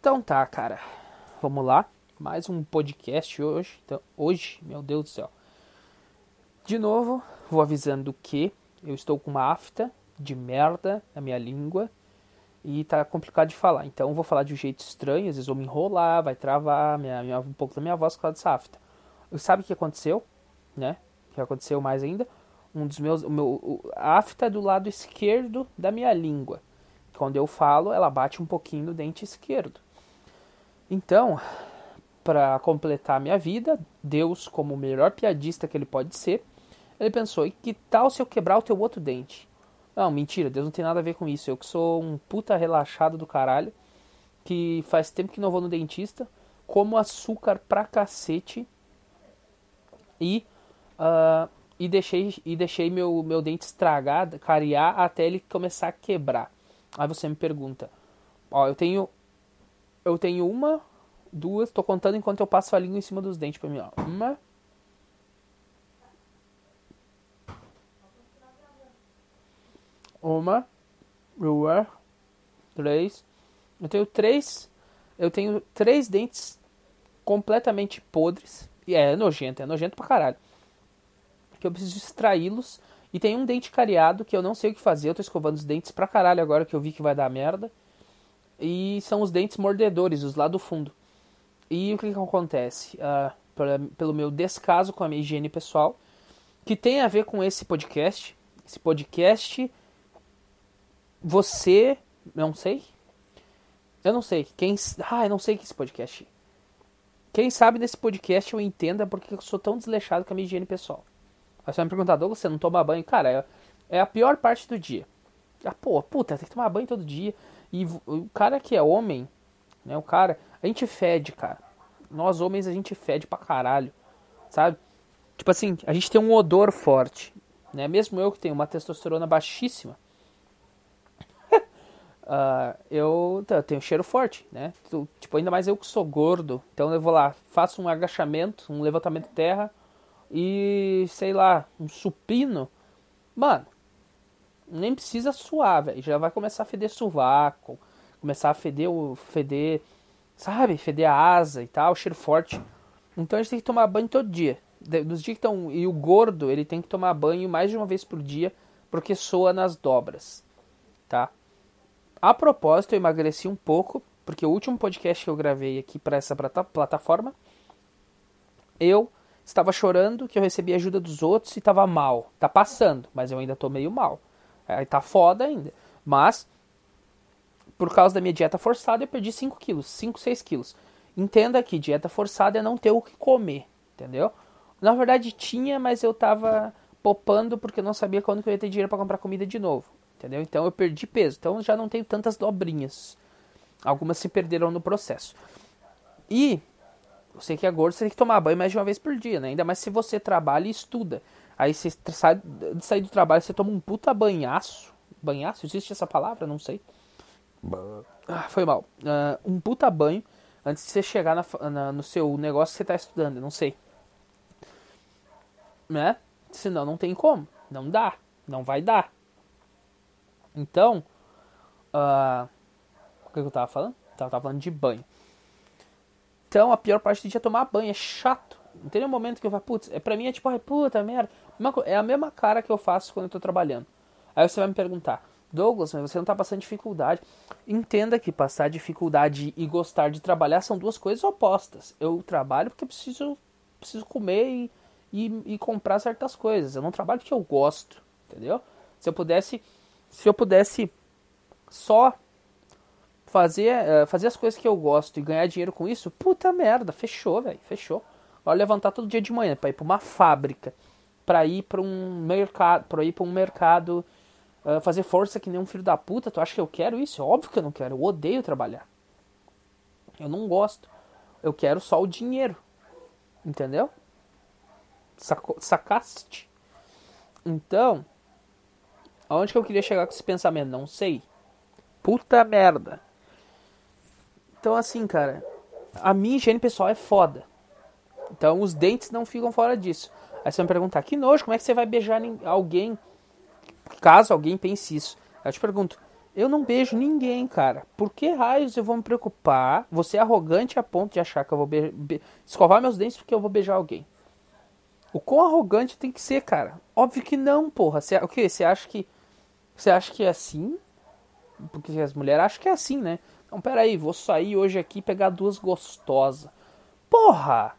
Então tá, cara. Vamos lá. Mais um podcast hoje. Então, hoje, meu Deus do céu. De novo, vou avisando que eu estou com uma afta de merda na minha língua e tá complicado de falar. Então vou falar de um jeito estranho, às vezes vou me enrolar, vai travar minha, minha, um pouco da minha voz por causa dessa afta. Sabe o que aconteceu, né? O que aconteceu mais ainda? Um dos meus, o meu, a afta é do lado esquerdo da minha língua. Quando eu falo, ela bate um pouquinho no dente esquerdo. Então, para completar a minha vida, Deus, como o melhor piadista que ele pode ser, ele pensou: e que tal se eu quebrar o teu outro dente? Não, mentira, Deus não tem nada a ver com isso. Eu que sou um puta relaxado do caralho, que faz tempo que não vou no dentista, como açúcar pra cacete e, uh, e deixei, e deixei meu, meu dente estragado, cariar até ele começar a quebrar. Aí você me pergunta: Ó, eu tenho eu tenho uma, duas, tô contando enquanto eu passo a língua em cima dos dentes pra mim, ó. Uma. Uma, duas, três. Eu tenho três. Eu tenho três dentes completamente podres. E é, é nojento, é nojento pra caralho. Que eu preciso extraí-los. E tem um dente cariado que eu não sei o que fazer. Eu tô escovando os dentes pra caralho agora que eu vi que vai dar merda e são os dentes mordedores, os lá do fundo. E o que, que acontece? Uh, pelo meu descaso com a minha higiene pessoal, que tem a ver com esse podcast. Esse podcast, você, não sei, eu não sei, quem, ah, eu não sei que esse podcast. Quem sabe desse podcast eu entenda porque eu sou tão desleixado com a minha higiene pessoal. Aí você vai me perguntar, Douglas, você não toma banho? Cara, é, é a pior parte do dia. Ah, pô, puta, tem que tomar banho todo dia. E o cara que é homem, né? O cara, a gente fede, cara. Nós homens a gente fede pra caralho, sabe? Tipo assim, a gente tem um odor forte, né? Mesmo eu que tenho uma testosterona baixíssima, uh, eu, eu tenho cheiro forte, né? Tipo, ainda mais eu que sou gordo. Então eu vou lá, faço um agachamento, um levantamento de terra e, sei lá, um supino. Mano, nem precisa suar, velho. Já vai começar a feder sovaco, começar a feder o feder, sabe? Feder a asa e tal, cheiro forte. Então a gente tem que tomar banho todo dia. Nos dias que estão e o gordo, ele tem que tomar banho mais de uma vez por dia, porque soa nas dobras, tá? A propósito, eu emagreci um pouco, porque o último podcast que eu gravei aqui para essa plataforma, eu estava chorando que eu recebi ajuda dos outros e estava mal. Tá passando, mas eu ainda tô meio mal. Aí tá foda ainda. Mas, por causa da minha dieta forçada, eu perdi 5 quilos, 5, 6 quilos. Entenda que dieta forçada é não ter o que comer, entendeu? Na verdade tinha, mas eu tava popando porque eu não sabia quando que eu ia ter dinheiro para comprar comida de novo, entendeu? Então eu perdi peso, então já não tenho tantas dobrinhas. Algumas se perderam no processo. E você que é gordo, você tem que tomar banho mais de uma vez por dia, né? Ainda mais se você trabalha e estuda. Aí você sai de sair do trabalho, você toma um puta banhaço. Banhaço? Existe essa palavra? Não sei. Ah, foi mal. Uh, um puta banho antes de você chegar na, na, no seu negócio que você está estudando. Não sei. Né? Senão não tem como. Não dá. Não vai dar. Então. Uh, o que eu tava falando? Eu tava falando de banho. Então a pior parte do dia é tomar banho. É chato. Não tem nenhum momento que eu falo, putz, é pra mim é tipo, ai, puta merda. É a mesma cara que eu faço quando eu tô trabalhando. Aí você vai me perguntar, Douglas, mas você não tá passando dificuldade. Entenda que passar dificuldade e gostar de trabalhar são duas coisas opostas. Eu trabalho porque eu preciso, preciso comer e, e, e comprar certas coisas. Eu não trabalho porque eu gosto, entendeu? Se eu pudesse, se eu pudesse só fazer, uh, fazer as coisas que eu gosto e ganhar dinheiro com isso, puta merda, fechou, velho, fechou. Vai levantar todo dia de manhã para ir para uma fábrica para ir para um mercado, para ir para um mercado uh, fazer força que nem um filho da puta. Tu acha que eu quero isso? É óbvio que eu não quero. Eu odeio trabalhar. Eu não gosto. Eu quero só o dinheiro. Entendeu? Saco, sacaste? Então, aonde que eu queria chegar com esse pensamento? Não sei. Puta merda. Então, assim, cara, a minha higiene pessoal é foda. Então, os dentes não ficam fora disso. Aí você vai me perguntar, que nojo, como é que você vai beijar alguém? Caso alguém pense isso. Eu te pergunto, Eu não beijo ninguém, cara. Por que raios eu vou me preocupar? Você é arrogante a ponto de achar que eu vou escovar meus dentes porque eu vou beijar alguém. O quão arrogante tem que ser, cara? Óbvio que não, porra. O que? Você acha que. Você acha que é assim? Porque as mulheres acham que é assim, né? Então, peraí, vou sair hoje aqui e pegar duas gostosas. Porra!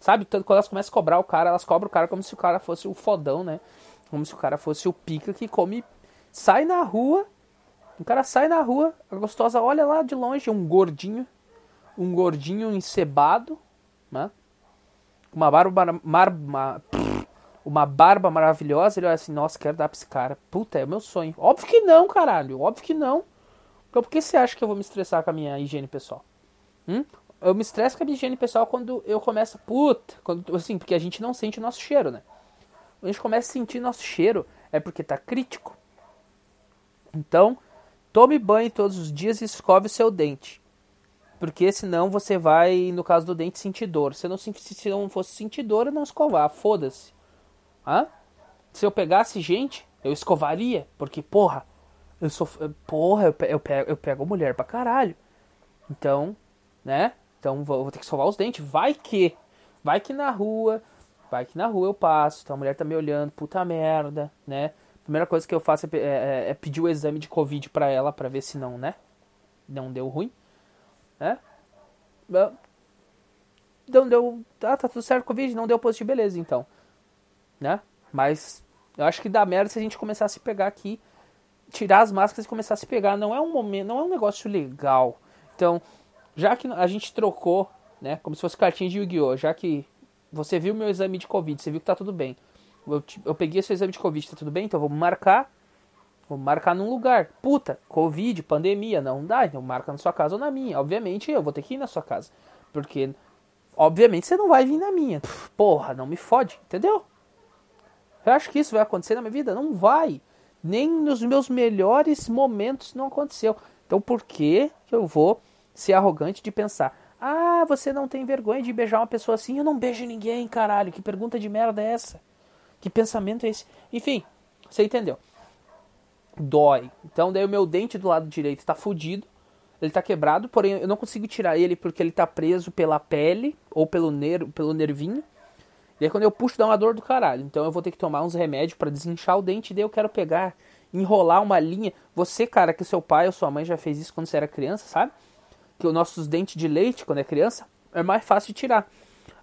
Sabe, quando elas começam a cobrar o cara, elas cobram o cara como se o cara fosse o fodão, né? Como se o cara fosse o pica que come. Sai na rua. O cara sai na rua, a gostosa olha lá de longe, um gordinho. Um gordinho encebado, né? Uma barba. Mar, uma, uma barba maravilhosa. Ele olha assim, nossa, quero dar pra esse cara. Puta, é o meu sonho. Óbvio que não, caralho. Óbvio que não. Então por que você acha que eu vou me estressar com a minha higiene pessoal? Hum? Eu me estresso com a higiene pessoal quando eu começo, puta, quando, assim, porque a gente não sente o nosso cheiro, né? Quando a gente começa a sentir nosso cheiro, é porque tá crítico. Então, tome banho todos os dias e escove o seu dente. Porque senão você vai, no caso do dente, sentir dor. Se não, se não fosse sentir dor, eu não escovar, foda-se. Hã? Se eu pegasse gente, eu escovaria. Porque, porra, eu sou. Porra, eu pego, eu pego mulher pra caralho. Então, né? Então vou, vou ter que escovar os dentes. Vai que. Vai que na rua. Vai que na rua eu passo. Então a mulher tá me olhando. Puta merda, né? Primeira coisa que eu faço é, é, é pedir o exame de Covid pra ela. Pra ver se não, né? Não deu ruim. Né? Não deu. Ah, tá tudo certo Covid. Não deu positivo. Beleza, então. Né? Mas eu acho que dá merda se a gente começar a se pegar aqui. Tirar as máscaras e começar a se pegar. Não é um momento. Não é um negócio legal. Então já que a gente trocou, né, como se fosse cartinha de Yu-Gi-Oh, já que você viu meu exame de Covid, você viu que tá tudo bem. Eu, eu peguei seu exame de Covid, tá tudo bem? Então vamos marcar. Vamos marcar num lugar. Puta, Covid, pandemia, não dá. Então marca na sua casa ou na minha. Obviamente eu vou ter que ir na sua casa. Porque, obviamente, você não vai vir na minha. Porra, não me fode, entendeu? Eu acho que isso vai acontecer na minha vida? Não vai. Nem nos meus melhores momentos não aconteceu. Então por que eu vou ser arrogante de pensar: ah, você não tem vergonha de beijar uma pessoa assim? Eu não beijo ninguém, caralho. Que pergunta de merda é essa? Que pensamento é esse? Enfim, você entendeu. Dói. Então, daí o meu dente do lado direito está fudido. Ele está quebrado, porém eu não consigo tirar ele porque ele está preso pela pele ou pelo, ner pelo nervinho. E aí quando eu puxo dá uma dor do caralho. Então eu vou ter que tomar uns remédios para desinchar o dente. E daí eu quero pegar, enrolar uma linha. Você, cara, que seu pai ou sua mãe já fez isso quando você era criança, sabe? Que os nossos dentes de leite, quando é criança, é mais fácil de tirar.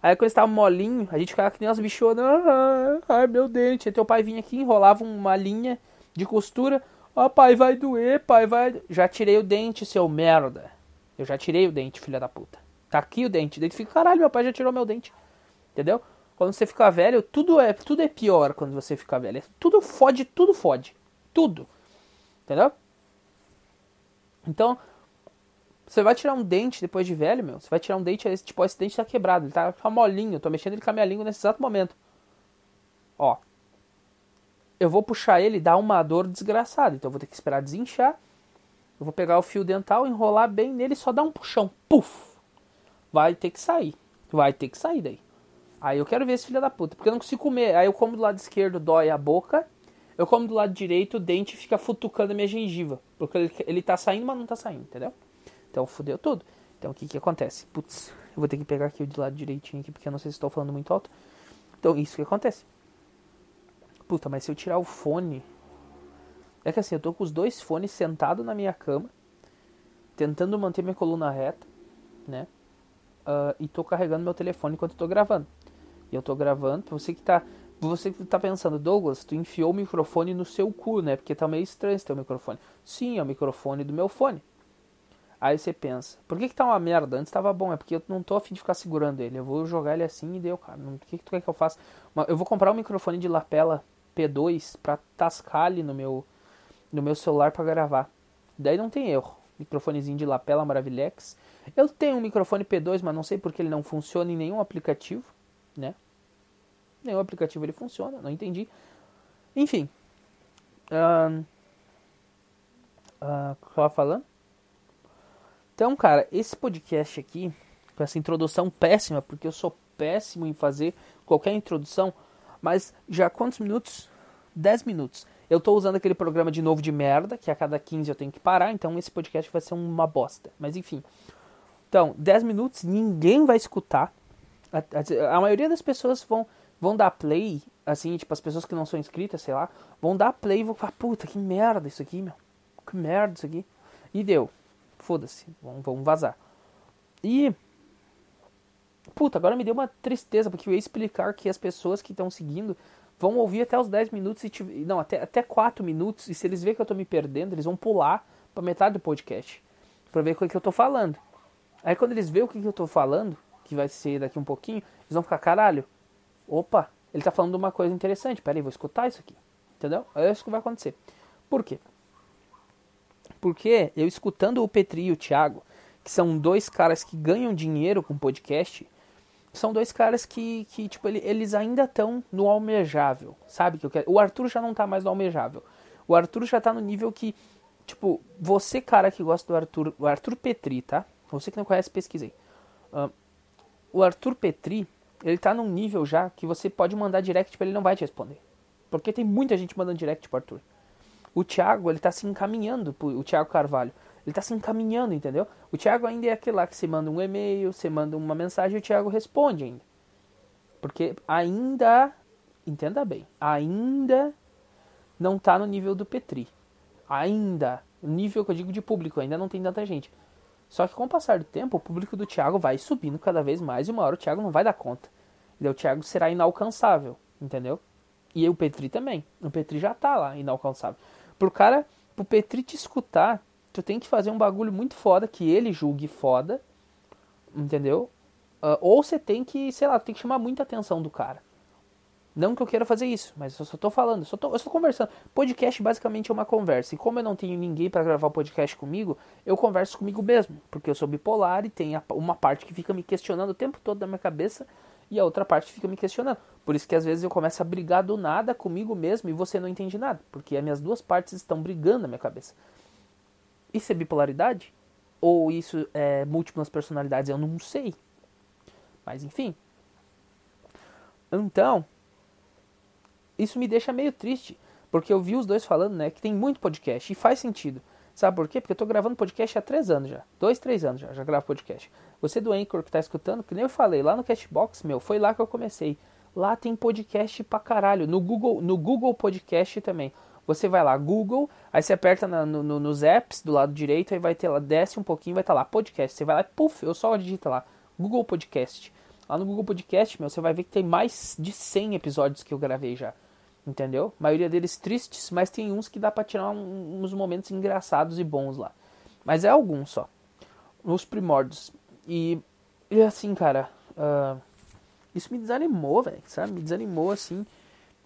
Aí quando estava molinho, a gente ficava que nem as bichonas, ah, ai meu dente. Aí teu pai vinha aqui, enrolava uma linha de costura, ó oh, pai, vai doer, pai, vai. Já tirei o dente, seu merda. Eu já tirei o dente, filha da puta. Tá aqui o dente. Daí fica, caralho, meu pai já tirou meu dente. Entendeu? Quando você ficar velho, tudo é, tudo é pior quando você ficar velho. Tudo fode, tudo fode. Tudo. Entendeu? Então, você vai tirar um dente depois de velho, meu. Você vai tirar um dente, tipo, esse dente tá quebrado, ele tá, tá molinho. Eu tô mexendo ele com a minha língua nesse exato momento. Ó. Eu vou puxar ele e dar uma dor desgraçada. Então eu vou ter que esperar desinchar. Eu vou pegar o fio dental, enrolar bem nele e só dar um puxão. Puf! Vai ter que sair. Vai ter que sair daí. Aí eu quero ver esse filho da puta. Porque eu não consigo comer. Aí eu como do lado esquerdo, dói a boca. Eu como do lado direito, o dente fica futucando a minha gengiva. Porque ele, ele tá saindo, mas não tá saindo, entendeu? Então fudeu tudo. Então o que que acontece? Putz, eu vou ter que pegar aqui o de lado direitinho aqui, porque eu não sei se estou falando muito alto. Então isso que acontece. Puta, mas se eu tirar o fone. É que assim, eu tô com os dois fones sentado na minha cama, tentando manter minha coluna reta, né? Uh, e tô carregando meu telefone enquanto eu tô gravando. E eu tô gravando, pra você que tá. Você que tá pensando, Douglas, tu enfiou o microfone no seu cu, né? Porque tá meio estranho esse teu microfone. Sim, é o microfone do meu fone. Aí você pensa, por que, que tá uma merda? Antes tava bom, é porque eu não tô afim de ficar segurando ele. Eu vou jogar ele assim e deu, cara. O que, que tu quer que eu faça? Eu vou comprar um microfone de lapela P2 pra tascar ali no meu, no meu celular para gravar. Daí não tem erro. Microfonezinho de lapela Maravilex. Eu tenho um microfone P2, mas não sei porque ele não funciona em nenhum aplicativo, né? Nenhum aplicativo ele funciona, não entendi. Enfim. Uh, uh, tava falando? Então, cara, esse podcast aqui, com essa introdução péssima, porque eu sou péssimo em fazer qualquer introdução, mas já quantos minutos? 10 minutos. Eu tô usando aquele programa de novo de merda, que a cada 15 eu tenho que parar, então esse podcast vai ser uma bosta. Mas enfim. Então, 10 minutos, ninguém vai escutar. A, a, a, maioria das pessoas vão, vão dar play, assim, tipo, as pessoas que não são inscritas, sei lá, vão dar play e vão falar, puta, que merda isso aqui, meu. Que merda isso aqui. E deu. Foda-se, vamos, vamos vazar. E. Puta, agora me deu uma tristeza, porque eu ia explicar que as pessoas que estão seguindo vão ouvir até os 10 minutos e não, até, até 4 minutos, e se eles verem que eu tô me perdendo, eles vão pular pra metade do podcast. Pra ver o que eu tô falando. Aí quando eles verem o que eu tô falando, que vai ser daqui um pouquinho, eles vão ficar, caralho, opa, ele tá falando uma coisa interessante, peraí, vou escutar isso aqui. Entendeu? É isso que vai acontecer. Por quê? Porque eu escutando o Petri e o Thiago, que são dois caras que ganham dinheiro com podcast, são dois caras que, que tipo, eles ainda estão no almejável, sabe? que? O Arthur já não tá mais no almejável. O Arthur já tá no nível que, tipo, você, cara que gosta do Arthur, o Arthur Petri, tá? Você que não conhece, pesquisei. Uh, o Arthur Petri, ele tá num nível já que você pode mandar direct pra ele não vai te responder. Porque tem muita gente mandando direct pro Arthur. O Thiago, ele tá se encaminhando, o Thiago Carvalho. Ele tá se encaminhando, entendeu? O Thiago ainda é aquele lá que você manda um e-mail, você manda uma mensagem e o Thiago responde ainda. Porque ainda, entenda bem, ainda não tá no nível do Petri. Ainda, nível que eu digo de público, ainda não tem tanta gente. Só que com o passar do tempo, o público do Thiago vai subindo cada vez mais e uma hora o Thiago não vai dar conta. O Thiago será inalcançável, entendeu? E o Petri também. O Petri já tá lá, inalcançável. Pro cara, pro Petri te escutar, tu tem que fazer um bagulho muito foda que ele julgue foda, entendeu? Uh, ou você tem que, sei lá, tem que chamar muita atenção do cara. Não que eu queira fazer isso, mas eu só tô falando, eu só tô, eu só tô conversando. Podcast basicamente é uma conversa. E como eu não tenho ninguém para gravar podcast comigo, eu converso comigo mesmo. Porque eu sou bipolar e tem uma parte que fica me questionando o tempo todo da minha cabeça e a outra parte fica me questionando. Por isso que às vezes eu começo a brigar do nada comigo mesmo e você não entende nada. Porque as minhas duas partes estão brigando na minha cabeça. Isso é bipolaridade? Ou isso é múltiplas personalidades? Eu não sei. Mas enfim. Então, isso me deixa meio triste. Porque eu vi os dois falando, né, que tem muito podcast. E faz sentido. Sabe por quê? Porque eu tô gravando podcast há três anos já. Dois, três anos já, já gravo podcast. Você do Anchor que tá escutando, que nem eu falei, lá no Cashbox, meu, foi lá que eu comecei. Lá tem podcast pra caralho. No Google, no Google Podcast também. Você vai lá, Google, aí você aperta na, no, no, nos apps do lado direito, aí vai ter lá, desce um pouquinho, vai estar tá lá, podcast. Você vai lá, puf, eu só digito lá, Google Podcast. Lá no Google Podcast, meu, você vai ver que tem mais de 100 episódios que eu gravei já. Entendeu? A maioria deles tristes, mas tem uns que dá pra tirar um, uns momentos engraçados e bons lá. Mas é alguns só. Nos primórdios. E, e assim, cara, uh, isso me desanimou, velho, sabe? Me desanimou, assim,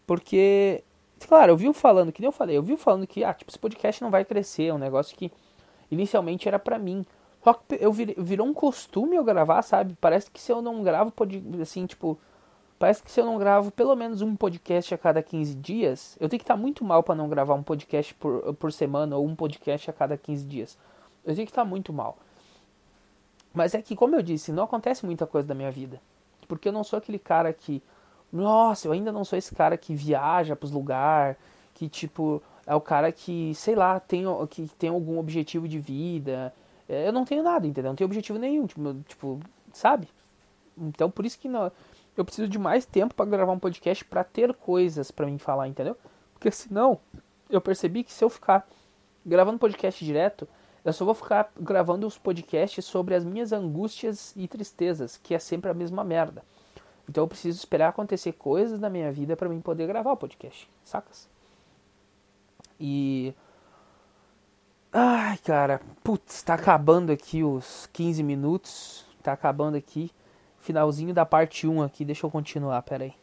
porque Claro, eu vi falando, que nem eu falei, eu vi falando que, ah, tipo, esse podcast não vai crescer, é um negócio que inicialmente era para mim. Só que eu vir, virou um costume eu gravar, sabe? Parece que se eu não gravo, assim, tipo, parece que se eu não gravo pelo menos um podcast a cada 15 dias, eu tenho que estar muito mal para não gravar um podcast por, por semana ou um podcast a cada 15 dias. Eu tenho que estar muito mal. Mas é que, como eu disse, não acontece muita coisa da minha vida. Porque eu não sou aquele cara que nossa, eu ainda não sou esse cara que viaja pros lugares, que tipo, é o cara que, sei lá, tem, que tem algum objetivo de vida. É, eu não tenho nada, entendeu? Não tenho objetivo nenhum, tipo, tipo sabe? Então por isso que não, eu preciso de mais tempo para gravar um podcast para ter coisas para mim falar, entendeu? Porque senão eu percebi que se eu ficar gravando podcast direto, eu só vou ficar gravando os podcasts sobre as minhas angústias e tristezas, que é sempre a mesma merda. Então eu preciso esperar acontecer coisas na minha vida para mim poder gravar o podcast, sacas? E. Ai, cara, putz, tá acabando aqui os 15 minutos. Tá acabando aqui. Finalzinho da parte 1 aqui, deixa eu continuar, pera aí.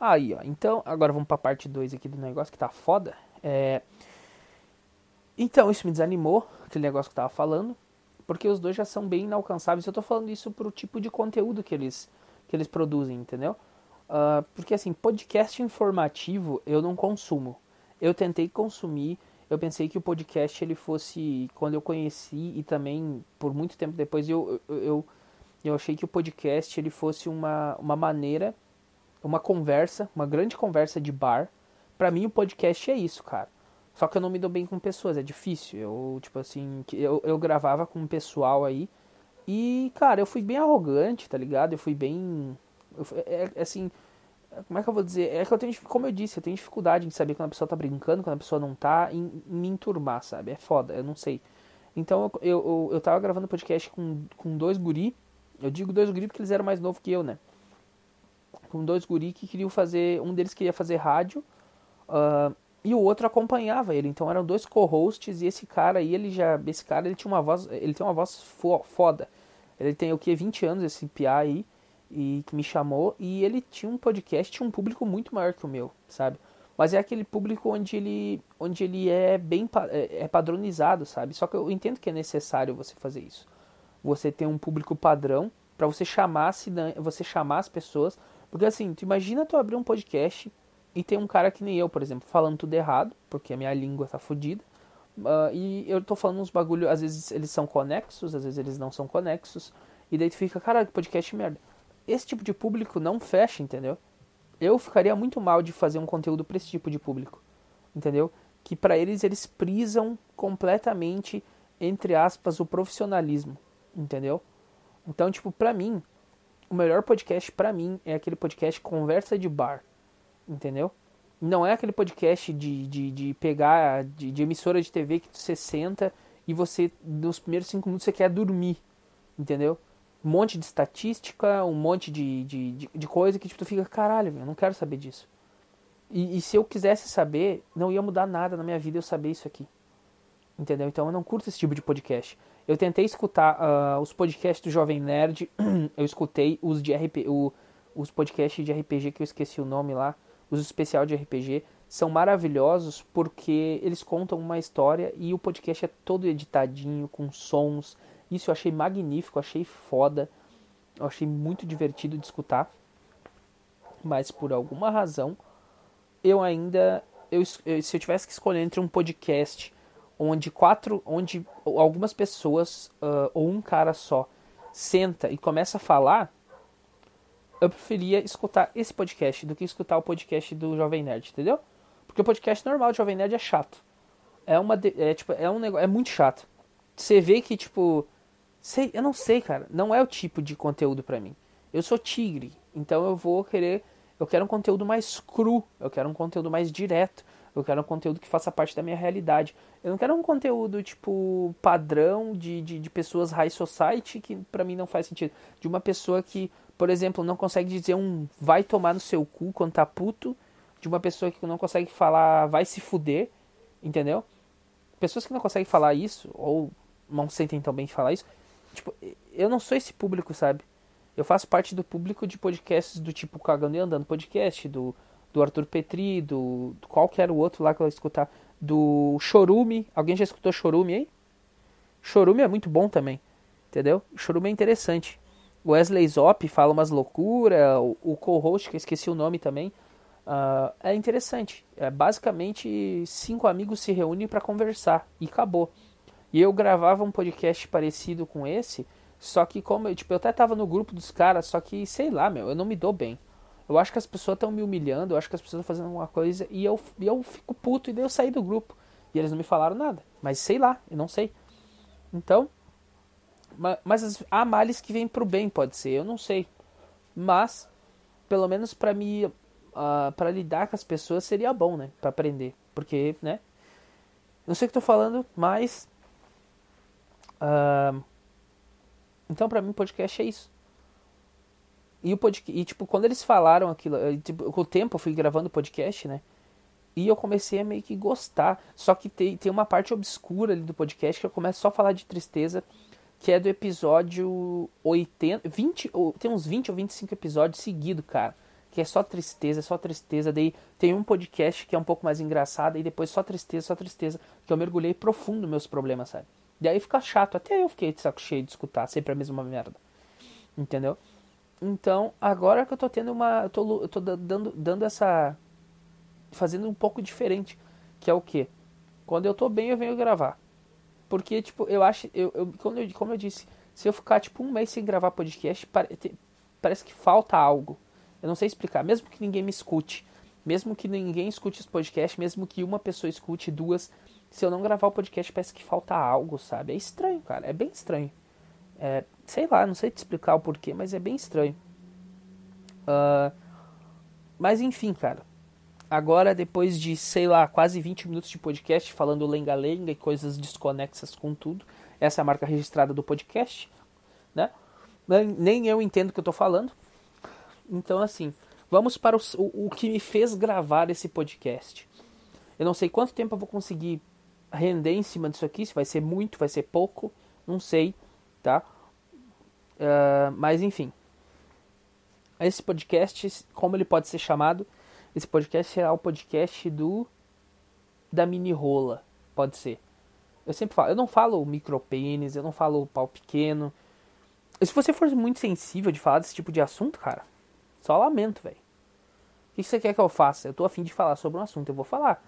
Aí, ó, então, agora vamos pra parte 2 aqui do negócio que tá foda. É... Então, isso me desanimou, aquele negócio que eu tava falando porque os dois já são bem inalcançáveis. Eu estou falando isso pro tipo de conteúdo que eles, que eles produzem, entendeu? Uh, porque assim, podcast informativo eu não consumo. Eu tentei consumir, eu pensei que o podcast ele fosse, quando eu conheci e também por muito tempo depois, eu, eu, eu, eu achei que o podcast ele fosse uma, uma maneira, uma conversa, uma grande conversa de bar, Pra mim o podcast é isso, cara. Só que eu não me dou bem com pessoas, é difícil. Eu, tipo assim, eu, eu gravava com um pessoal aí. E, cara, eu fui bem arrogante, tá ligado? Eu fui bem. Eu, é, é, assim. Como é que eu vou dizer? É que eu tenho, como eu disse, eu tenho dificuldade de saber quando a pessoa tá brincando, quando a pessoa não tá, em, em me enturmar, sabe? É foda, eu não sei. Então eu, eu, eu tava gravando podcast com, com dois guri. Eu digo dois guri porque eles eram mais novos que eu, né? Com dois guri que queriam fazer. Um deles queria fazer rádio. Uh, e o outro acompanhava ele. Então eram dois co-hosts e esse cara aí, ele já. Esse cara ele tinha uma voz. Ele tem uma voz foda. Ele tem o que? 20 anos, esse PA aí. E que me chamou. E ele tinha um podcast, tinha um público muito maior que o meu, sabe? Mas é aquele público onde ele, onde ele é bem é, é padronizado, sabe? Só que eu entendo que é necessário você fazer isso. Você ter um público padrão para você chamar você chamar as pessoas, porque assim, tu imagina tu abrir um podcast e tem um cara que nem eu, por exemplo, falando tudo errado, porque a minha língua tá fodida. Uh, e eu tô falando uns bagulho, às vezes eles são conexos, às vezes eles não são conexos. E daí tu fica, caralho, que podcast merda. Esse tipo de público não fecha, entendeu? eu ficaria muito mal de fazer um conteúdo para esse tipo de público, entendeu? Que para eles eles prisam completamente entre aspas o profissionalismo, entendeu? Então, tipo, para mim, o melhor podcast para mim é aquele podcast conversa de bar, entendeu? Não é aquele podcast de, de, de pegar de, de emissora de TV que você senta e você nos primeiros cinco minutos você quer dormir, entendeu? um monte de estatística, um monte de, de, de, de coisa que tipo, tu fica, caralho, eu não quero saber disso. E, e, se eu quisesse saber, não ia mudar nada na minha vida eu saber isso aqui. Entendeu? Então eu não curto esse tipo de podcast. Eu tentei escutar uh, os podcasts do Jovem Nerd, eu escutei os de RP, o, os podcasts de RPG que eu esqueci o nome lá, os especial de RPG, são maravilhosos porque eles contam uma história e o podcast é todo editadinho, com sons, isso eu achei magnífico, achei foda. Eu achei muito divertido de escutar. Mas por alguma razão, eu ainda. Eu, se eu tivesse que escolher entre um podcast onde quatro. onde algumas pessoas, uh, ou um cara só, senta e começa a falar, eu preferia escutar esse podcast do que escutar o podcast do Jovem Nerd, entendeu? Porque o podcast normal do Jovem Nerd é chato. É uma. É, tipo, é um negócio. É muito chato. Você vê que, tipo Sei, eu não sei, cara. Não é o tipo de conteúdo para mim. Eu sou tigre, então eu vou querer. Eu quero um conteúdo mais cru. Eu quero um conteúdo mais direto. Eu quero um conteúdo que faça parte da minha realidade. Eu não quero um conteúdo, tipo, padrão de, de, de pessoas high society, que para mim não faz sentido. De uma pessoa que, por exemplo, não consegue dizer um vai tomar no seu cu quando tá puto. De uma pessoa que não consegue falar vai se fuder. Entendeu? Pessoas que não conseguem falar isso, ou não sentem tão bem falar isso, Tipo, eu não sou esse público, sabe? Eu faço parte do público de podcasts do tipo Cagando e Andando Podcast, do, do Arthur Petri, do, do qualquer outro lá que eu escutar, do Chorume. Alguém já escutou Chorume aí? Chorume é muito bom também, entendeu? Chorume é interessante. Wesley Zop fala umas loucuras, o, o co-host, que eu esqueci o nome também, uh, é interessante. É, basicamente, cinco amigos se reúnem para conversar e acabou. E eu gravava um podcast parecido com esse, só que como eu, tipo, eu até tava no grupo dos caras, só que, sei lá, meu, eu não me dou bem. Eu acho que as pessoas estão me humilhando, eu acho que as pessoas estão fazendo alguma coisa e eu, e eu fico puto e daí eu saí do grupo. E eles não me falaram nada. Mas sei lá, eu não sei. Então, mas há males que vêm pro bem, pode ser, eu não sei. Mas, pelo menos para mim, uh, para lidar com as pessoas seria bom, né? Para aprender. Porque, né? Não sei o que tô falando, mas Uh, então, para mim, podcast é isso. E, o podcast, e, tipo, quando eles falaram aquilo, tipo, com o tempo eu fui gravando o podcast, né? E eu comecei a meio que gostar. Só que tem, tem uma parte obscura ali do podcast que eu começo só a falar de tristeza, que é do episódio 80, 20, tem uns 20 ou 25 episódios seguidos, cara. Que é só tristeza, só tristeza. Daí tem um podcast que é um pouco mais engraçado, e depois só tristeza, só tristeza. Que eu mergulhei profundo meus problemas, sabe? Daí fica chato. Até eu fiquei de saco cheio de escutar sempre a mesma merda. Entendeu? Então, agora que eu tô tendo uma. Eu tô, eu tô dando, dando essa. Fazendo um pouco diferente. Que é o quê? Quando eu tô bem, eu venho gravar. Porque, tipo, eu acho. Eu, eu, como, eu, como eu disse, se eu ficar, tipo, um mês sem gravar podcast, parece que falta algo. Eu não sei explicar. Mesmo que ninguém me escute. Mesmo que ninguém escute esse podcast, mesmo que uma pessoa escute, duas, se eu não gravar o podcast, parece que falta algo, sabe? É estranho, cara. É bem estranho. É, sei lá, não sei te explicar o porquê, mas é bem estranho. Uh, mas enfim, cara. Agora, depois de, sei lá, quase 20 minutos de podcast falando lenga-lenga e coisas desconexas com tudo, essa é a marca registrada do podcast, né? Nem eu entendo o que eu tô falando. Então, assim, vamos para o, o, que me fez gravar esse podcast. Eu não sei quanto tempo eu vou conseguir render em cima disso aqui, se vai ser muito, vai ser pouco, não sei, tá? Uh, mas enfim, esse podcast, como ele pode ser chamado? Esse podcast será o podcast do da mini rola, pode ser. Eu sempre falo, eu não falo micropênis, eu não falo pau pequeno. E se você for muito sensível de falar desse tipo de assunto, cara, só lamento, velho. O que você quer que eu faça? Eu tô afim de falar sobre um assunto, eu vou falar.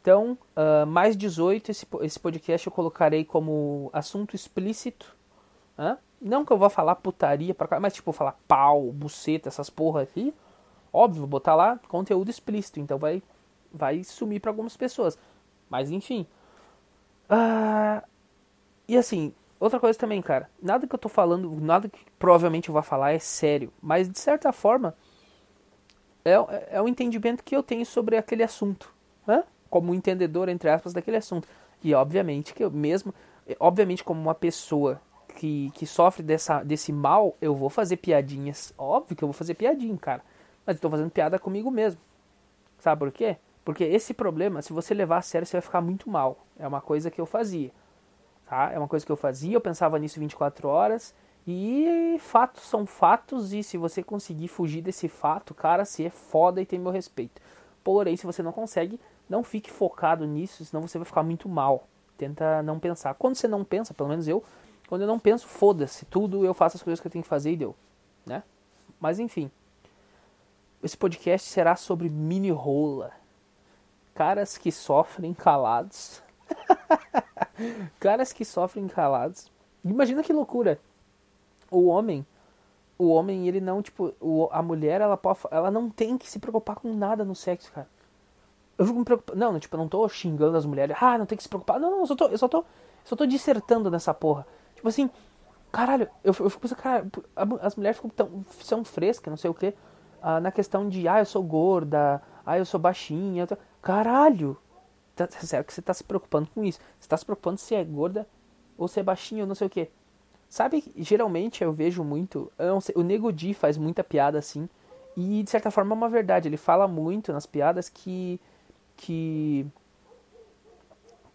Então, uh, mais 18, esse, esse podcast eu colocarei como assunto explícito. Não que eu vá falar putaria pra cá, mas tipo, falar pau, buceta, essas porra aqui. Óbvio, botar lá conteúdo explícito, então vai, vai sumir para algumas pessoas. Mas enfim. Ah, e assim, outra coisa também, cara. Nada que eu tô falando, nada que provavelmente eu vá falar é sério. Mas de certa forma, é, é o entendimento que eu tenho sobre aquele assunto. Né? Como entendedor, entre aspas, daquele assunto. E obviamente que eu mesmo, obviamente como uma pessoa que, que sofre dessa, desse mal, eu vou fazer piadinhas. Óbvio que eu vou fazer piadinha, cara. Mas tô fazendo piada comigo mesmo. Sabe por quê? Porque esse problema, se você levar a sério, você vai ficar muito mal. É uma coisa que eu fazia. Tá? É uma coisa que eu fazia, eu pensava nisso 24 horas. E fatos são fatos, e se você conseguir fugir desse fato, cara, você é foda e tem meu respeito. Porém, se você não consegue, não fique focado nisso, senão você vai ficar muito mal. Tenta não pensar. Quando você não pensa, pelo menos eu, quando eu não penso, foda-se, tudo eu faço as coisas que eu tenho que fazer e deu, né? Mas enfim. Esse podcast será sobre mini rola. Caras que sofrem calados. Caras que sofrem calados. Imagina que loucura. O homem, o homem, ele não, tipo, o, a mulher, ela pode, ela não tem que se preocupar com nada no sexo, cara. Eu fico me preocupando. Não, tipo, eu não tô xingando as mulheres. Ah, não tem que se preocupar. Não, não, eu só tô, eu só tô, só tô dissertando nessa porra. Tipo assim, caralho, eu, eu fico pensando, cara, as mulheres ficam tão, são frescas, não sei o que, ah, na questão de, ah, eu sou gorda, ah, eu sou baixinha. Caralho! Tá, sério que você tá se preocupando com isso? Você tá se preocupando se é gorda ou se é baixinha ou não sei o que. Sabe, geralmente eu vejo muito, eu sei, o Nego Di faz muita piada assim, e de certa forma é uma verdade, ele fala muito nas piadas que que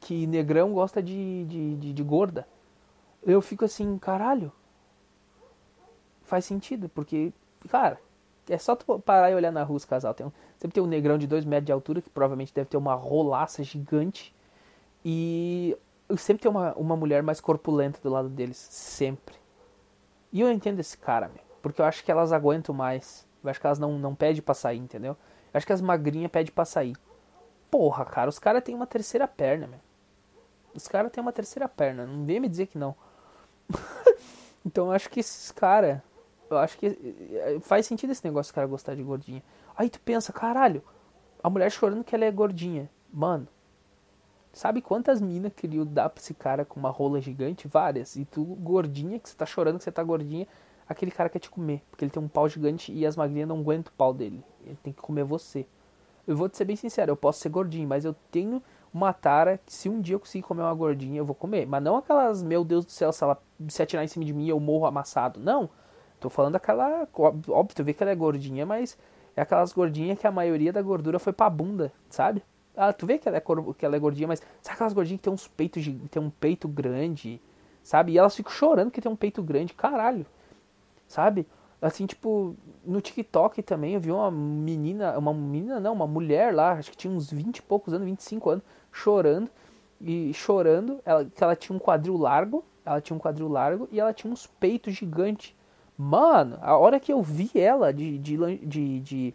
que negrão gosta de, de, de, de gorda eu fico assim, caralho. Faz sentido, porque, cara, é só tu parar e olhar na rua os casal. Tem um, sempre tem um negrão de 2 metros de altura, que provavelmente deve ter uma rolaça gigante. E sempre tem uma, uma mulher mais corpulenta do lado deles. Sempre. E eu entendo esse cara, meu. Porque eu acho que elas aguentam mais. Eu acho que elas não, não pedem pra sair, entendeu? Eu acho que as magrinhas pedem pra sair. Porra, cara, os caras têm uma terceira perna, meu. Os caras têm uma terceira perna. Não vem me dizer que não. então eu acho que esses cara, eu acho que eh, faz sentido esse negócio do cara gostar de gordinha. Aí tu pensa, caralho, a mulher chorando que ela é gordinha. Mano, sabe quantas minas queriam dar pra esse cara com uma rola gigante? Várias. E tu, gordinha, que você tá chorando que você tá gordinha, aquele cara quer te comer. Porque ele tem um pau gigante e as magrinhas não aguentam o pau dele. Ele tem que comer você. Eu vou te ser bem sincero, eu posso ser gordinho, mas eu tenho uma tara que se um dia eu conseguir comer uma gordinha, eu vou comer. Mas não aquelas, meu Deus do céu, se ela se atirar em cima de mim eu morro amassado. Não. Tô falando daquela. Óbvio, tu vê que ela é gordinha, mas é aquelas gordinhas que a maioria da gordura foi pra bunda, sabe? Ah, tu vê que ela é, que ela é gordinha, mas sabe aquelas gordinhas que tem uns peitos tem um peito grande, sabe? E elas ficam chorando que tem um peito grande, caralho. Sabe? Assim, tipo, no TikTok também eu vi uma menina, uma menina não, uma mulher lá, acho que tinha uns 20 e poucos anos, 25 anos, chorando e chorando, ela, que ela tinha um quadril largo, ela tinha um quadril largo e ela tinha uns peitos gigantes. Mano, a hora que eu vi ela de, de, de, de,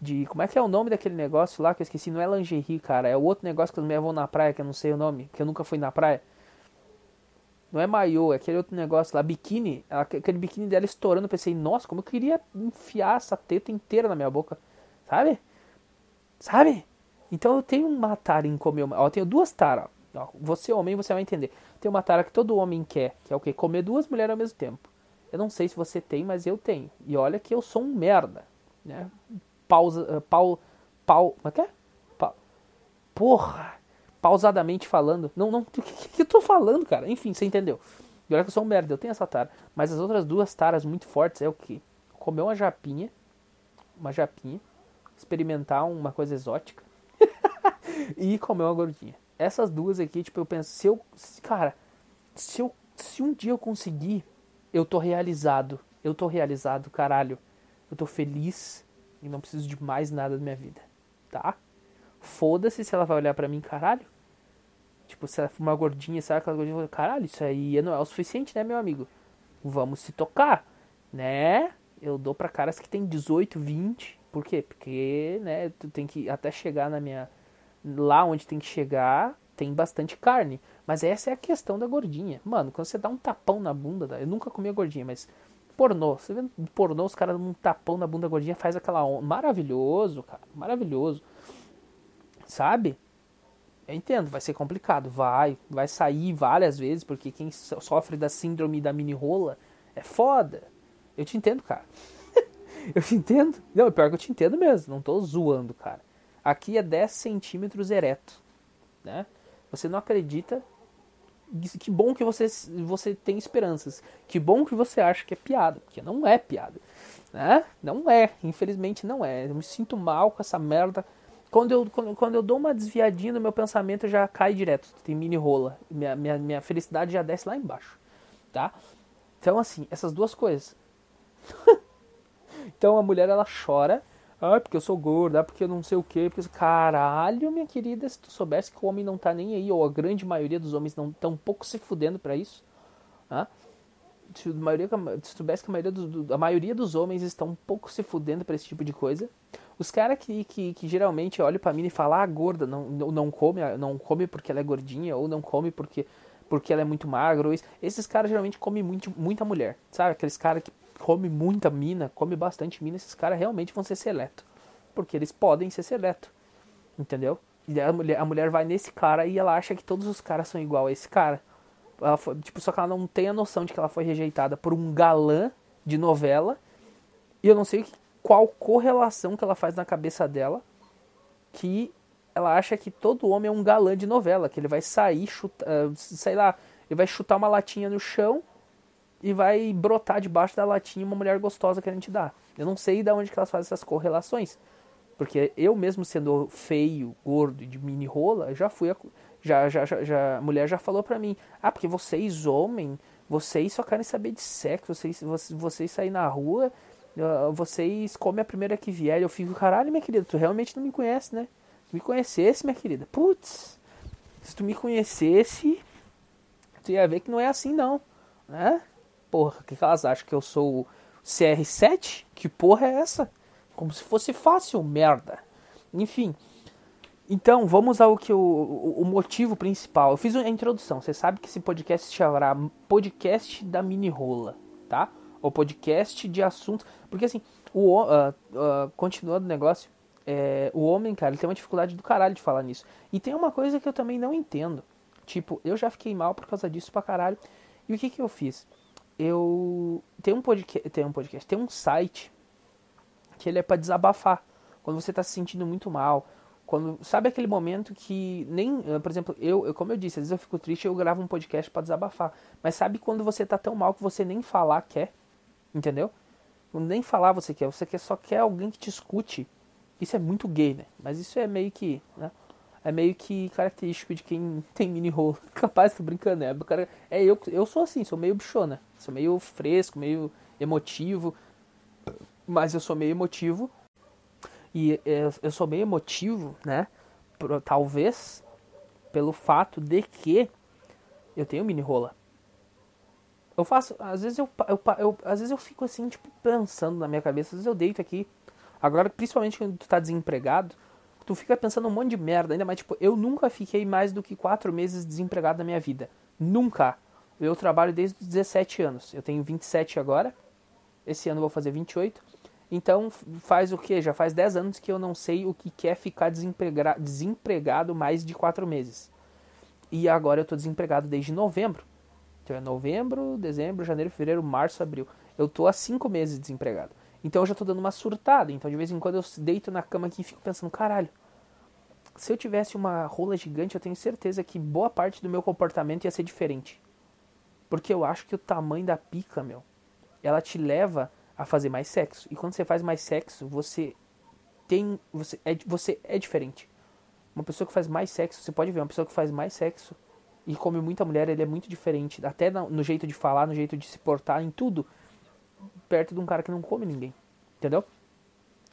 de Como é que é o nome daquele negócio lá que eu esqueci? Não é lingerie, cara. É o outro negócio que as mulheres vão na praia, que eu não sei o nome, que eu nunca fui na praia. Não é maiô, é aquele outro negócio lá, biquíni. Aquele biquíni dela estourando. Eu pensei, nossa, como eu queria enfiar essa teta inteira na minha boca. Sabe? Sabe? Então eu tenho uma tara em comer. Ó, eu tenho duas taras. Você, homem, você vai entender. Tem uma tara que todo homem quer, que é o quê? Comer duas mulheres ao mesmo tempo. Eu não sei se você tem, mas eu tenho. E olha que eu sou um merda. Né? Pausa. Uh, pau. Pau. Como é que é? Pa, porra! Pausadamente falando. Não, não. O que, que, eu tô falando, cara? Enfim, você entendeu. E olha que eu sou um merda, eu tenho essa tara. Mas as outras duas taras muito fortes é o quê? Comer uma japinha. Uma japinha. Experimentar uma coisa exótica. e comer uma gordinha. Essas duas aqui, tipo, eu penso, se eu. Cara, se eu. Se um dia eu conseguir eu tô realizado. Eu tô realizado, caralho. Eu tô feliz e não preciso de mais nada da minha vida, tá? Foda-se se ela vai olhar para mim, caralho. Tipo, se ela for uma gordinha, sabe aquela gordinha? Caralho, isso aí não é o suficiente, né, meu amigo? Vamos se tocar, né? Eu dou pra caras que tem 18, 20. Por quê? Porque, né, tu tem que até chegar na minha. Lá onde tem que chegar, tem bastante carne. Mas essa é a questão da gordinha. Mano, quando você dá um tapão na bunda, eu nunca comi a gordinha, mas pornô, você vê pornô, os caras dão um tapão na bunda da gordinha, faz aquela onda. Maravilhoso, cara, maravilhoso. Sabe? Eu entendo, vai ser complicado, vai, vai sair várias vezes, porque quem sofre da síndrome da mini rola é foda. Eu te entendo, cara. eu te entendo. Não, pior que eu te entendo mesmo, não tô zoando, cara. Aqui é 10 centímetros ereto, né? Você não acredita. Que bom que você, você tem esperanças. Que bom que você acha que é piada. Porque não é piada. Né? Não é. Infelizmente não é. Eu me sinto mal com essa merda. Quando eu, quando, quando eu dou uma desviadinha no meu pensamento, já cai direto. Tem mini rola. Minha, minha, minha felicidade já desce lá embaixo. Tá? Então, assim, essas duas coisas. então a mulher ela chora ah, porque eu sou gorda, ah, porque eu não sei o que. Porque... Caralho, minha querida, se tu soubesse que o homem não tá nem aí, ou a grande maioria dos homens não tão pouco se fudendo para isso. Ah? Se, a maioria, se soubesse que a maioria, a maioria dos homens estão um pouco se fudendo para esse tipo de coisa. Os caras que, que, que, geralmente olham pra mim e falam, ah, gorda, não, não come, não come porque ela é gordinha, ou não come porque, porque ela é muito magra. Esses caras geralmente comem muito, muita mulher, sabe? Aqueles caras que come muita mina, come bastante mina, esses caras realmente vão ser seleto. Porque eles podem ser seleto. Entendeu? E a mulher, a mulher vai nesse cara e ela acha que todos os caras são igual a esse cara. Ela foi, tipo, só que ela não tem a noção de que ela foi rejeitada por um galã de novela. E eu não sei qual correlação que ela faz na cabeça dela que ela acha que todo homem é um galã de novela, que ele vai sair, chutar, sei lá, ele vai chutar uma latinha no chão e vai brotar debaixo da latinha uma mulher gostosa que a gente dá. Eu não sei de onde que elas fazem essas correlações. Porque eu mesmo sendo feio, gordo e de mini rola, já fui a, já, já, já, já a mulher já falou pra mim: "Ah, porque vocês homem, vocês só querem saber de sexo, vocês vocês, vocês saem na rua, uh, vocês comem a primeira que vier". Eu fico: "Caralho, minha querida, tu realmente não me conhece, né? Se me conhecesse, minha querida. Putz. Se tu me conhecesse, tu ia ver que não é assim não, né? Porra, que elas acham? Que eu sou o CR7? Que porra é essa? Como se fosse fácil, merda. Enfim. Então, vamos ao que o, o, o motivo principal. Eu fiz a introdução. Você sabe que esse podcast se chamará Podcast da Mini Rola, tá? Ou podcast de assuntos. Porque assim, o, uh, uh, continuando o negócio, é, o homem, cara, ele tem uma dificuldade do caralho de falar nisso. E tem uma coisa que eu também não entendo. Tipo, eu já fiquei mal por causa disso pra caralho. E o que que eu fiz? Eu tem um podcast, tem um podcast, tem um site que ele é para desabafar. Quando você está se sentindo muito mal, quando sabe aquele momento que nem, eh, por exemplo, eu, eu como eu disse, às vezes eu fico triste, eu gravo um podcast para desabafar. Mas sabe quando você está tão mal que você nem falar quer? Entendeu? Nem falar você quer, você quer, só quer alguém que te escute. Isso é muito gay, né? Mas isso é meio que, né? É meio que característico de quem tem mini rolo. Capaz, tô brincando, né? Cara, é eu, eu sou assim, sou meio bichona. Sou meio fresco, meio emotivo. Mas eu sou meio emotivo. E eu sou meio emotivo, né? Talvez pelo fato de que eu tenho mini rola. Eu faço, às vezes eu, eu, eu, às vezes eu fico assim, tipo, pensando na minha cabeça, às vezes eu deito aqui. Agora, principalmente quando tu tá desempregado, tu fica pensando um monte de merda, ainda mais, tipo, eu nunca fiquei mais do que quatro meses desempregado na minha vida. Nunca. Eu trabalho desde os 17 anos. Eu tenho 27 agora. Esse ano vou fazer 28. Então faz o que? Já faz 10 anos que eu não sei o que quer ficar desempregado mais de 4 meses. E agora eu tô desempregado desde novembro. Então é novembro, dezembro, janeiro, fevereiro, março, abril. Eu tô há 5 meses desempregado. Então eu já tô dando uma surtada. Então de vez em quando eu deito na cama aqui e fico pensando, caralho, se eu tivesse uma rola gigante, eu tenho certeza que boa parte do meu comportamento ia ser diferente. Porque eu acho que o tamanho da pica, meu, ela te leva a fazer mais sexo. E quando você faz mais sexo, você tem. Você é, você é diferente. Uma pessoa que faz mais sexo, você pode ver, uma pessoa que faz mais sexo e come muita mulher, ele é muito diferente. Até no, jeito de falar, no jeito de se portar, em tudo. Perto de um cara que não come ninguém. Entendeu?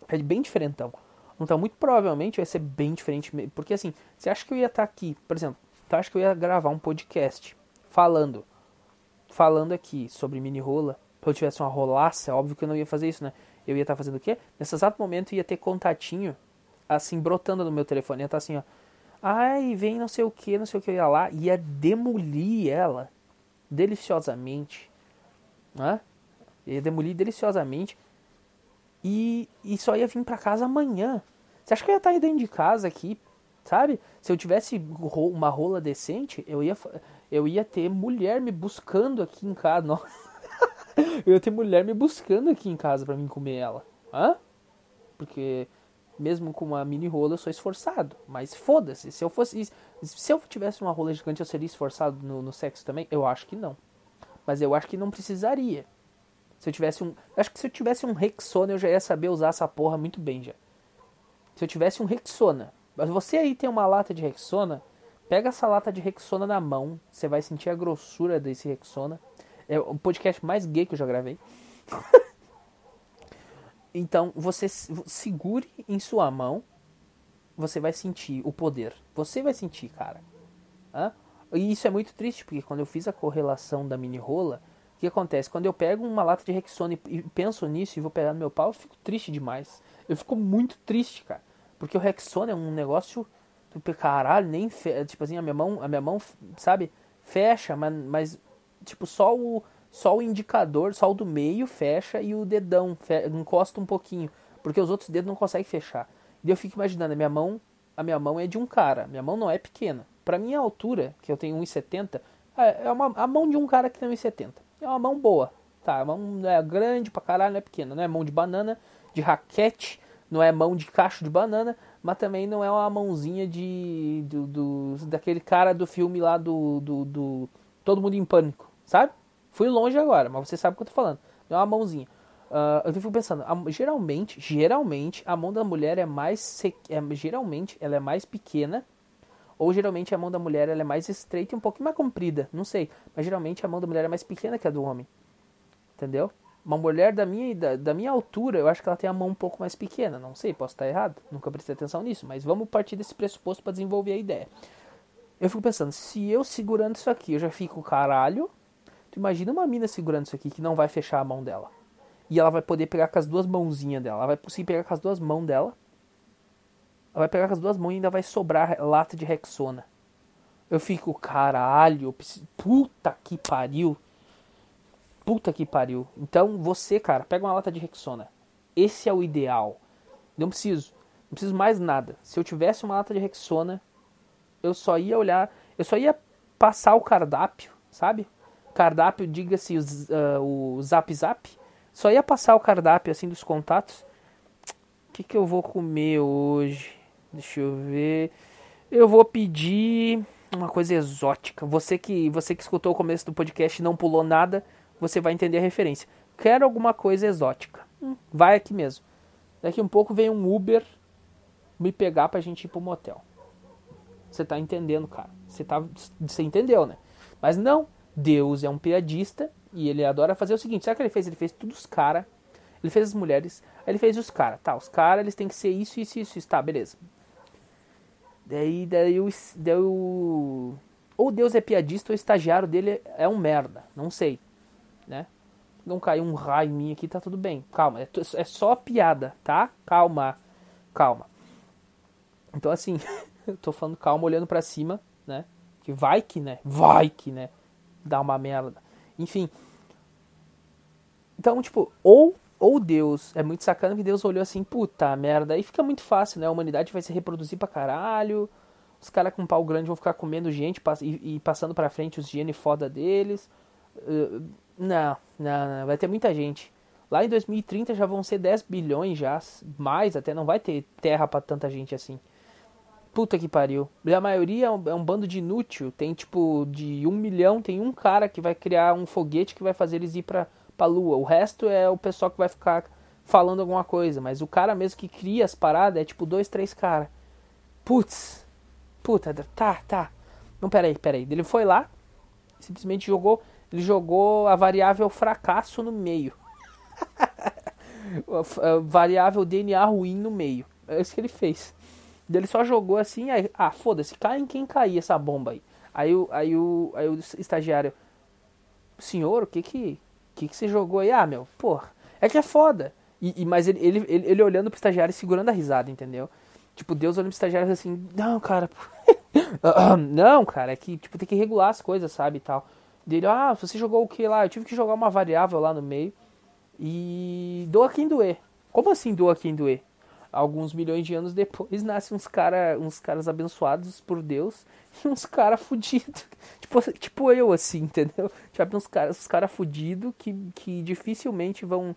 É bem diferentão. Então, muito provavelmente vai ser bem diferente. Porque assim, você acha que eu ia estar aqui, por exemplo, você acha que eu ia gravar um podcast falando, falando aqui sobre mini rola se eu tivesse uma rolaça, é óbvio que eu não ia fazer isso, né? Eu ia estar tá fazendo o quê? Nesse exato momento ia ter contatinho, assim, brotando no meu telefone. Ia estar tá assim, ó. Ai, vem não sei o que, não sei o que, eu ia lá. Ia demolir ela deliciosamente. Né? Ia demolir deliciosamente. E, e só ia vir para casa amanhã. Você acha que eu ia estar tá aí dentro de casa aqui, sabe? Se eu tivesse uma rola decente, eu ia, eu ia ter mulher me buscando aqui em casa. Nossa. eu ia ter mulher me buscando aqui em casa para mim comer ela. Hã? Porque mesmo com uma mini rola eu sou esforçado. Mas foda-se, se eu fosse. Se eu tivesse uma rola gigante, eu seria esforçado no, no, sexo também? Eu acho que não. Mas eu acho que não precisaria. Se eu tivesse um. Acho que se eu tivesse um Rexona, eu já ia saber usar essa porra muito bem já. Se eu tivesse um Rexona. Mas você aí tem uma lata de Rexona, pega essa lata de Rexona na mão. Você vai sentir a grossura desse Rexona. É o podcast mais gay que eu já gravei. então, você segure em sua mão, você vai sentir o poder. Você vai sentir, cara. Hã? E isso é muito triste, porque quando eu fiz a correlação da mini rola, que acontece? Quando eu pego uma lata de Rexona e penso nisso e vou pegar no meu pau, eu fico triste demais. Eu fico muito triste, cara. Porque o Rexona é um negócio. Tipo, caralho, nem. Fe... Tipo assim, a minha mão, a minha mão, sabe? Fecha, mas, mas tipo, só o, só o indicador, só o do meio fecha e o dedão fe, encosta um pouquinho, porque os outros dedos não conseguem fechar. E eu fico imaginando, a minha mão, a minha mão é de um cara, minha mão não é pequena. Para minha altura, que eu tenho 1,70, é, é uma, a mão de um cara que tem 1,70. É uma mão boa, tá? A mão não é grande pra caralho, não é pequena, não é mão de banana, de raquete, não é mão de cacho de banana, mas também não é uma mãozinha de do, do daquele cara do filme lá do, do, do Todo Mundo em Pânico, sabe? Fui longe agora, mas você sabe o que eu tô falando. É uma mãozinha. Uh, eu fico pensando, a, geralmente, geralmente, a mão da mulher é mais. É, geralmente, ela é mais pequena. Ou geralmente a mão da mulher ela é mais estreita e um pouquinho mais comprida. Não sei. Mas geralmente a mão da mulher é mais pequena que a do homem. Entendeu? Uma mulher da minha, da, da minha altura, eu acho que ela tem a mão um pouco mais pequena. Não sei, posso estar errado. Nunca prestei atenção nisso. Mas vamos partir desse pressuposto para desenvolver a ideia. Eu fico pensando, se eu segurando isso aqui, eu já fico caralho. Tu imagina uma mina segurando isso aqui que não vai fechar a mão dela. E ela vai poder pegar com as duas mãozinhas dela. Ela vai conseguir pegar com as duas mãos dela. Vai pegar com as duas mãos e ainda vai sobrar lata de Rexona. Eu fico, caralho, eu preciso... puta que pariu. Puta que pariu. Então você, cara, pega uma lata de Rexona. Esse é o ideal. Não preciso. Não preciso mais nada. Se eu tivesse uma lata de Rexona, eu só ia olhar, eu só ia passar o cardápio, sabe? Cardápio, diga-se uh, o Zap Zap. Só ia passar o cardápio assim dos contatos. O que, que eu vou comer hoje? Deixa eu ver. Eu vou pedir uma coisa exótica. Você que você que escutou o começo do podcast e não pulou nada, você vai entender a referência. Quero alguma coisa exótica. Hum, vai aqui mesmo. Daqui um pouco vem um Uber me pegar pra gente ir pro motel. Você tá entendendo, cara. Você, tá, você entendeu, né? Mas não, Deus é um piadista e ele adora fazer o seguinte: sabe o que ele fez? Ele fez tudo os caras, ele fez as mulheres, aí ele fez os caras. Tá, os caras eles têm que ser isso, isso, isso, isso. Tá, beleza. Daí, daí, o, daí o. Ou Deus é piadista ou o estagiário dele é um merda. Não sei. Né? Não caiu um raio em mim aqui, tá tudo bem. Calma, é, é só piada, tá? Calma, calma. Então assim. eu tô falando calma, olhando para cima, né? Que vai que, né? Vai que, né? Dá uma merda. Enfim. Então, tipo, ou ou Deus é muito sacana que Deus olhou assim, puta merda, aí fica muito fácil, né? A humanidade vai se reproduzir pra caralho, os caras com pau grande vão ficar comendo gente e, passando pra frente os genes foda deles. Uh, não, não, não, vai ter muita gente. Lá em 2030 já vão ser 10 bilhões já, mais até, não vai ter terra para tanta gente assim. Puta que pariu. E a maioria é um, é um, bando de inútil. Tem tipo, de um milhão, tem um cara que vai criar um foguete que vai fazer eles ir pra, pra lua. O resto é o pessoal que vai ficar falando alguma coisa. Mas o cara mesmo que cria as paradas é tipo dois, três caras. Putz. Puta, tá, tá. Não, peraí, peraí. Ele foi lá, simplesmente jogou. Ele jogou a variável fracasso no meio. variável DNA ruim no meio. É isso que ele fez. Ele só jogou assim, aí, ah, foda-se, cai em quem cair essa bomba aí. Aí aí o, aí o estagiário, senhor, o que que, que que você jogou aí? Ah, meu, porra, é que é foda. E, e mas ele, ele, ele, ele, olhando pro estagiário e segurando a risada, entendeu? Tipo, Deus olhando pro estagiário assim, não, cara, não, cara, é que, tipo, tem que regular as coisas, sabe, e tal. Dele, ah, você jogou o que lá? Eu tive que jogar uma variável lá no meio e doa quem doer. Como assim doa quem doer? Alguns milhões de anos depois nascem uns, cara, uns caras abençoados por Deus e uns caras fudidos. Tipo, tipo eu, assim, entendeu? Tipo, uns caras uns cara fudidos que, que dificilmente vão.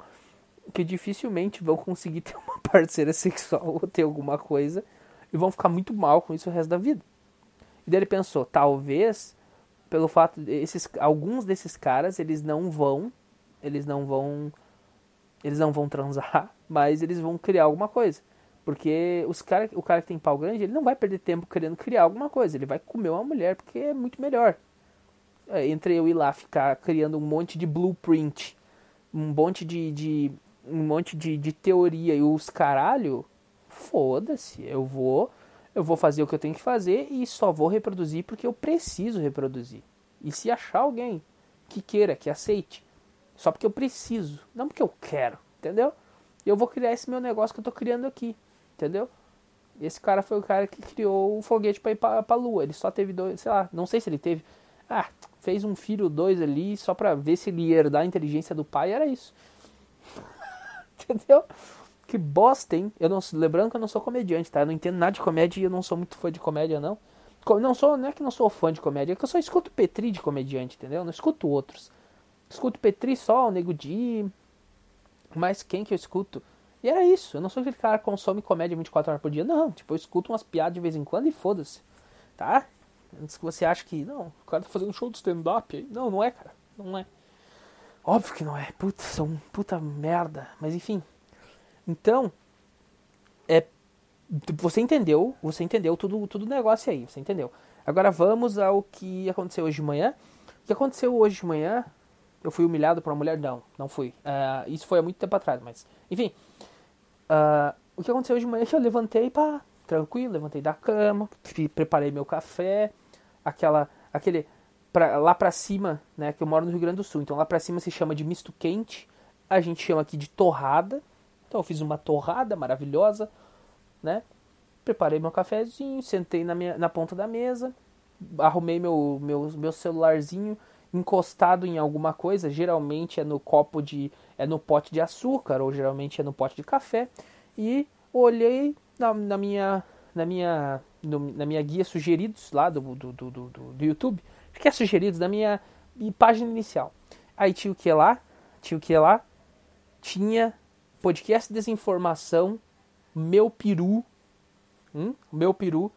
Que dificilmente vão conseguir ter uma parceira sexual ou ter alguma coisa. E vão ficar muito mal com isso o resto da vida. E daí ele pensou, talvez, pelo fato de alguns desses caras, eles não vão. Eles não vão. Eles não vão transar mas eles vão criar alguma coisa. Porque os cara, o cara que tem pau grande, ele não vai perder tempo querendo criar alguma coisa. Ele vai comer uma mulher porque é muito melhor. É, entre eu ir lá ficar criando um monte de blueprint, um monte de, de um monte de, de teoria e os caralho, foda-se. Eu vou, eu vou fazer o que eu tenho que fazer e só vou reproduzir porque eu preciso reproduzir. E se achar alguém que queira, que aceite, só porque eu preciso, não porque eu quero, entendeu? eu vou criar esse meu negócio que eu tô criando aqui, entendeu? Esse cara foi o cara que criou o foguete para ir pra, pra lua. Ele só teve dois, sei lá, não sei se ele teve. Ah, fez um filho, dois ali, só pra ver se ele ia herdar a inteligência do pai, era isso. entendeu? Que bosta, hein? Eu não, lembrando que eu não sou comediante, tá? Eu não entendo nada de comédia e eu não sou muito fã de comédia, não. Não sou, não é que não sou fã de comédia, é que eu só escuto Petri de comediante, entendeu? Eu não escuto outros. Escuto Petri só, o Nego Di, mas quem que eu escuto? E era isso. Eu não sou aquele cara que consome comédia 24 horas por dia. Não, tipo, eu escuto umas piadas de vez em quando e foda-se. Tá? Antes que você acha que, não, o cara tá fazendo show de stand-up aí. Não, não é, cara. Não é. Óbvio que não é. Puta, são puta merda. Mas enfim. Então, é. Você entendeu, você entendeu tudo, tudo negócio aí, você entendeu. Agora vamos ao que aconteceu hoje de manhã. O que aconteceu hoje de manhã eu fui humilhado por uma mulher? Não, não fui. Uh, isso foi há muito tempo atrás, mas. Enfim. Uh, o que aconteceu hoje de manhã é que eu levantei, pá, tranquilo, levantei da cama, preparei meu café, aquela. aquele. Pra, lá pra cima, né? Que eu moro no Rio Grande do Sul, então lá pra cima se chama de misto quente. A gente chama aqui de torrada. Então eu fiz uma torrada maravilhosa, né? Preparei meu cafezinho, sentei na, minha, na ponta da mesa, arrumei meu, meu, meu celularzinho encostado em alguma coisa, geralmente é no copo de. é no pote de açúcar, ou geralmente é no pote de café, e olhei na, na minha. na minha. No, na minha guia sugeridos lá do, do, do, do, do YouTube, que é sugeridos da minha página inicial. Aí tinha o que lá? Tinha o que lá? Tinha podcast desinformação, meu peru, hum? meu peru,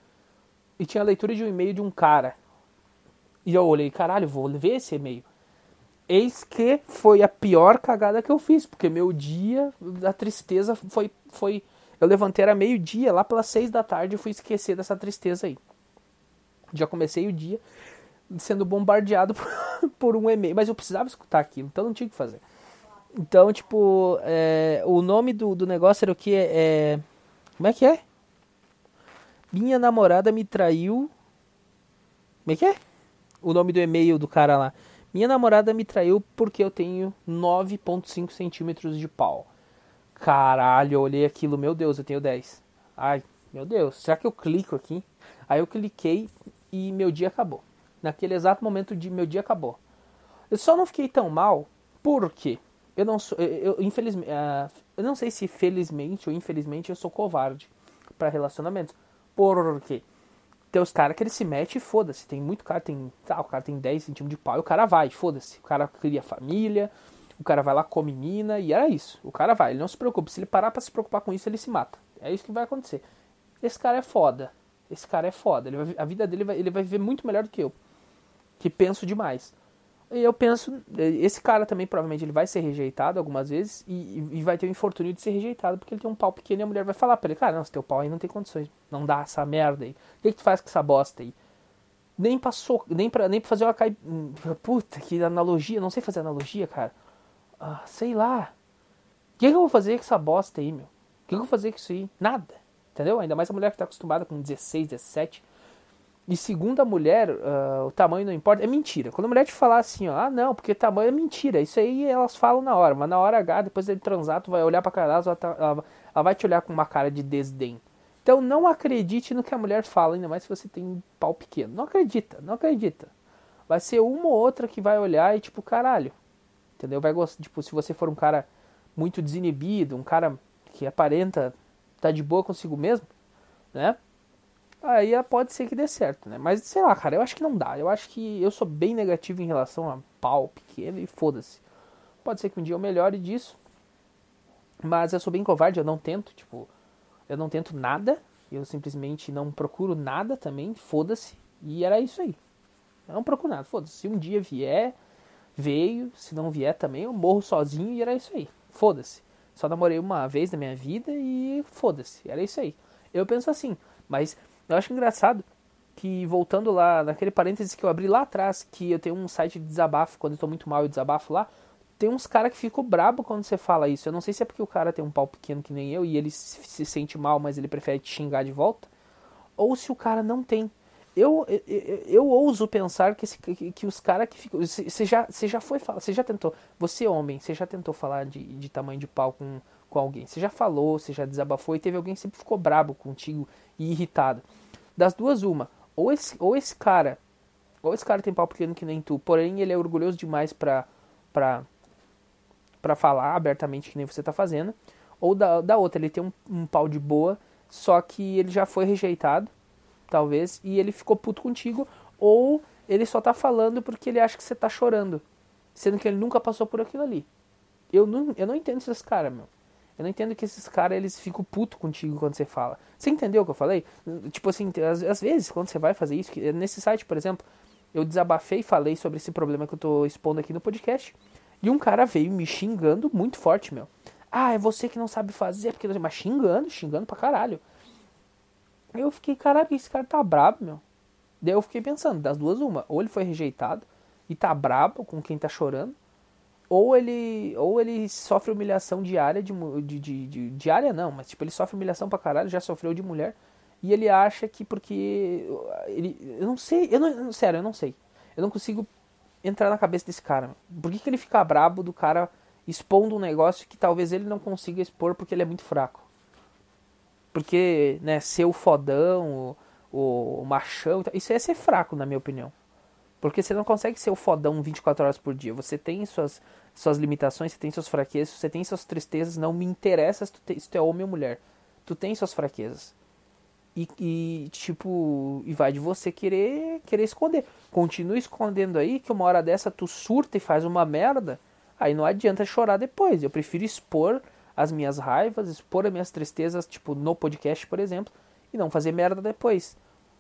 e tinha a leitura de um e-mail de um cara e eu olhei, caralho, vou ver esse e-mail. Eis que foi a pior cagada que eu fiz, porque meu dia da tristeza foi. foi eu levantei era meio-dia, lá pelas seis da tarde eu fui esquecer dessa tristeza aí. Já comecei o dia sendo bombardeado por, um e-mail, mas eu precisava escutar aquilo, então não tinha o que fazer. Então, tipo, é, o nome do, do negócio era o que? É, como é que é? Minha namorada me traiu. Como é que é? O nome do e-mail do cara lá. Minha namorada me traiu porque eu tenho 9,5 centímetros de pau. Caralho, eu olhei aquilo, meu Deus, eu tenho 10. Ai, meu Deus, será que eu clico aqui? Aí eu cliquei e meu dia acabou. Naquele exato momento de meu dia acabou. Eu só não fiquei tão mal porque eu não sou, eu, eu infelizmente, uh, eu não sei se felizmente ou infelizmente eu sou covarde para relacionamentos. Por quê? Tem os caras que ele se mete e foda-se. Tem muito cara, tem. Tá, o cara tem 10 centímetros de pau e o cara vai, foda-se. O cara cria família, o cara vai lá, come mina e era isso. O cara vai, ele não se preocupa. Se ele parar pra se preocupar com isso, ele se mata. É isso que vai acontecer. Esse cara é foda. Esse cara é foda. Vai, a vida dele vai, ele vai viver muito melhor do que eu. Que penso demais. E eu penso, esse cara também provavelmente ele vai ser rejeitado algumas vezes e, e, vai ter o infortúnio de ser rejeitado porque ele tem um pau pequeno e a mulher vai falar pra ele, cara, não, se teu pau aí não tem condições, não dá essa merda aí. O que, que tu faz com essa bosta aí? Nem passou, nem pra, nem pra fazer uma cai... Puta, que analogia, não sei fazer analogia, cara. Ah, sei lá. O que, que eu vou fazer com essa bosta aí, meu? O que, que eu vou fazer com isso aí? Nada. Entendeu? Ainda mais a mulher que tá acostumada com 16, 17 e segundo a mulher, uh, o tamanho não importa. É mentira. Quando a mulher te falar assim, ó, ah, não, porque tamanho é mentira. Isso aí elas falam na hora. Mas na hora H, depois de transar, tu vai olhar pra cara ela, tá, ela, ela vai te olhar com uma cara de desdém. Então não acredite no que a mulher fala, ainda mais se você tem um pau pequeno. Não acredita, não acredita. Vai ser uma ou outra que vai olhar e tipo, caralho. Entendeu? Vai gostar, tipo, se você for um cara muito desinibido, um cara que aparenta tá de boa consigo mesmo, né? Aí pode ser que dê certo, né? Mas sei lá, cara, eu acho que não dá. Eu acho que eu sou bem negativo em relação a pau pequeno e foda-se. Pode ser que um dia eu melhore disso. Mas eu sou bem covarde, eu não tento, tipo, eu não tento nada, eu simplesmente não procuro nada também, foda-se. E era isso aí. Eu não procuro nada, foda-se. Se um dia vier, veio, se não vier também, eu morro sozinho e era isso aí. Foda-se. Só namorei uma vez na minha vida e foda-se. Era isso aí. Eu penso assim, mas eu acho engraçado que, voltando lá, naquele parênteses que eu abri lá atrás, que eu tenho um site de desabafo, quando eu tô muito mal e desabafo lá, tem uns caras que ficam brabo quando você fala isso. Eu não sei se é porque o cara tem um pau pequeno que nem eu e ele se sente mal, mas ele prefere te xingar de volta, ou se o cara não tem. Eu, eu, eu, eu ouso pensar que, esse, que, que, os caras que ficam. Você já, já foi falar, você já tentou. Você, homem, você já tentou falar de, de tamanho de pau com, com alguém. Você já falou, você já desabafou e teve alguém que sempre ficou brabo contigo e irritado. Das duas, uma. Ou esse, ou esse cara. Ou esse cara tem pau pequeno que nem tu, porém ele é orgulhoso demais pra, pra, pra falar abertamente que nem você tá fazendo. Ou da, da outra, ele tem um, um pau de boa, só que ele já foi rejeitado, talvez, e ele ficou puto contigo. Ou ele só tá falando porque ele acha que você tá chorando. Sendo que ele nunca passou por aquilo ali. Eu não, eu não entendo esses caras, meu. Eu não entendo que esses caras, eles ficam puto contigo quando você fala. Você entendeu o que eu falei? Tipo assim, às, vezes, quando você vai fazer isso, nesse site, por exemplo, eu desabafei e falei sobre esse problema que eu tô expondo aqui no podcast. E um cara veio me xingando muito forte, meu. Ah, é você que não sabe fazer, porque mas xingando, xingando pra caralho. Eu fiquei, caralho, esse cara tá brabo, meu. Daí eu fiquei pensando, das duas uma, ou ele foi rejeitado e tá brabo com quem tá chorando, ou ele ou ele sofre humilhação diária de, de, de, de, diária não, mas tipo ele sofre humilhação pra caralho, já sofreu de mulher e ele acha que porque ele eu não sei, eu não sério, eu não sei. Eu não consigo entrar na cabeça desse cara. Por que, que ele fica brabo do cara expondo um negócio que talvez ele não consiga expor porque ele é muito fraco? Porque, né, ser o fodão, o, o machão, isso é ser fraco, na minha opinião. Porque você não consegue ser o fodão 24 horas por dia. Você tem suas, suas limitações, você tem suas fraquezas, você tem suas tristezas. Não me interessa se tu, te, se tu é homem ou mulher. Tu tem suas fraquezas. E, e, tipo, e vai de você querer querer esconder. Continua escondendo aí que uma hora dessa tu surta e faz uma merda. Aí não adianta chorar depois. Eu prefiro expor as minhas raivas, expor as minhas tristezas, tipo, no podcast, por exemplo, e não fazer merda depois.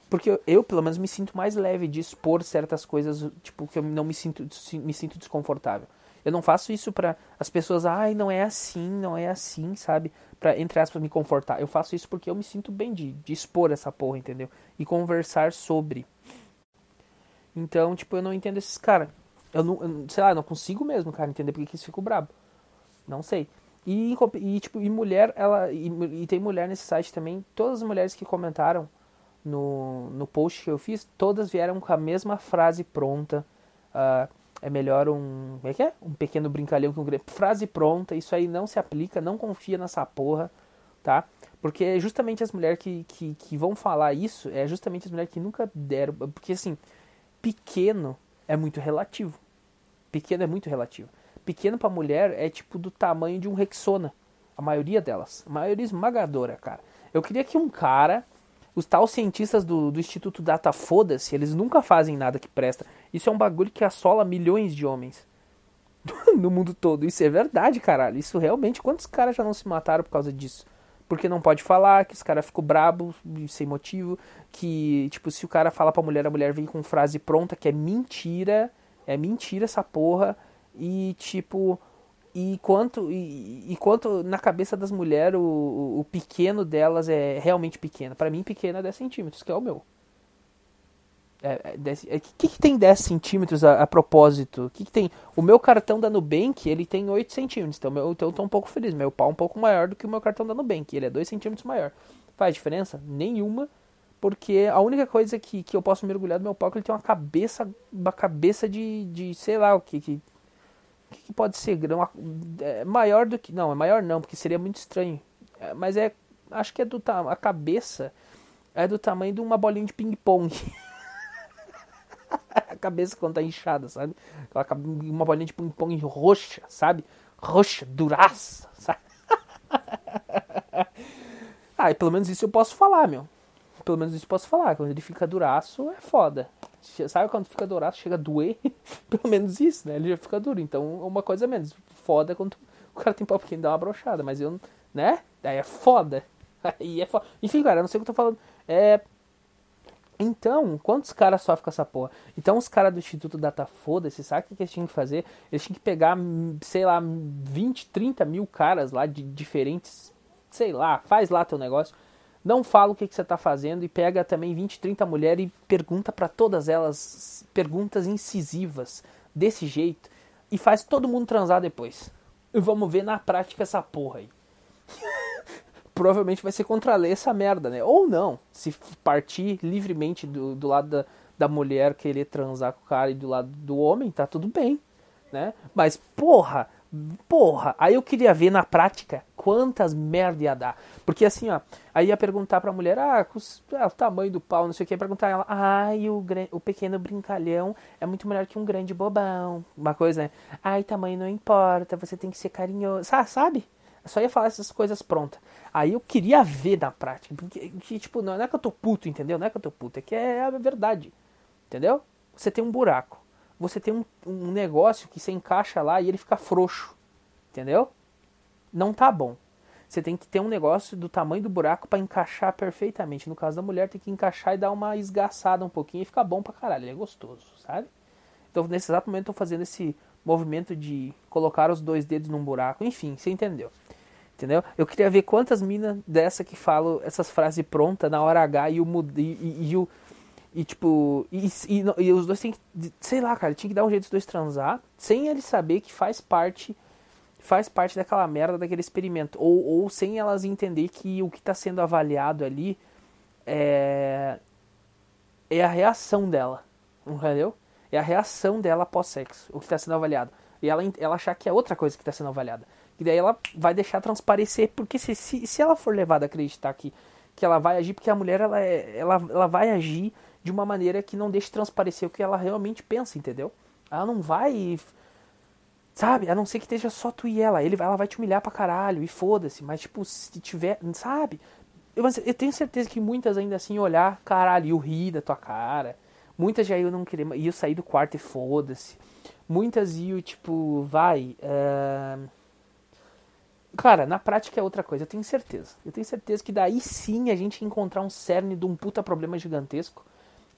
Porque eu, eu, pelo menos, me sinto mais leve de expor certas coisas, tipo, que eu não me sinto, me sinto desconfortável. Eu não faço isso para as pessoas, ai, não é assim, não é assim, sabe? Pra, entre aspas, me confortar. Eu faço isso porque eu me sinto bem de, de expor essa porra, entendeu? E conversar sobre. Então, tipo, eu não entendo esses caras. Eu não, eu, sei lá, não consigo mesmo, cara, entender porque que eles ficam brabo. Não sei. E, e, tipo, e mulher, ela. E, e tem mulher nesse site também. Todas as mulheres que comentaram no, no post que eu fiz, todas vieram com a mesma frase pronta. Uh, é melhor um. Como é que é? Um pequeno brincalhão que um grande. Frase pronta, isso aí não se aplica, não confia nessa porra, tá? Porque é justamente as mulheres que, que, que vão falar isso, é justamente as mulheres que nunca deram. Porque assim, pequeno é muito relativo. Pequeno é muito relativo. pequeno pra mulher é tipo do tamanho de um Rexona. A maioria delas. A maioria esmagadora, cara. Eu queria que um cara, os tal cientistas do, do Instituto Data Foda-se, eles nunca fazem nada que presta. Isso é um bagulho que assola milhões de homens no mundo todo. Isso é verdade, caralho. Isso realmente, quantos caras já não se mataram por causa disso? Porque não pode falar, que os caras ficam brabos sem motivo, que, tipo, se o cara fala pra mulher, a mulher vem com frase pronta, que é mentira, é mentira essa porra, e, tipo, e quanto, e, e quanto na cabeça das mulheres o, o, pequeno delas é realmente pequeno. para mim, pequeno é 10 centímetros, que é o meu. É, é, é, que, que tem 10 centímetros a, a propósito? Que, que, tem? O meu cartão da Nubank, ele tem 8 centímetros. Então, meu, então eu tô um pouco feliz. Meu pau é um pouco maior do que o meu cartão da Nubank. Ele é 2 centímetros maior. Faz diferença? Nenhuma. Porque a única coisa que, que eu posso mergulhar do meu pau é que ele tem uma cabeça, uma cabeça de, de sei lá o que. que que, que pode ser grão? É maior do que. Não, é maior não, porque seria muito estranho. É, mas é. Acho que é do A cabeça é do tamanho de uma bolinha de ping-pong. a cabeça quando tá inchada, sabe? uma bolinha de ping-pong roxa, sabe? Roxa, duraça, sabe? ah, e pelo menos isso eu posso falar, meu. Pelo menos isso eu posso falar. Quando ele fica duraço, é foda. Sabe quando fica duraço, chega a doer? pelo menos isso, né? Ele já fica duro. Então, uma coisa menos. Foda quando o cara tem pau pequeno dá uma brochada. Mas eu, né? Daí é foda. Aí é foda. Enfim, cara, eu não sei o que eu tô falando. É então, quantos caras sofrem com essa porra? Então, os caras do Instituto Data Foda-se, sabe o que eles tinham que fazer? Eles tinham que pegar, sei lá, 20, 30 mil caras lá de diferentes, sei lá, faz lá teu negócio. Não fala o que, que você tá fazendo e pega também 20, 30 mulheres e pergunta para todas elas perguntas incisivas desse jeito e faz todo mundo transar depois. E vamos ver na prática essa porra aí. provavelmente vai ser contra a lei essa merda, né? Ou não, se partir livremente do, do lado da, da mulher querer transar com o cara e do lado do homem, tá tudo bem, né? Mas, porra, porra, aí eu queria ver na prática quantas merda ia dar. Porque assim, ó, aí ia perguntar pra mulher, ah, ah o tamanho do pau, não sei o que, perguntar ela, ai, o, o pequeno brincalhão é muito melhor que um grande bobão. Uma coisa, né? Ai, tamanho não importa, você tem que ser carinhoso. Sabe? só ia falar essas coisas prontas. Aí eu queria ver na prática. Porque, que, tipo, não é que eu tô puto, entendeu? Não é que eu tô puto, é que é a verdade. Entendeu? Você tem um buraco. Você tem um, um negócio que você encaixa lá e ele fica frouxo. Entendeu? Não tá bom. Você tem que ter um negócio do tamanho do buraco para encaixar perfeitamente. No caso da mulher, tem que encaixar e dar uma esgaçada um pouquinho e fica bom pra caralho. Ele é gostoso, sabe? Então, nesse exato momento, tô fazendo esse movimento de colocar os dois dedos num buraco. Enfim, você entendeu. Entendeu? Eu queria ver quantas minas dessa que falam essas frases prontas na hora H e o e, e, e o e tipo e, e, e, os dois tem que sei lá, cara, tinha que dar um jeito dos dois transar sem ele saber que faz parte faz parte daquela merda daquele experimento ou, ou sem elas entender que o que está sendo avaliado ali é é a reação dela, entendeu? É a reação dela após sexo, o que está sendo avaliado. E ela, ela achar que é outra coisa que está sendo avaliada. E daí ela vai deixar transparecer, porque se, se, se ela for levada a acreditar que, que ela vai agir, porque a mulher ela, é, ela, ela vai agir de uma maneira que não deixe transparecer o que ela realmente pensa, entendeu? Ela não vai. Sabe? A não ser que esteja só tu e ela. Ele, ela vai te humilhar pra caralho e foda-se. Mas, tipo, se tiver. Sabe? Eu, eu tenho certeza que muitas ainda assim olhar, caralho, e rir da tua cara. Muitas já iam não querer. Iam sair do quarto e foda-se. Muitas iam, tipo, vai. Uh Cara, na prática é outra coisa, eu tenho certeza. Eu tenho certeza que daí sim a gente encontrar um cerne de um puta problema gigantesco.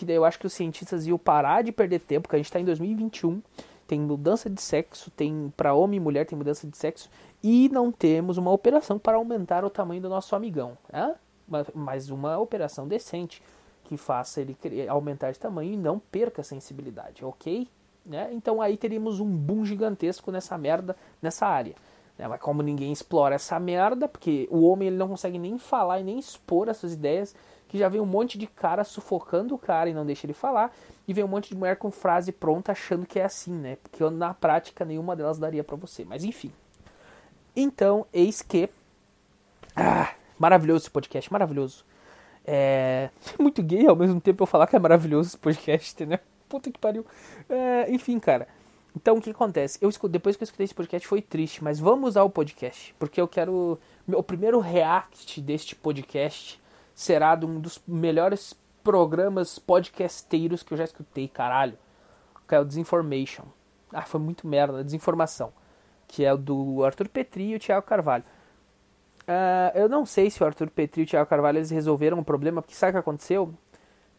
Que daí eu acho que os cientistas iam parar de perder tempo, porque a gente tá em 2021, tem mudança de sexo, tem para homem e mulher tem mudança de sexo, e não temos uma operação para aumentar o tamanho do nosso amigão. Né? Mas uma operação decente que faça ele aumentar de tamanho e não perca a sensibilidade, ok? Né? Então aí teríamos um boom gigantesco nessa merda, nessa área. Né? Mas como ninguém explora essa merda, porque o homem ele não consegue nem falar e nem expor as suas ideias, que já vem um monte de cara sufocando o cara e não deixa ele falar, e vem um monte de mulher com frase pronta achando que é assim, né? Porque na prática nenhuma delas daria para você. Mas enfim. Então, eis que. Ah, maravilhoso esse podcast, maravilhoso. É muito gay ao mesmo tempo eu falar que é maravilhoso esse podcast, entendeu? Puta que pariu. É, enfim, cara. Então o que acontece? Eu depois que eu escutei esse podcast foi triste, mas vamos usar o podcast, porque eu quero. O primeiro react deste podcast será de um dos melhores programas podcasteiros que eu já escutei, caralho. Que é o Desinformation. Ah, foi muito merda, Desinformação. Que é o do Arthur Petri e o Thiago Carvalho. Uh, eu não sei se o Arthur Petri e o Thiago Carvalho eles resolveram o problema, porque sabe o que aconteceu?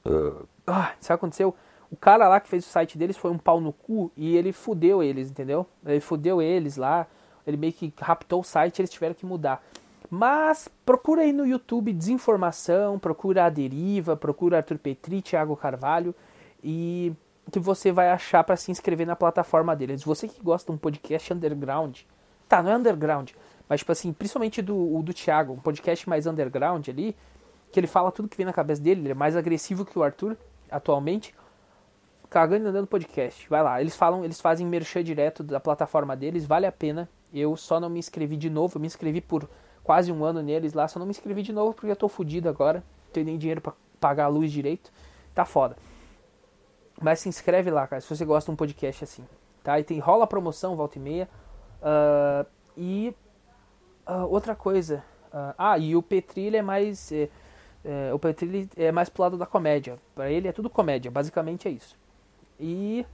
Uh. Ah, sabe o que aconteceu? O cara lá que fez o site deles foi um pau no cu e ele fudeu eles, entendeu? Ele fudeu eles lá, ele meio que raptou o site eles tiveram que mudar. Mas procura aí no YouTube Desinformação, procura a Deriva, procura Arthur Petri, Thiago Carvalho e que você vai achar para se inscrever na plataforma deles. Você que gosta de um podcast underground, tá, não é underground, mas tipo assim, principalmente do, do Thiago, um podcast mais underground ali, que ele fala tudo que vem na cabeça dele, ele é mais agressivo que o Arthur atualmente cagando e andando podcast. Vai lá, eles falam, eles fazem merchan direto da plataforma deles, vale a pena. Eu só não me inscrevi de novo, eu me inscrevi por quase um ano neles lá, só não me inscrevi de novo porque eu tô fudido agora, não tenho nem dinheiro para pagar a luz direito. Tá foda. Mas se inscreve lá, cara, se você gosta de um podcast assim, tá? E tem rola promoção, volta e meia. Uh, e uh, outra coisa. Uh, ah, e o Petri ele é mais. É, é, o Petri é mais pro lado da comédia. Para ele é tudo comédia, basicamente é isso. E.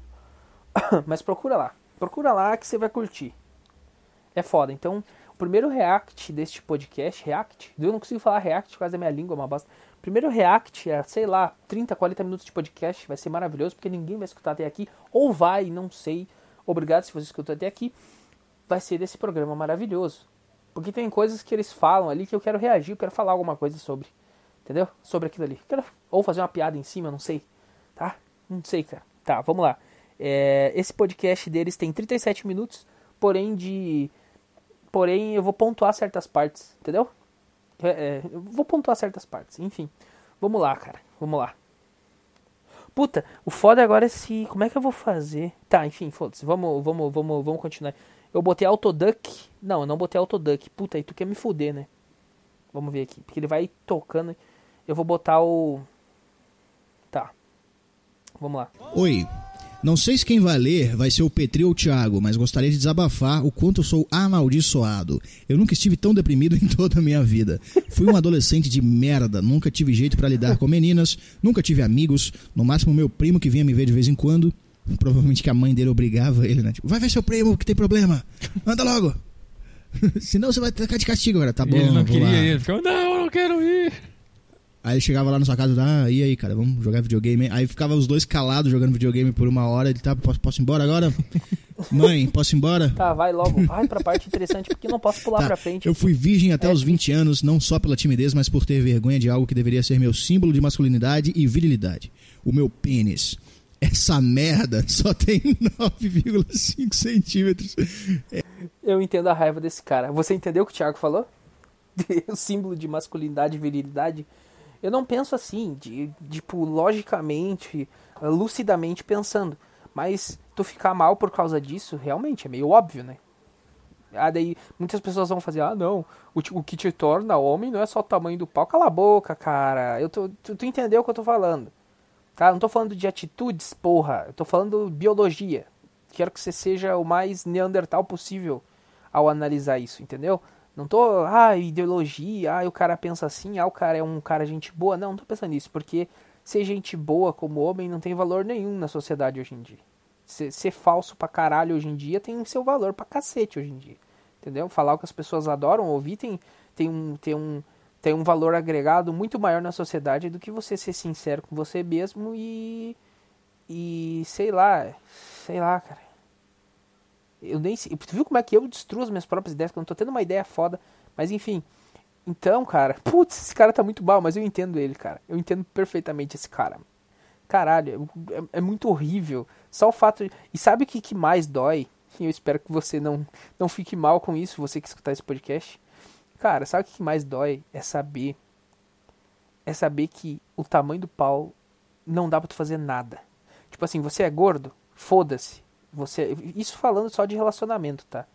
Mas procura lá. Procura lá que você vai curtir. É foda. Então, primeiro react deste podcast, react, eu não consigo falar react, quase a minha língua é uma bosta. Primeiro react é, sei lá, 30, 40 minutos de podcast, vai ser maravilhoso, porque ninguém vai escutar até aqui, ou vai, não sei. Obrigado se você escutou até aqui. Vai ser desse programa maravilhoso. Porque tem coisas que eles falam ali que eu quero reagir, eu quero falar alguma coisa sobre. Entendeu? Sobre aquilo ali. Quero, ou fazer uma piada em cima, não sei. Tá? Não sei, cara. Tá, vamos lá. É, esse podcast deles tem 37 minutos, porém de. Porém, eu vou pontuar certas partes, entendeu? É, é, eu vou pontuar certas partes, enfim. Vamos lá, cara. Vamos lá. Puta, o foda agora é se. Como é que eu vou fazer? Tá, enfim, foda-se. Vamos, vamos, vamos, vamos continuar. Eu botei Autoduck. Não, eu não botei Autoduck. Puta, aí tu quer me fuder, né? Vamos ver aqui. Porque ele vai tocando. Eu vou botar o. Vamos lá. Oi. Não sei se quem vai ler vai ser o Petri ou o Thiago, mas gostaria de desabafar o quanto eu sou amaldiçoado. Eu nunca estive tão deprimido em toda a minha vida. Fui um adolescente de merda, nunca tive jeito para lidar com meninas, nunca tive amigos, no máximo meu primo que vinha me ver de vez em quando. Provavelmente que a mãe dele obrigava ele, né? Tipo, vai ver seu primo que tem problema. Anda logo. Senão você vai ficar de castigo agora. Tá bom, ele não queria lá. ir. Ele ficava, não, eu não quero ir. Aí chegava lá na sua casa, ah, e aí, cara, vamos jogar videogame. Aí ficava os dois calados jogando videogame por uma hora. Ele tá, posso, posso ir embora agora? Mãe, posso ir embora? Tá, vai logo, vai pra parte interessante, porque não posso pular tá, pra frente. Eu fui virgem até é. os 20 anos, não só pela timidez, mas por ter vergonha de algo que deveria ser meu símbolo de masculinidade e virilidade. O meu pênis. Essa merda só tem 9,5 centímetros. É. Eu entendo a raiva desse cara. Você entendeu o que o Thiago falou? o símbolo de masculinidade e virilidade eu não penso assim, de, tipo, logicamente, lucidamente pensando. Mas tu ficar mal por causa disso, realmente, é meio óbvio, né? Ah, daí muitas pessoas vão fazer, ah, não, o, o que te torna homem não é só o tamanho do pau. Cala a boca, cara. Eu tô, tu, tu entendeu o que eu tô falando. Tá? Não tô falando de atitudes, porra. Eu tô falando biologia. Quero que você seja o mais neandertal possível ao analisar isso, entendeu? Não tô, ah, ideologia, ah, o cara pensa assim, ah, o cara é um cara gente boa. Não, não tô pensando nisso, porque ser gente boa como homem não tem valor nenhum na sociedade hoje em dia. Ser, ser falso pra caralho hoje em dia tem seu valor pra cacete hoje em dia. Entendeu? Falar o que as pessoas adoram ouvir tem, tem, um, tem, um, tem um valor agregado muito maior na sociedade do que você ser sincero com você mesmo e. E sei lá, sei lá, cara. Eu nem sei. Tu viu como é que eu destruo as minhas próprias ideias? Que eu não tô tendo uma ideia foda. Mas enfim. Então, cara. Putz, esse cara tá muito mal, mas eu entendo ele, cara. Eu entendo perfeitamente esse cara. Caralho, é, é muito horrível. Só o fato. De... E sabe o que, que mais dói? E eu espero que você não, não fique mal com isso, você que escutar esse podcast. Cara, sabe o que mais dói? É saber. É saber que o tamanho do pau não dá pra tu fazer nada. Tipo assim, você é gordo? Foda-se você isso falando só de relacionamento, tá?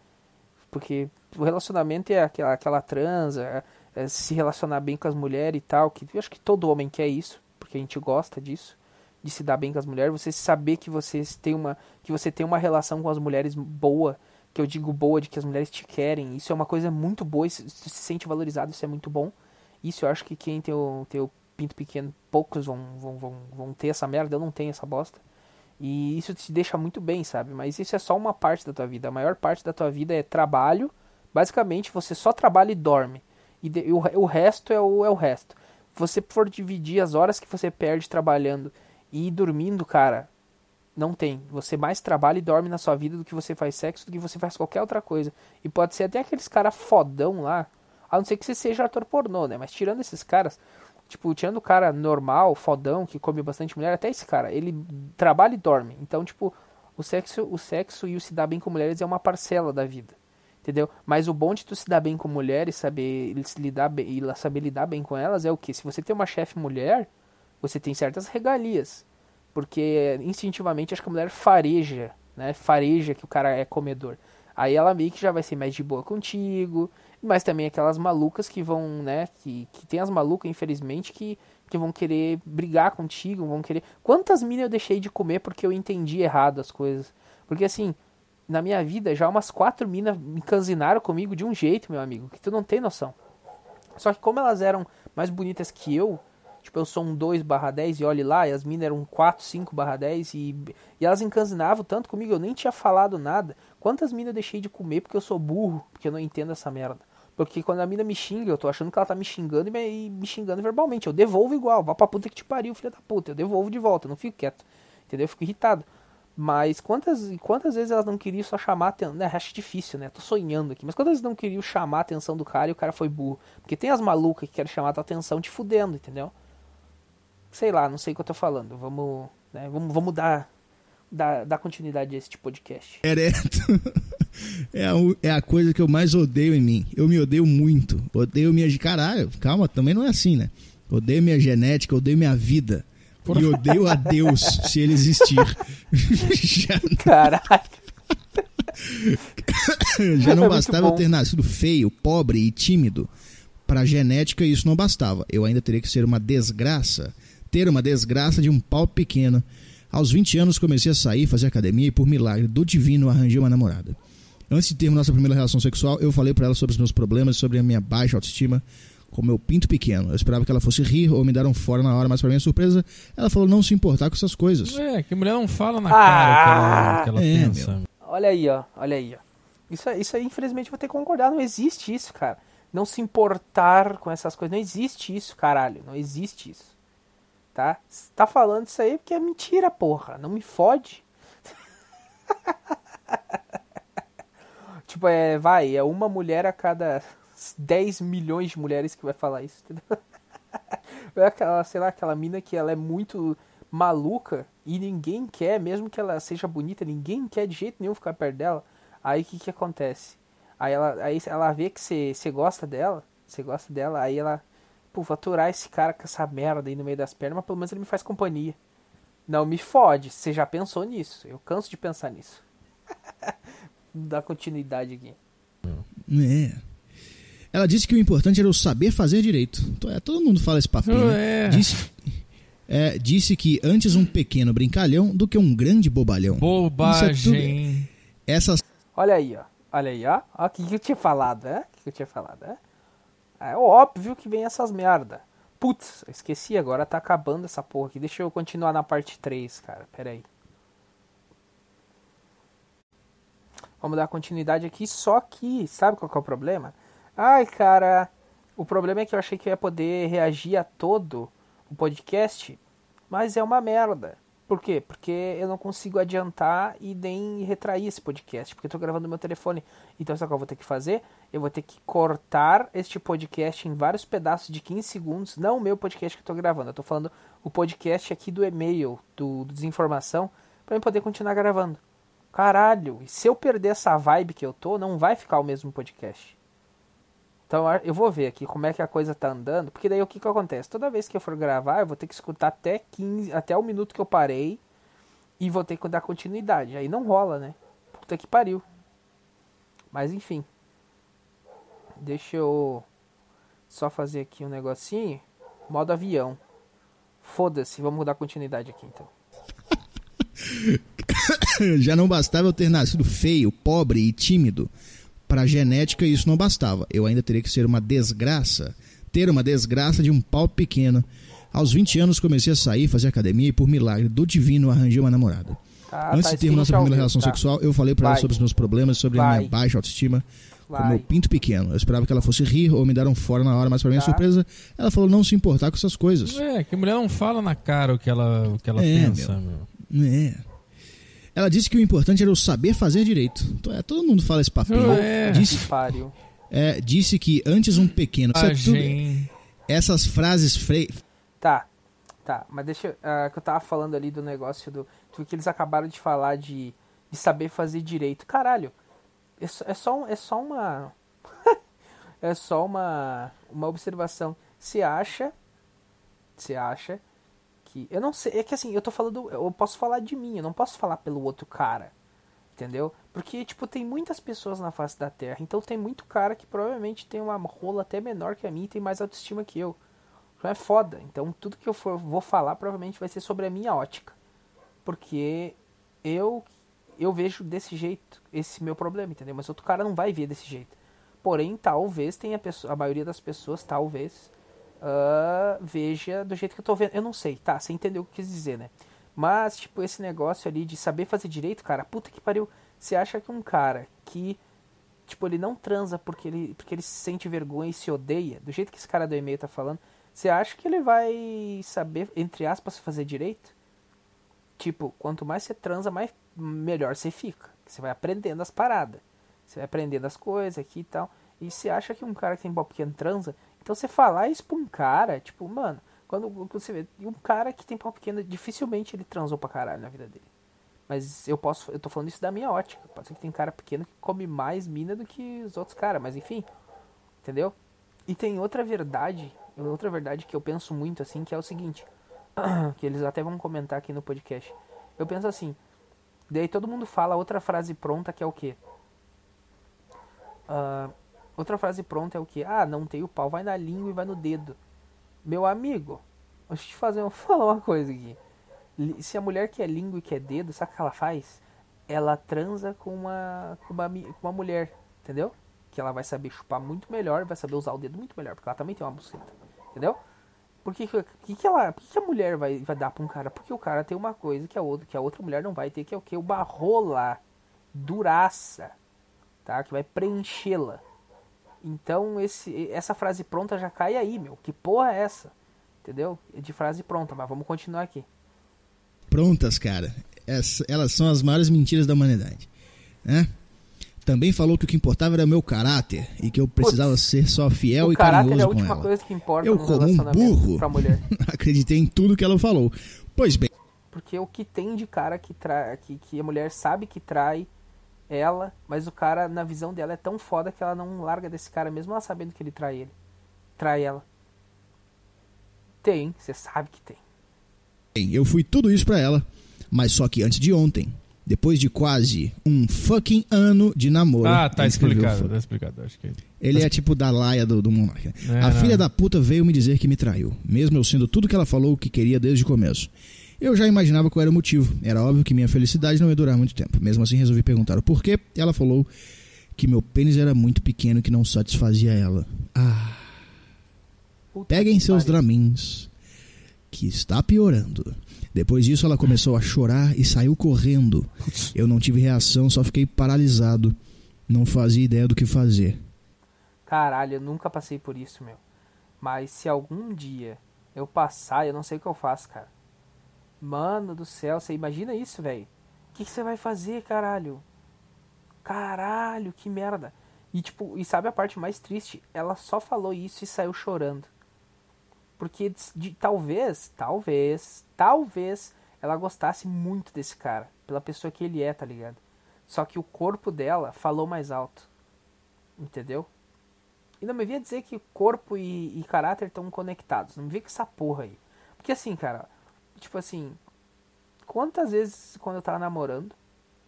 Porque o relacionamento é aquela, aquela transa, é, é se relacionar bem com as mulheres e tal, que eu acho que todo homem quer isso, porque a gente gosta disso. de se dar bem com as mulheres, você saber que você tem uma que você tem uma relação com as mulheres boa, que eu digo boa de que as mulheres te querem. Isso é uma coisa muito boa, isso, se sente valorizado, isso é muito bom. Isso eu acho que quem tem o, tem o pinto pequeno, poucos vão, vão, vão, vão ter essa merda, eu não tenho essa bosta. E isso te deixa muito bem, sabe? Mas isso é só uma parte da tua vida. A maior parte da tua vida é trabalho. Basicamente, você só trabalha e dorme. E, o, o resto é o, é o resto. Você for dividir as horas que você perde trabalhando e dormindo, cara, não tem. Você mais trabalha e dorme na sua vida do que você faz sexo, do que você faz qualquer outra coisa. E pode ser até aqueles caras fodão lá. A não ser que você seja ator pornô, né? Mas tirando esses caras, tipo, tirando o cara normal, fodão, que come bastante mulher, até esse cara, ele trabalha e dorme. Então, tipo, o sexo, o sexo e o se dar bem com mulheres é uma parcela da vida. Entendeu? Mas o bom de tu se dar bem com mulheres, saber lidar bem, e saber lidar bem com elas é o que? Se você tem uma chefe mulher, você tem certas regalias. Porque instintivamente acho que a mulher fareja, né? Fareja que o cara é comedor. Aí ela meio que já vai ser mais de boa contigo. Mas também aquelas malucas que vão, né? Que, que tem as malucas, infelizmente, que, que vão querer brigar contigo, vão querer. Quantas minas eu deixei de comer porque eu entendi errado as coisas? Porque assim, na minha vida, já umas quatro minas me canzinaram comigo de um jeito, meu amigo, que tu não tem noção. Só que como elas eram mais bonitas que eu, Tipo, eu sou um 2 barra 10 e olhe lá, e as minas eram um 4, 5 barra 10 e, e elas encasinavam tanto comigo, eu nem tinha falado nada. Quantas minas eu deixei de comer porque eu sou burro, porque eu não entendo essa merda. Porque quando a mina me xinga, eu tô achando que ela tá me xingando e me, xingando verbalmente. Eu devolvo igual, vá pra puta que te pariu, filha da puta. Eu devolvo de volta, eu não fico quieto. Entendeu? Eu fico irritado. Mas quantas, quantas vezes elas não queriam só chamar atenção? Né? Acho difícil, né? Tô sonhando aqui. Mas quantas vezes não queriam chamar a atenção do cara e o cara foi burro? Porque tem as malucas que querem chamar a tua atenção te fudendo, entendeu? sei lá, não sei o que eu tô falando. Vamos, né, vamos, vamos dar, dar, dar continuidade a esse tipo podcast. Ereto. É a, é a coisa que eu mais odeio em mim. Eu me odeio muito. Odeio minha. Caralho, calma, também não é assim, né? Odeio minha genética, odeio minha vida. E odeio a Deus, se ele existir. Já... Caralho. Já não é bastava eu ter nascido feio, pobre e tímido. Para genética, isso não bastava. Eu ainda teria que ser uma desgraça ter uma desgraça de um pau pequeno. Aos 20 anos comecei a sair, fazer academia e por milagre do divino arranjei uma namorada. Antes de termos nossa primeira relação sexual, eu falei para ela sobre os meus problemas, sobre a minha baixa autoestima, com meu pinto pequeno. Eu esperava que ela fosse rir ou me dar um fora na hora, mas para minha surpresa, ela falou não se importar com essas coisas. É, que mulher não fala na cara ah, que ela, que ela é, pensa. Meu. Olha aí, ó, olha aí, ó. Isso, isso aí, infelizmente, vou ter que concordar. Não existe isso, cara. Não se importar com essas coisas. Não existe isso, caralho. Não existe isso tá? Tá falando isso aí porque é mentira, porra. Não me fode. tipo, é, vai, é uma mulher a cada 10 milhões de mulheres que vai falar isso, entendeu? É aquela, sei lá, aquela mina que ela é muito maluca e ninguém quer, mesmo que ela seja bonita, ninguém quer de jeito nenhum ficar perto dela. Aí o que que acontece? Aí ela, aí ela vê que você gosta dela, você gosta dela, aí ela pô, vou aturar esse cara com essa merda aí no meio das pernas, mas pelo menos ele me faz companhia. Não me fode, você já pensou nisso. Eu canso de pensar nisso. Dá continuidade aqui. É. Ela disse que o importante era o saber fazer direito. É, todo mundo fala esse papinho. Né? É. Disse, é, disse que antes um pequeno brincalhão do que um grande bobalhão. Bobagem. É Essas... Olha aí, ó. Olha aí, ó. O que eu tinha falado, é? O que eu tinha falado, é? É óbvio que vem essas merda. Putz, esqueci agora, tá acabando essa porra aqui. Deixa eu continuar na parte 3, cara. Pera aí. Vamos dar continuidade aqui, só que, sabe qual que é o problema? Ai, cara, o problema é que eu achei que eu ia poder reagir a todo o podcast, mas é uma merda. Por quê? Porque eu não consigo adiantar e nem retrair esse podcast, porque eu tô gravando no meu telefone. Então, sabe o que eu vou ter que fazer? Eu vou ter que cortar este podcast em vários pedaços de 15 segundos. Não o meu podcast que eu tô gravando, eu tô falando o podcast aqui do e-mail, do, do Desinformação, para eu poder continuar gravando. Caralho, se eu perder essa vibe que eu tô, não vai ficar o mesmo podcast. Então eu vou ver aqui como é que a coisa tá andando, porque daí o que que acontece? Toda vez que eu for gravar, eu vou ter que escutar até 15, até o minuto que eu parei e vou ter que dar continuidade. Aí não rola, né? Puta que pariu. Mas enfim. Deixa eu só fazer aqui um negocinho. Modo avião. Foda-se, vamos dar continuidade aqui então. Já não bastava eu ter nascido feio, pobre e tímido. Para a genética, isso não bastava. Eu ainda teria que ser uma desgraça. Ter uma desgraça de um pau pequeno. Aos 20 anos comecei a sair, fazer academia e, por milagre do divino, arranjei uma namorada. Tá, Antes tá, de termos nossa primeira relação tá. sexual, eu falei para ela sobre os meus problemas, sobre Vai. a minha baixa autoestima, Vai. com meu pinto pequeno. Eu esperava que ela fosse rir ou me dar um fora na hora, mas para minha tá. surpresa, ela falou não se importar com essas coisas. É, que a mulher não fala na cara o que ela, o que ela é, pensa, meu. meu. É. Ela disse que o importante era o saber fazer direito. Então, é, todo mundo fala esse papinho. É. Disse, é, disse que antes um pequeno. Ah, tudo, essas frases. Fre... Tá, tá. Mas deixa. Uh, que eu tava falando ali do negócio do. do que eles acabaram de falar de, de saber fazer direito. Caralho. É só, é só, é só uma. é só uma, uma observação. Você acha. Você acha que. Eu não sei. É que assim, eu tô falando. Eu posso falar de mim, eu não posso falar pelo outro cara. Entendeu? Porque, tipo, tem muitas pessoas na face da Terra. Então tem muito cara que provavelmente tem uma rola até menor que a minha e tem mais autoestima que eu. Então é foda. Então tudo que eu for, vou falar provavelmente vai ser sobre a minha ótica. Porque eu eu vejo desse jeito esse meu problema, entendeu? Mas outro cara não vai ver desse jeito. Porém, talvez tenha pessoa, a maioria das pessoas, talvez, uh, veja do jeito que eu tô vendo. Eu não sei, tá? Você entendeu o que eu quis dizer, né? Mas, tipo, esse negócio ali de saber fazer direito, cara, puta que pariu. Você acha que um cara que, tipo, ele não transa porque ele, porque ele se sente vergonha e se odeia, do jeito que esse cara do e-mail tá falando, você acha que ele vai saber, entre aspas, fazer direito? Tipo, quanto mais você transa, mais melhor você fica. Você vai aprendendo as paradas. Você vai aprendendo as coisas aqui e tal. E você acha que um cara que tem pau pequeno transa, então você falar isso pra um cara, tipo, mano, quando você vê, um cara que tem pau pequeno, dificilmente ele transou pra caralho na vida dele. Mas eu posso, eu tô falando isso da minha ótica. Pode ser que tem cara pequeno que come mais mina do que os outros caras, mas enfim. Entendeu? E tem outra verdade, outra verdade que eu penso muito assim, que é o seguinte, que eles até vão comentar aqui no podcast. Eu penso assim, daí todo mundo fala outra frase pronta que é o quê? Uh, Outra frase pronta é o que? Ah, não tem o pau, vai na língua e vai no dedo. Meu amigo, deixa eu te fazer, falar uma coisa aqui. Se a mulher quer língua e quer dedo, sabe o que ela faz? Ela transa com uma, com uma, com uma mulher, entendeu? Que ela vai saber chupar muito melhor, vai saber usar o dedo muito melhor, porque ela também tem uma buceta, entendeu? Por que, que, que, ela, por que, a mulher vai, vai dar pra um cara? Porque o cara tem uma coisa que a outra, que a outra mulher não vai ter, que é o que? Uma rola duraça, tá? Que vai preenchê-la. Então esse, essa frase pronta já cai aí, meu. Que porra é essa? Entendeu? De frase pronta, mas vamos continuar aqui. Prontas, cara. Essa, elas são as maiores mentiras da humanidade. Né? Também falou que o que importava era o meu caráter e que eu precisava Putz, ser só fiel e carinhoso é a última coisa que importa eu, como um burro, acreditei em tudo que ela falou. Pois bem. Porque o que tem de cara que, tra... que, que a mulher sabe que trai ela, mas o cara, na visão dela, é tão foda que ela não larga desse cara, mesmo ela sabendo que ele trai ele. Trai ela. Tem, você sabe que tem. Eu fui tudo isso pra ela, mas só que antes de ontem. Depois de quase um fucking ano de namoro. Ah, tá explicado, tá explicado. Acho que... Ele é tipo da laia do, do monarca. É, a não. filha da puta veio me dizer que me traiu, mesmo eu sendo tudo que ela falou que queria desde o começo. Eu já imaginava qual era o motivo. Era óbvio que minha felicidade não ia durar muito tempo. Mesmo assim, resolvi perguntar o porquê. Ela falou que meu pênis era muito pequeno e que não satisfazia ela. Ah. Peguem seus dramins, que está piorando. Depois disso, ela começou a chorar e saiu correndo. Eu não tive reação, só fiquei paralisado. Não fazia ideia do que fazer. Caralho, eu nunca passei por isso, meu. Mas se algum dia eu passar, eu não sei o que eu faço, cara. Mano do céu, você imagina isso, velho? O que, você vai fazer, caralho? Caralho, que merda. E tipo, e sabe a parte mais triste? Ela só falou isso e saiu chorando. Porque de, de, talvez, talvez, talvez ela gostasse muito desse cara, pela pessoa que ele é, tá ligado? Só que o corpo dela falou mais alto. Entendeu? E não me via dizer que corpo e, e caráter estão conectados. Não me vê com essa porra aí. Porque assim, cara, tipo assim, quantas vezes quando eu tava namorando,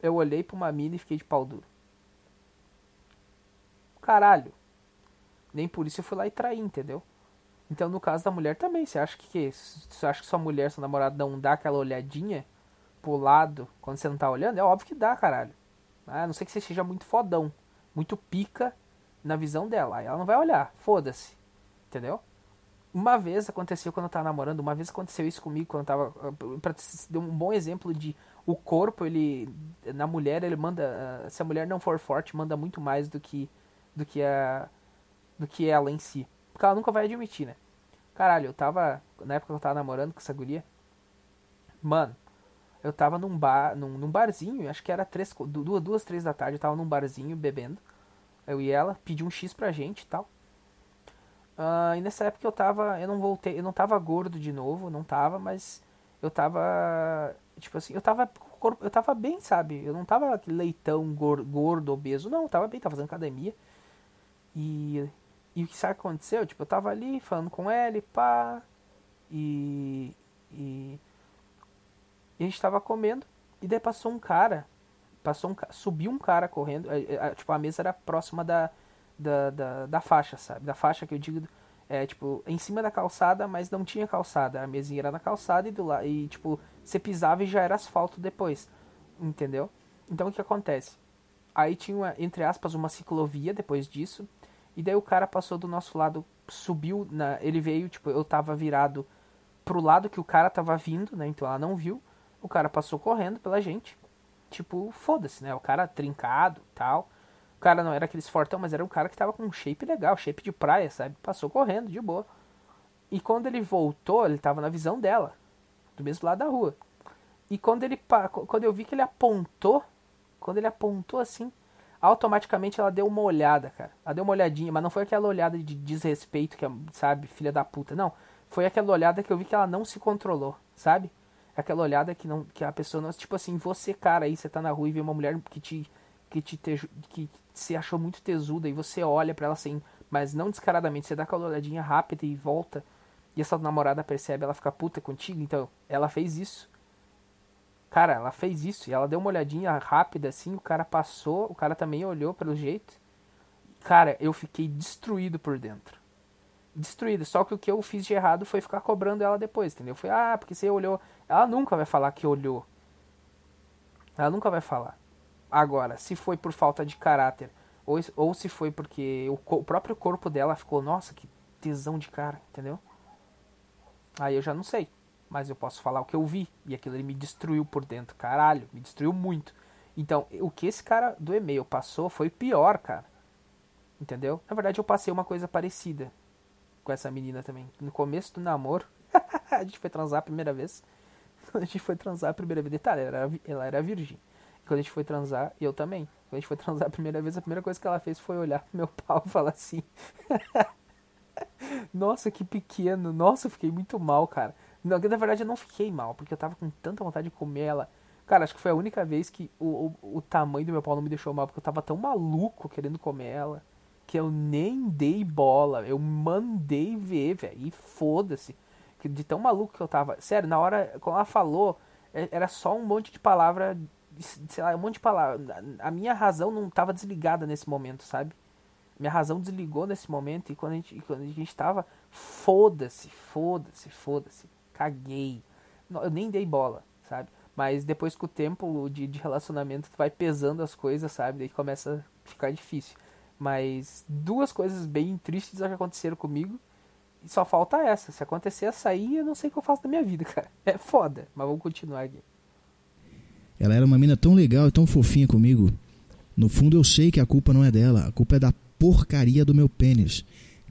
eu olhei pra uma mina e fiquei de pau duro. Caralho. Nem por isso eu fui lá e traí, entendeu? Então, no caso da mulher também, você acha que você acha que sua mulher, sua namorada não dá aquela olhadinha pro lado quando você não tá olhando? É óbvio que dá, caralho. Ah, a não ser que você seja muito fodão, muito pica na visão dela. Aí ela não vai olhar, foda-se. Entendeu? Uma vez aconteceu quando eu tava namorando, uma vez aconteceu isso comigo quando eu tava. Pra dar um bom exemplo de o corpo, ele. Na mulher, ele manda. Se a mulher não for forte, manda muito mais do que. do que a. do que ela em si. Porque ela nunca vai admitir, né? Caralho, eu tava. Na época que eu tava namorando com essa guria. Mano, eu tava num bar. num, num barzinho, acho que era três, duas, duas, três da tarde, eu tava num barzinho bebendo. Eu e ela, pedi um X pra gente e tal. Uh, e nessa época eu tava. Eu não voltei. Eu não tava gordo de novo, não tava, mas eu tava. Tipo assim, eu tava. Eu tava bem, sabe? Eu não tava leitão, gordo, obeso, não, tava bem, tava fazendo academia. E e o que sabe aconteceu? Tipo, eu tava ali falando com ele, pá. E. E, e a gente tava comendo. E daí passou um cara. Passou um Subiu um cara correndo. É, é, tipo, a mesa era próxima da, da, da, da, faixa, sabe? Da faixa que eu digo. É, tipo, em cima da calçada, mas não tinha calçada. A mesinha era na calçada e do lado. E, tipo, você pisava e já era asfalto depois. Entendeu? Então o que acontece? Aí tinha, uma, entre aspas, uma ciclovia depois disso. E daí o cara passou do nosso lado, subiu, na, ele veio, tipo, eu tava virado pro lado que o cara tava vindo, né? Então ela não viu. O cara passou correndo pela gente. Tipo, foda-se, né? O cara trincado tal. O cara não era aqueles fortão, mas era um cara que tava com um shape legal, shape de praia, sabe? Passou correndo, de boa. E quando ele voltou, ele tava na visão dela, do mesmo lado da rua. E quando ele quando eu vi que ele apontou, quando ele apontou assim, automaticamente ela deu uma olhada, cara. Ela deu uma olhadinha, mas não foi aquela olhada de desrespeito que, sabe, filha da puta, não. Foi aquela olhada que eu vi que ela não se controlou, sabe? Aquela olhada que não que a pessoa não, tipo assim, você cara aí, você tá na rua e vê uma mulher que te que te que se achou muito tesuda e você olha para ela assim, mas não descaradamente, você dá aquela olhadinha rápida e volta. E essa namorada percebe, ela fica puta contigo, então ela fez isso. Cara, ela fez isso e ela deu uma olhadinha rápida assim, o cara passou, o cara também olhou pelo jeito. Cara, eu fiquei destruído por dentro. Destruído. Só que o que eu fiz de errado foi ficar cobrando ela depois, entendeu? Foi, ah, porque você olhou. Ela nunca vai falar que olhou. Ela nunca vai falar. Agora, se foi por falta de caráter, ou, ou se foi porque o, o próprio corpo dela ficou, nossa, que tesão de cara, entendeu? Aí eu já não sei mas eu posso falar o que eu vi. E aquilo ele me destruiu por dentro, caralho, me destruiu muito. Então, o que esse cara do e-mail passou foi pior, cara. Entendeu? Na verdade, eu passei uma coisa parecida com essa menina também. No começo do namoro, a gente foi transar a primeira vez. A gente foi transar a primeira vez, detalhe, ela era, ela era virgem. Quando a gente foi transar, eu também. Quando a gente foi transar a primeira vez, a primeira coisa que ela fez foi olhar pro meu pau e falar assim: Nossa, que pequeno. Nossa, eu fiquei muito mal, cara. Não, na verdade eu não fiquei mal, porque eu tava com tanta vontade de comer ela. Cara, acho que foi a única vez que o, o, o tamanho do meu pau não me deixou mal, porque eu tava tão maluco querendo comer ela, que eu nem dei bola. Eu mandei ver, velho. E foda-se. De tão maluco que eu tava. Sério, na hora, quando ela falou, é, era só um monte de palavra. Sei lá, um monte de palavra. A minha razão não tava desligada nesse momento, sabe? Minha razão desligou nesse momento e quando a gente, quando a gente tava, foda-se, foda-se, foda-se caguei. Eu nem dei bola, sabe? Mas depois com o tempo de, de relacionamento, tu vai pesando as coisas, sabe? Daí começa a ficar difícil. Mas duas coisas bem tristes já aconteceram comigo. E só falta essa. Se acontecer essa aí, eu não sei o que eu faço da minha vida, cara. É foda, mas vamos continuar aqui. Ela era uma mina tão legal e tão fofinha comigo. No fundo eu sei que a culpa não é dela, a culpa é da porcaria do meu pênis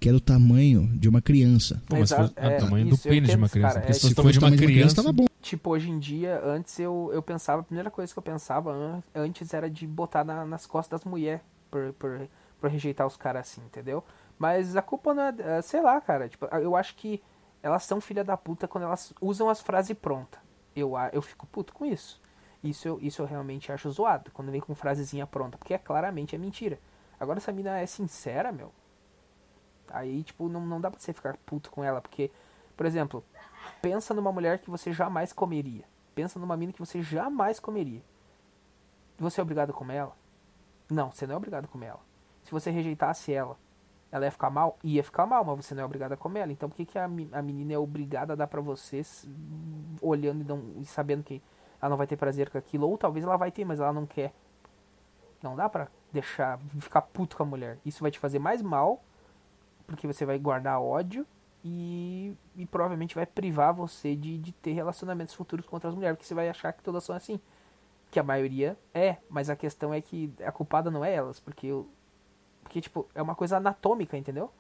que era o tamanho de uma criança. Pô, mas Exato, é, o tamanho isso, do pênis de uma criança. Cara, é, se for de uma criança, tava bom. Tipo, hoje em dia, antes eu, eu pensava, a primeira coisa que eu pensava antes era de botar na, nas costas das mulheres por, por, por rejeitar os caras assim, entendeu? Mas a culpa não é, é, sei lá, cara, tipo, eu acho que elas são filha da puta quando elas usam as frases prontas. Eu, eu fico puto com isso. Isso eu, isso eu realmente acho zoado, quando vem com frasezinha pronta, porque é claramente é mentira. Agora essa mina é sincera, meu. Aí, tipo, não, não dá pra você ficar puto com ela, porque, por exemplo, pensa numa mulher que você jamais comeria. Pensa numa mina que você jamais comeria. Você é obrigado a comer ela? Não, você não é obrigado a comer ela. Se você rejeitasse ela, ela ia ficar mal? Ia ficar mal, mas você não é obrigado a comer ela. Então por que, que a, a menina é obrigada a dar para vocês, olhando e, não, e sabendo que ela não vai ter prazer com aquilo? Ou talvez ela vai ter, mas ela não quer. Não dá pra deixar, ficar puto com a mulher. Isso vai te fazer mais mal, porque você vai guardar ódio e, e provavelmente vai privar você de, de ter relacionamentos futuros com outras mulheres, porque você vai achar que todas são assim. Que a maioria é, mas a questão é que a culpada não é elas, porque eu, porque, tipo, é uma coisa anatômica, entendeu?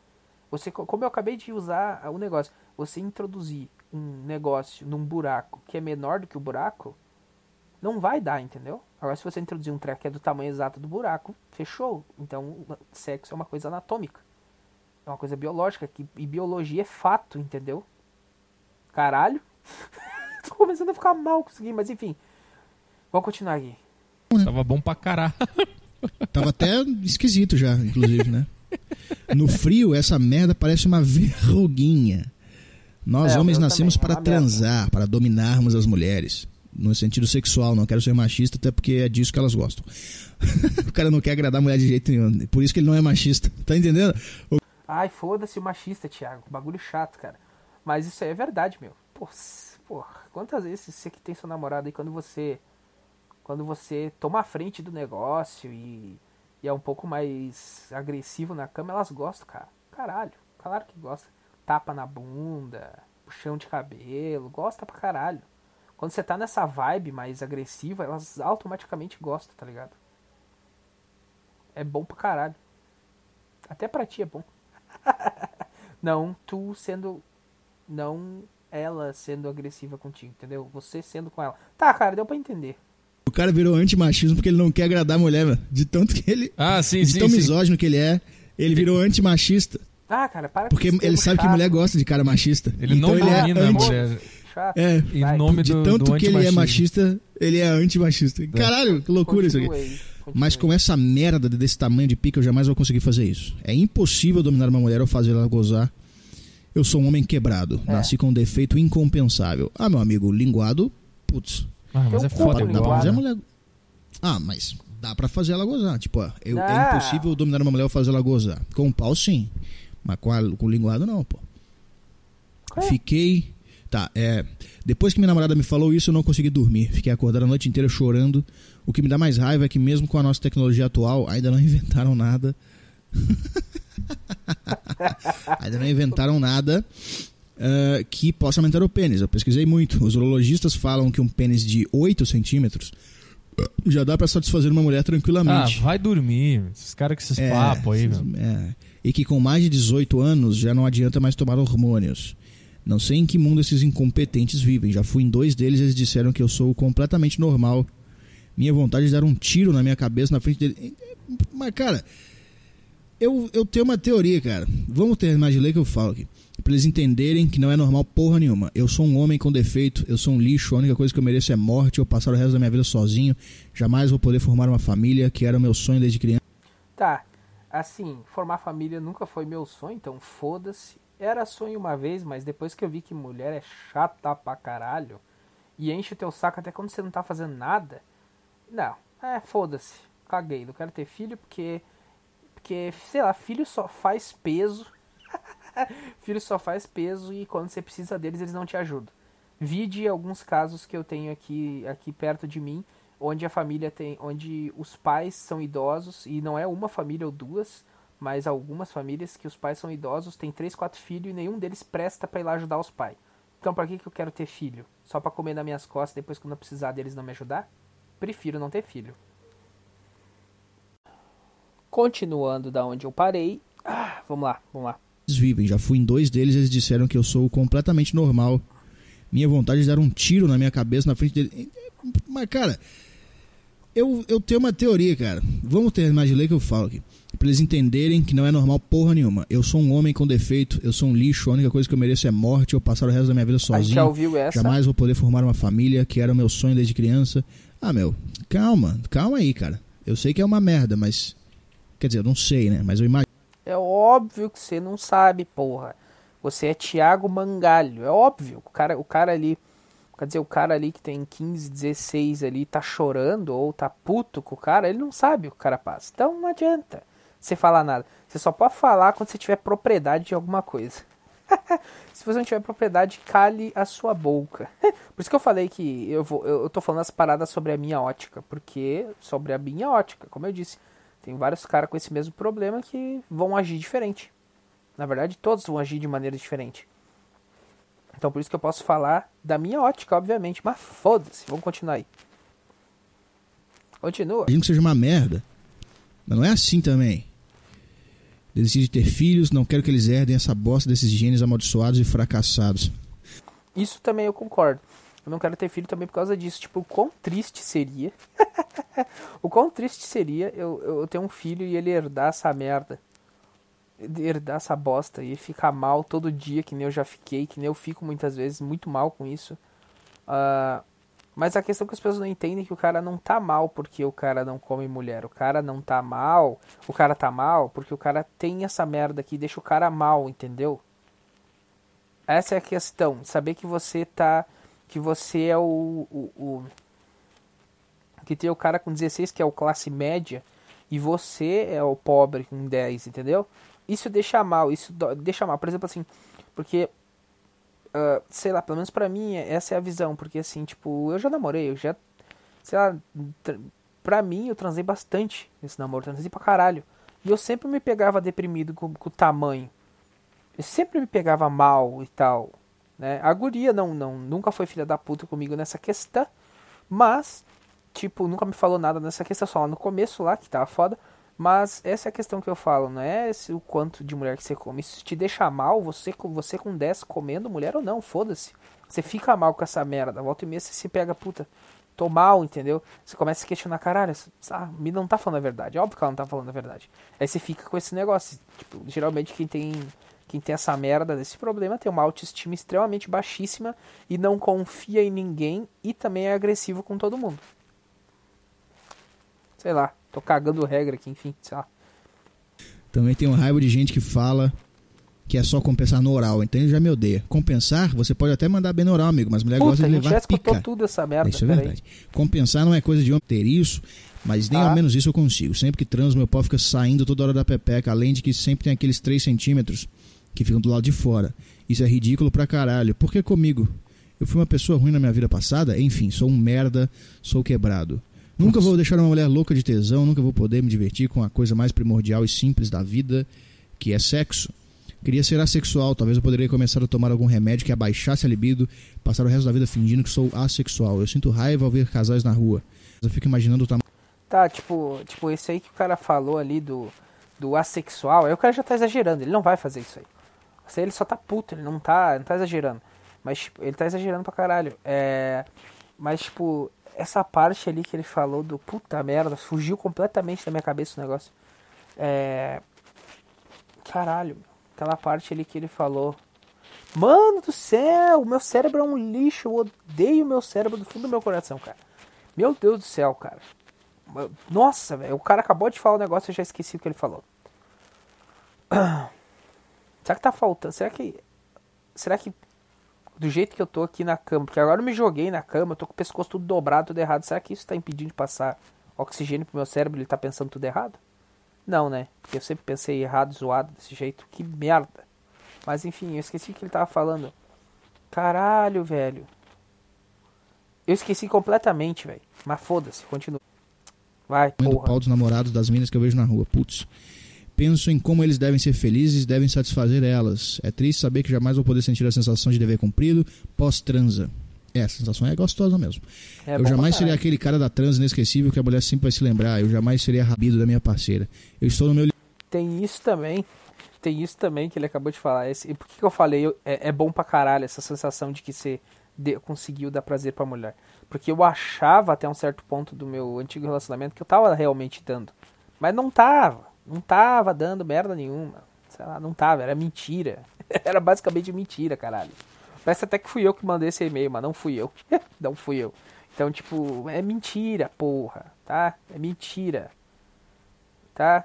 Você, como eu acabei de usar o negócio, você introduzir um negócio num buraco que é menor do que o buraco, não vai dar, entendeu? Agora, se você introduzir um treco que é do tamanho exato do buraco, fechou. Então, sexo é uma coisa anatômica. É uma coisa biológica, que, e biologia é fato, entendeu? Caralho. Tô começando a ficar mal com isso aqui, mas enfim. Vamos continuar aqui. Tava bom pra caralho. Tava até esquisito já, inclusive, né? No frio, essa merda parece uma verruguinha. Nós é, homens nascemos também, para é transar, merda. para dominarmos as mulheres. No sentido sexual, não quero ser machista, até porque é disso que elas gostam. o cara não quer agradar a mulher de jeito nenhum. Por isso que ele não é machista. Tá entendendo? O... Ai, foda-se o machista, Thiago. Bagulho chato, cara. Mas isso aí é verdade, meu. Pô, porra, quantas vezes você que tem seu namorado aí quando você quando você toma a frente do negócio e, e, é um pouco mais agressivo na cama, elas gostam, cara. Caralho, claro que gosta. Tapa na bunda, puxão de cabelo, gosta pra caralho. Quando você tá nessa vibe mais agressiva, elas automaticamente gostam, tá ligado? É bom pra caralho. Até pra ti é bom. não tu sendo. Não ela sendo agressiva contigo, entendeu? Você sendo com ela. Tá, cara, deu pra entender. O cara virou antimachismo porque ele não quer agradar a mulher, mano. De tanto que ele. Ah, sim, de sim. tão sim. misógino que ele é, ele virou antimachista. Ah, cara, para Porque ele sabe chato. que mulher gosta de cara machista. Ele então não ele domina é anti... a mulher. É, em nome de do, tanto do que ele é machista, ele é antimachista. É. Caralho, que loucura Continue isso aqui. Aí. Mas com essa merda desse tamanho de pica, eu jamais vou conseguir fazer isso. É impossível dominar uma mulher ou fazer ela gozar. Eu sou um homem quebrado. É. Nasci com um defeito incompensável. Ah, meu amigo, linguado, putz. Ah, mas é foda, dá pra fazer a mulher. Ah, mas dá pra fazer ela gozar. Tipo, ó, eu, é impossível dominar uma mulher ou fazer ela gozar. Com o pau, sim. Mas com, a, com o linguado, não, pô. É. Fiquei. Tá, é. Depois que minha namorada me falou isso, eu não consegui dormir. Fiquei acordado a noite inteira chorando. O que me dá mais raiva é que, mesmo com a nossa tecnologia atual, ainda não inventaram nada. ainda não inventaram nada uh, que possa aumentar o pênis. Eu pesquisei muito. Os urologistas falam que um pênis de 8 centímetros já dá para satisfazer uma mulher tranquilamente. Ah, vai dormir. Esses caras com esses é, papos aí, meu. É. E que com mais de 18 anos já não adianta mais tomar hormônios. Não sei em que mundo esses incompetentes vivem. Já fui em dois deles e eles disseram que eu sou completamente normal. Minha vontade de dar um tiro na minha cabeça na frente dele. Mas, cara, eu, eu tenho uma teoria, cara. Vamos terminar de ler que eu falo aqui para eles entenderem que não é normal porra nenhuma. Eu sou um homem com defeito, eu sou um lixo, a única coisa que eu mereço é morte, eu passar o resto da minha vida sozinho, jamais vou poder formar uma família, que era o meu sonho desde criança. Tá, assim, formar família nunca foi meu sonho, então foda-se. Era sonho uma vez, mas depois que eu vi que mulher é chata pra caralho e enche o teu saco até quando você não tá fazendo nada, não, é foda-se, caguei, não quero ter filho porque, porque, sei lá, filho só faz peso filho só faz peso e quando você precisa deles, eles não te ajudam. Vide alguns casos que eu tenho aqui, aqui perto de mim, onde a família tem. onde os pais são idosos, e não é uma família ou duas, mas algumas famílias que os pais são idosos, tem três, quatro filhos e nenhum deles presta para ir lá ajudar os pais. Então para que, que eu quero ter filho? Só para comer nas minhas costas depois que eu não precisar deles não me ajudar? Prefiro não ter filho. Continuando da onde eu parei. Ah, vamos lá, vamos lá vivem. Já fui em dois deles, eles disseram que eu sou completamente normal. Minha vontade de dar um tiro na minha cabeça na frente dele. Mas, cara, eu, eu tenho uma teoria, cara. Vamos terminar de ler que eu falo aqui. Pra eles entenderem que não é normal porra nenhuma. Eu sou um homem com defeito, eu sou um lixo, a única coisa que eu mereço é morte, eu passar o resto da minha vida sozinho. Já ouviu essa? Jamais vou poder formar uma família, que era o meu sonho desde criança. Ah, meu, calma, calma aí, cara. Eu sei que é uma merda, mas. Quer dizer, eu não sei, né? Mas eu imagino. É óbvio que você não sabe, porra. Você é Thiago Mangalho. É óbvio. O cara, o cara ali. Quer dizer, o cara ali que tem 15, 16 ali tá chorando ou tá puto com o cara, ele não sabe o que o cara passa. Então não adianta. Sem falar nada. Você só pode falar quando você tiver propriedade de alguma coisa. Se você não tiver propriedade, cale a sua boca. Por isso que eu falei que eu, vou, eu tô falando as paradas sobre a minha ótica. Porque sobre a minha ótica, como eu disse, tem vários caras com esse mesmo problema que vão agir diferente. Na verdade, todos vão agir de maneira diferente. Então por isso que eu posso falar da minha ótica, obviamente. Mas foda-se, vamos continuar aí. Continua. Imagino que seja uma merda. Mas não é assim também. Decidi ter filhos, não quero que eles herdem essa bosta desses genes amaldiçoados e fracassados. Isso também eu concordo. Eu não quero ter filho também por causa disso. Tipo, o quão triste seria. o quão triste seria eu, eu ter um filho e ele herdar essa merda. Herdar essa bosta e ficar mal todo dia, que nem eu já fiquei, que nem eu fico muitas vezes muito mal com isso. Uh, mas a questão é que as pessoas não entendem é que o cara não tá mal porque o cara não come mulher. O cara não tá mal. O cara tá mal porque o cara tem essa merda que deixa o cara mal, entendeu? Essa é a questão. Saber que você tá. Que você é o. o, o que tem o cara com 16 que é o classe média. E você é o pobre com 10, entendeu? Isso deixa mal. Isso deixa mal. Por exemplo, assim. Porque uh, sei lá, pelo menos pra mim, essa é a visão. Porque assim, tipo, eu já namorei, eu já. Sei lá, pra mim eu transei bastante nesse namoro, transei pra caralho. E eu sempre me pegava deprimido com, com o tamanho. Eu sempre me pegava mal e tal. Né? A guria não, não, nunca foi filha da puta comigo nessa questão. Mas, tipo, nunca me falou nada nessa questão, só lá no começo lá, que tava foda. Mas essa é a questão que eu falo, não é esse, o quanto de mulher que você come. Isso te deixa mal, você, você com 10 comendo mulher ou não, foda-se. Você fica mal com essa merda. Volta e meia você se pega, puta, tô mal, entendeu? Você começa a se questionar, caralho, ah, me não tá falando a verdade. Óbvio que ela não tá falando a verdade. Aí você fica com esse negócio. Tipo, geralmente quem tem, quem tem essa merda desse problema tem uma autoestima extremamente baixíssima e não confia em ninguém e também é agressivo com todo mundo. Sei lá. Tô cagando regra aqui, enfim, sei lá. Também tem um raiva de gente que fala que é só compensar no oral, então ele já me odeia. Compensar, você pode até mandar bem no oral, amigo, mas mulher Puta, gosta de levar já pica. tudo essa merda, isso é verdade. Aí. Compensar não é coisa de homem ter isso, mas nem ah. ao menos isso eu consigo. Sempre que transo, meu pau fica saindo toda hora da pepeca, além de que sempre tem aqueles 3 centímetros que ficam do lado de fora. Isso é ridículo pra caralho. Por que comigo? Eu fui uma pessoa ruim na minha vida passada? Enfim, sou um merda, sou quebrado. Nunca vou deixar uma mulher louca de tesão, nunca vou poder me divertir com a coisa mais primordial e simples da vida, que é sexo. Queria ser assexual, talvez eu poderia começar a tomar algum remédio que abaixasse a libido, passar o resto da vida fingindo que sou assexual. Eu sinto raiva ao ver casais na rua. Eu fico imaginando o tamanho. Tá, tipo, tipo, esse aí que o cara falou ali do, do assexual, aí o cara já tá exagerando, ele não vai fazer isso aí. Aí ele só tá puto, ele não tá, não tá exagerando. Mas, tipo, ele tá exagerando pra caralho. É. Mas, tipo, essa parte ali que ele falou do puta merda, fugiu completamente da minha cabeça o negócio. É. Caralho, aquela parte ali que ele falou. Mano do céu, meu cérebro é um lixo, eu odeio meu cérebro do fundo do meu coração, cara. Meu Deus do céu, cara. Nossa, velho, o cara acabou de falar um negócio eu já esqueci o que ele falou. Será que tá faltando? Será que. Será que do jeito que eu tô aqui na cama, porque agora eu me joguei na cama, eu tô com o pescoço tudo dobrado, tudo errado. Será que isso tá impedindo de passar oxigênio pro meu cérebro? Ele tá pensando tudo errado? Não, né? Porque eu sempre pensei errado, zoado desse jeito. Que merda. Mas enfim, eu esqueci o que ele tava falando. Caralho, velho. Eu esqueci completamente, velho. Mas foda-se, continua. Vai, porra. Pau dos namorados das minas que eu vejo na rua. Putz. Penso em como eles devem ser felizes e devem satisfazer elas. É triste saber que jamais vou poder sentir a sensação de dever cumprido pós-transa. É, a sensação é gostosa mesmo. É eu jamais seria aquele cara da transa inesquecível que a mulher sempre vai se lembrar. Eu jamais seria rabido da minha parceira. Eu estou no meu. Tem isso também. Tem isso também que ele acabou de falar. Esse, e por que, que eu falei? Eu, é, é, bom pra caralho essa sensação de que você de, conseguiu dar prazer pra mulher. Porque eu achava até um certo ponto do meu antigo relacionamento que eu tava realmente dando. Mas não tava. Não tava dando merda nenhuma. Sei lá, não tava, era mentira. era basicamente mentira, caralho. Parece até que fui eu que mandei esse e-mail, mas não fui eu. não fui eu. Então, tipo, é mentira, porra, tá? É mentira. Tá?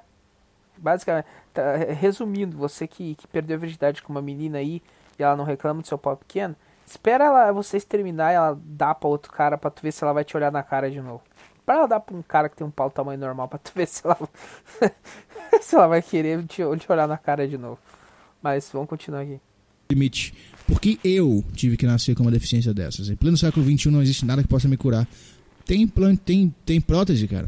Basicamente, tá, resumindo, você que, que perdeu a virgindade com uma menina aí e ela não reclama do seu pau pequeno, espera ela, vocês terminar e ela dá pra outro cara pra tu ver se ela vai te olhar na cara de novo. Pra ela dar pra um cara que tem um pau tamanho normal pra tu ver se ela. se ela vai querer te, te olhar na cara de novo. Mas vamos continuar aqui. Limite. Porque eu tive que nascer com uma deficiência dessas. Em pleno século XXI não existe nada que possa me curar. Tem, plan, tem, tem prótese, cara.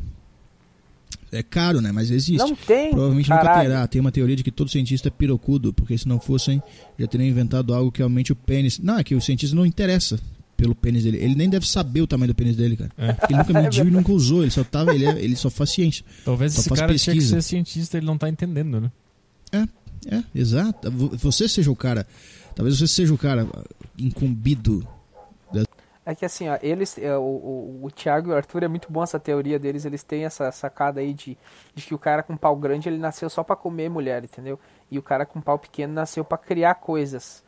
É caro, né? Mas existe. Não tem. Provavelmente caralho. nunca terá. Tem uma teoria de que todo cientista é pirocudo, porque se não fossem, já teriam inventado algo que aumente o pênis. Não, é que o cientista não interessa pelo pênis dele. Ele nem deve saber o tamanho do pênis dele, cara. É. Ele nunca mediu e nunca usou. Ele só tava, ele, é, ele só faz ciência. Talvez só esse cara pesquisa. tinha que ser cientista, ele não tá entendendo, né? É, é, exato. Você seja o cara. Talvez você seja o cara incumbido é que assim, ó, eles, é, o, o, o Thiago e o Arthur é muito bom essa teoria deles, eles têm essa sacada aí de, de que o cara com pau grande ele nasceu só para comer mulher, entendeu? E o cara com pau pequeno nasceu para criar coisas,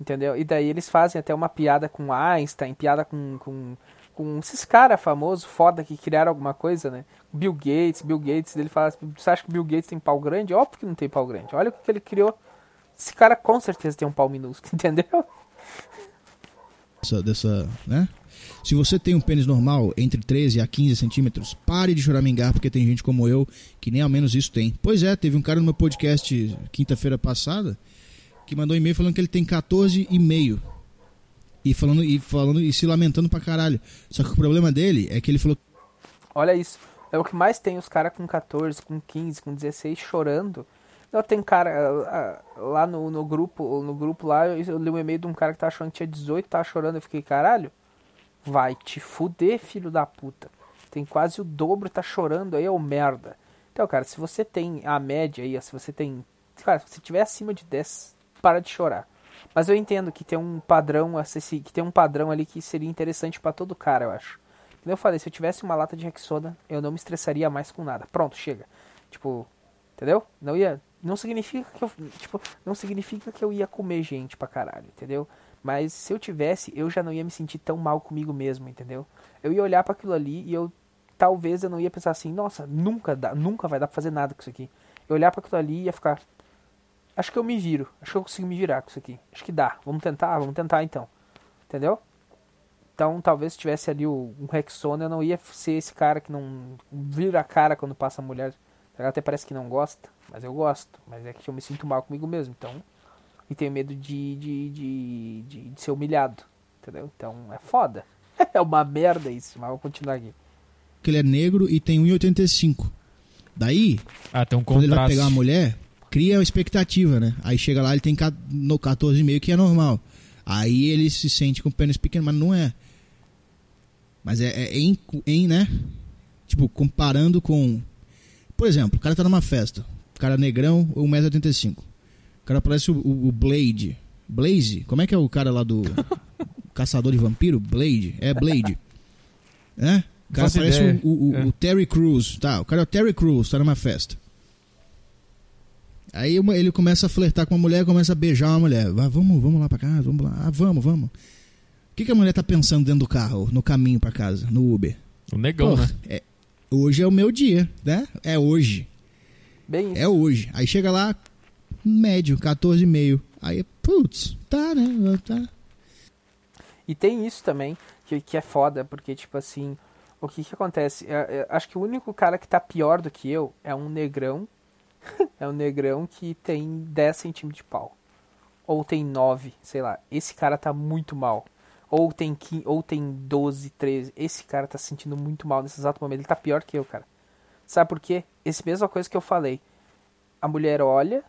entendeu? E daí eles fazem até uma piada com Einstein, piada com, com, com esses caras famosos, foda, que criaram alguma coisa, né? Bill Gates, Bill Gates, ele fala, você acha que Bill Gates tem pau grande? Óbvio que não tem pau grande, olha o que ele criou. Esse cara com certeza tem um pau minúsculo, entendeu? dessa, né? Se você tem um pênis normal entre 13 a 15 centímetros, pare de choramingar, porque tem gente como eu que nem ao menos isso tem. Pois é, teve um cara no meu podcast quinta-feira passada que mandou um e-mail falando que ele tem 14,5. E falando, e falando e se lamentando pra caralho. Só que o problema dele é que ele falou. Olha isso. É o que mais tem os caras com 14, com 15, com 16 chorando eu tenho cara ah, ah, lá no, no grupo, no grupo lá, eu, eu li um e-mail de um cara que tá achando que tinha 18, tá chorando, eu fiquei, caralho, vai te fuder, filho da puta. Tem quase o dobro, tá chorando aí, é o merda. Então, cara, se você tem a média aí, se você tem. Cara, se você tiver acima de 10, para de chorar. Mas eu entendo que tem um padrão, que tem um padrão ali que seria interessante para todo cara, eu acho. Como eu falei, se eu tivesse uma lata de Rexona, eu não me estressaria mais com nada. Pronto, chega. Tipo, entendeu? Não ia não significa que eu, tipo, não significa que eu ia comer gente pra caralho, entendeu? Mas se eu tivesse, eu já não ia me sentir tão mal comigo mesmo, entendeu? Eu ia olhar para aquilo ali e eu talvez eu não ia pensar assim, nossa, nunca dá, nunca vai dar pra fazer nada com isso aqui. Eu olhar para aquilo ali e ia ficar acho que eu me viro, acho que eu consigo me virar com isso aqui. Acho que dá. Vamos tentar, vamos tentar então. Entendeu? Então, talvez se tivesse ali o, um Rexona, eu não ia ser esse cara que não vira a cara quando passa a mulher. Ela até parece que não gosta. Mas eu gosto. Mas é que eu me sinto mal comigo mesmo. Então. E tenho medo de, de, de, de, de ser humilhado. Entendeu? Então é foda. é uma merda isso. Mas vou continuar aqui. Que ele é negro e tem 1,85. Daí. Ah, tem um quando ele vai pegar uma mulher, cria uma expectativa, né? Aí chega lá, ele tem no 14,5, que é normal. Aí ele se sente com o pênis pequeno, mas não é. Mas é, é em, em, né? Tipo, comparando com. Por exemplo, o cara tá numa festa cara negrão, 1,85m. O cara parece o, o, o, Blade. Blaze? Como é que é o cara lá do Caçador de Vampiro? Blade? É Blade. É? O cara parece o, o, é. o, Terry Crews. Tá, o cara é o Terry Crews, tá numa festa. Aí ele começa a flertar com uma mulher, começa a beijar uma mulher. Ah, vamos, vamos lá pra casa, vamos lá. Ah, vamos, vamos. O que, que a mulher tá pensando dentro do carro, no caminho para casa, no Uber? O negão, Porra, né? É, hoje é o meu dia, né? É hoje. Bem É hoje. Aí chega lá, médio, 14,5. Aí, putz, tá, né? Tá. E tem isso também, que, que é foda, porque, tipo assim, o que que acontece? É, é, acho que o único cara que tá pior do que eu é um negrão. é um negrão que tem 10 centímetros de pau. Ou tem 9, sei lá. Esse cara tá muito mal. Ou tem, 15, ou tem 12, 13. Esse cara tá se sentindo muito mal nesse exato momento. Ele tá pior que eu, cara. Sabe por quê? Essa mesma coisa que eu falei. A mulher olha,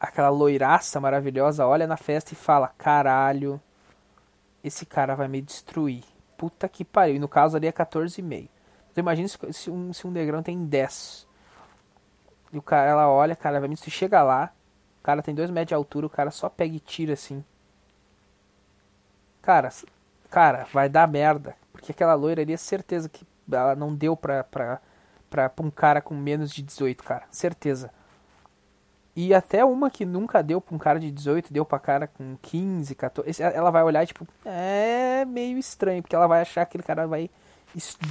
aquela loiraça maravilhosa, olha na festa e fala: caralho, esse cara vai me destruir. Puta que pariu. E no caso ali é 14,5. Então imagina se um, se um negrão tem 10. E o cara, ela olha, cara, vai destruir. Chega lá, o cara tem 2 metros de altura, o cara só pega e tira assim. Cara, cara, vai dar merda. Porque aquela loira ali é certeza que ela não deu pra, pra, pra, pra um cara com menos de 18, cara. Certeza. E até uma que nunca deu pra um cara de 18, deu pra cara com 15, 14. Ela vai olhar tipo, é meio estranho, porque ela vai achar que aquele cara vai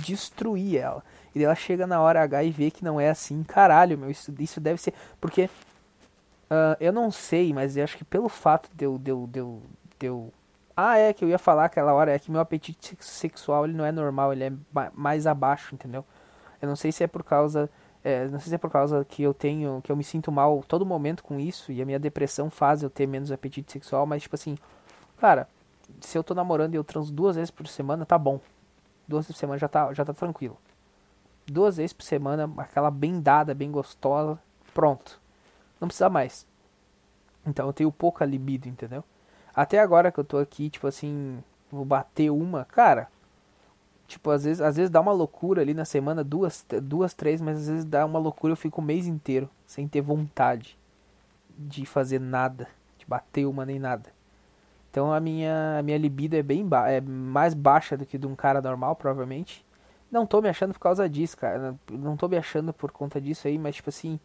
destruir ela. E ela chega na hora H e vê que não é assim. Caralho, meu, isso, isso deve ser. Porque. Uh, eu não sei, mas eu acho que pelo fato de eu, de, eu, de, eu, de eu. Ah, é que eu ia falar aquela hora, é que meu apetite sexual ele não é normal, ele é mais abaixo, entendeu? Eu não sei se é por causa É, não sei se é por causa que eu tenho, que eu me sinto mal todo momento com isso e a minha depressão faz eu ter menos apetite sexual, mas tipo assim, cara, se eu tô namorando e eu transo duas vezes por semana, tá bom. Duas vezes por semana já tá, já tá tranquilo. Duas vezes por semana, aquela bem dada, bem gostosa, pronto. Não precisa mais. Então eu tenho pouca libido, entendeu? Até agora que eu tô aqui, tipo assim, vou bater uma, cara. Tipo, às vezes, às vezes dá uma loucura ali na semana, duas, duas, três, mas às vezes dá uma loucura, eu fico o mês inteiro sem ter vontade de fazer nada, de bater uma nem nada. Então a minha, a minha libido é bem ba é mais baixa do que de um cara normal, provavelmente. Não tô me achando por causa disso, cara. Não tô me achando por conta disso aí, mas tipo assim,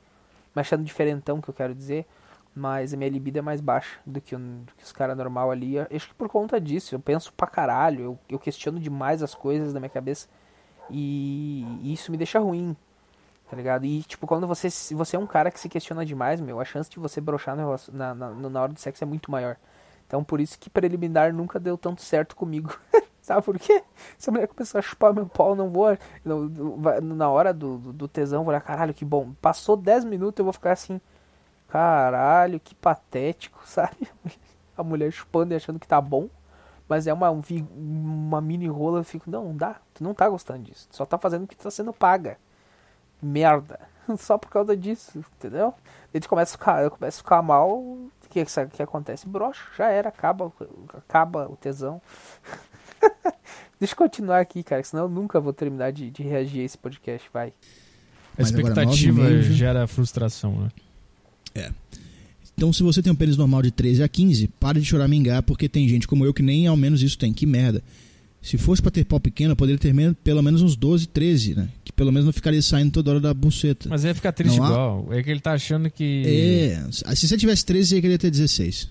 me achando diferentão que eu quero dizer. Mas a minha libido é mais baixa do que, um, do que os caras normal ali. Eu acho que por conta disso, eu penso pra caralho, eu, eu questiono demais as coisas na minha cabeça. E, e isso me deixa ruim, tá ligado? E, tipo, quando você, você é um cara que se questiona demais, meu, a chance de você brochar na, na, na hora do sexo é muito maior. Então, por isso que preliminar nunca deu tanto certo comigo. Sabe por quê? Se a mulher começar a chupar meu pau, não vou. Não, na hora do, do, tesão, vou olhar, caralho, que bom. Passou 10 minutos, eu vou ficar assim. Caralho, que patético, sabe? A mulher chupando e achando que tá bom. Mas é uma, uma mini rola, eu fico, não, não dá. Tu não tá gostando disso. Tu só tá fazendo o que tá sendo paga. Merda. Só por causa disso, entendeu? Daí tu começa a ficar, eu começo a ficar mal. O que, que, que acontece? Brocha, já era, acaba, acaba o tesão. Deixa eu continuar aqui, cara, senão eu nunca vou terminar de, de reagir a esse podcast, vai. A expectativa gera frustração, né? É. Então, se você tem um pênis normal de 13 a 15, pare de chorar mingar, porque tem gente como eu que nem ao menos isso tem. Que merda. Se fosse para ter pau pequeno, eu poderia ter pelo menos uns 12, 13, né? Que pelo menos não ficaria saindo toda hora da buceta. Mas ia ficar triste há... igual. É que ele tá achando que. É. Se você tivesse 13, você ia querer ter 16.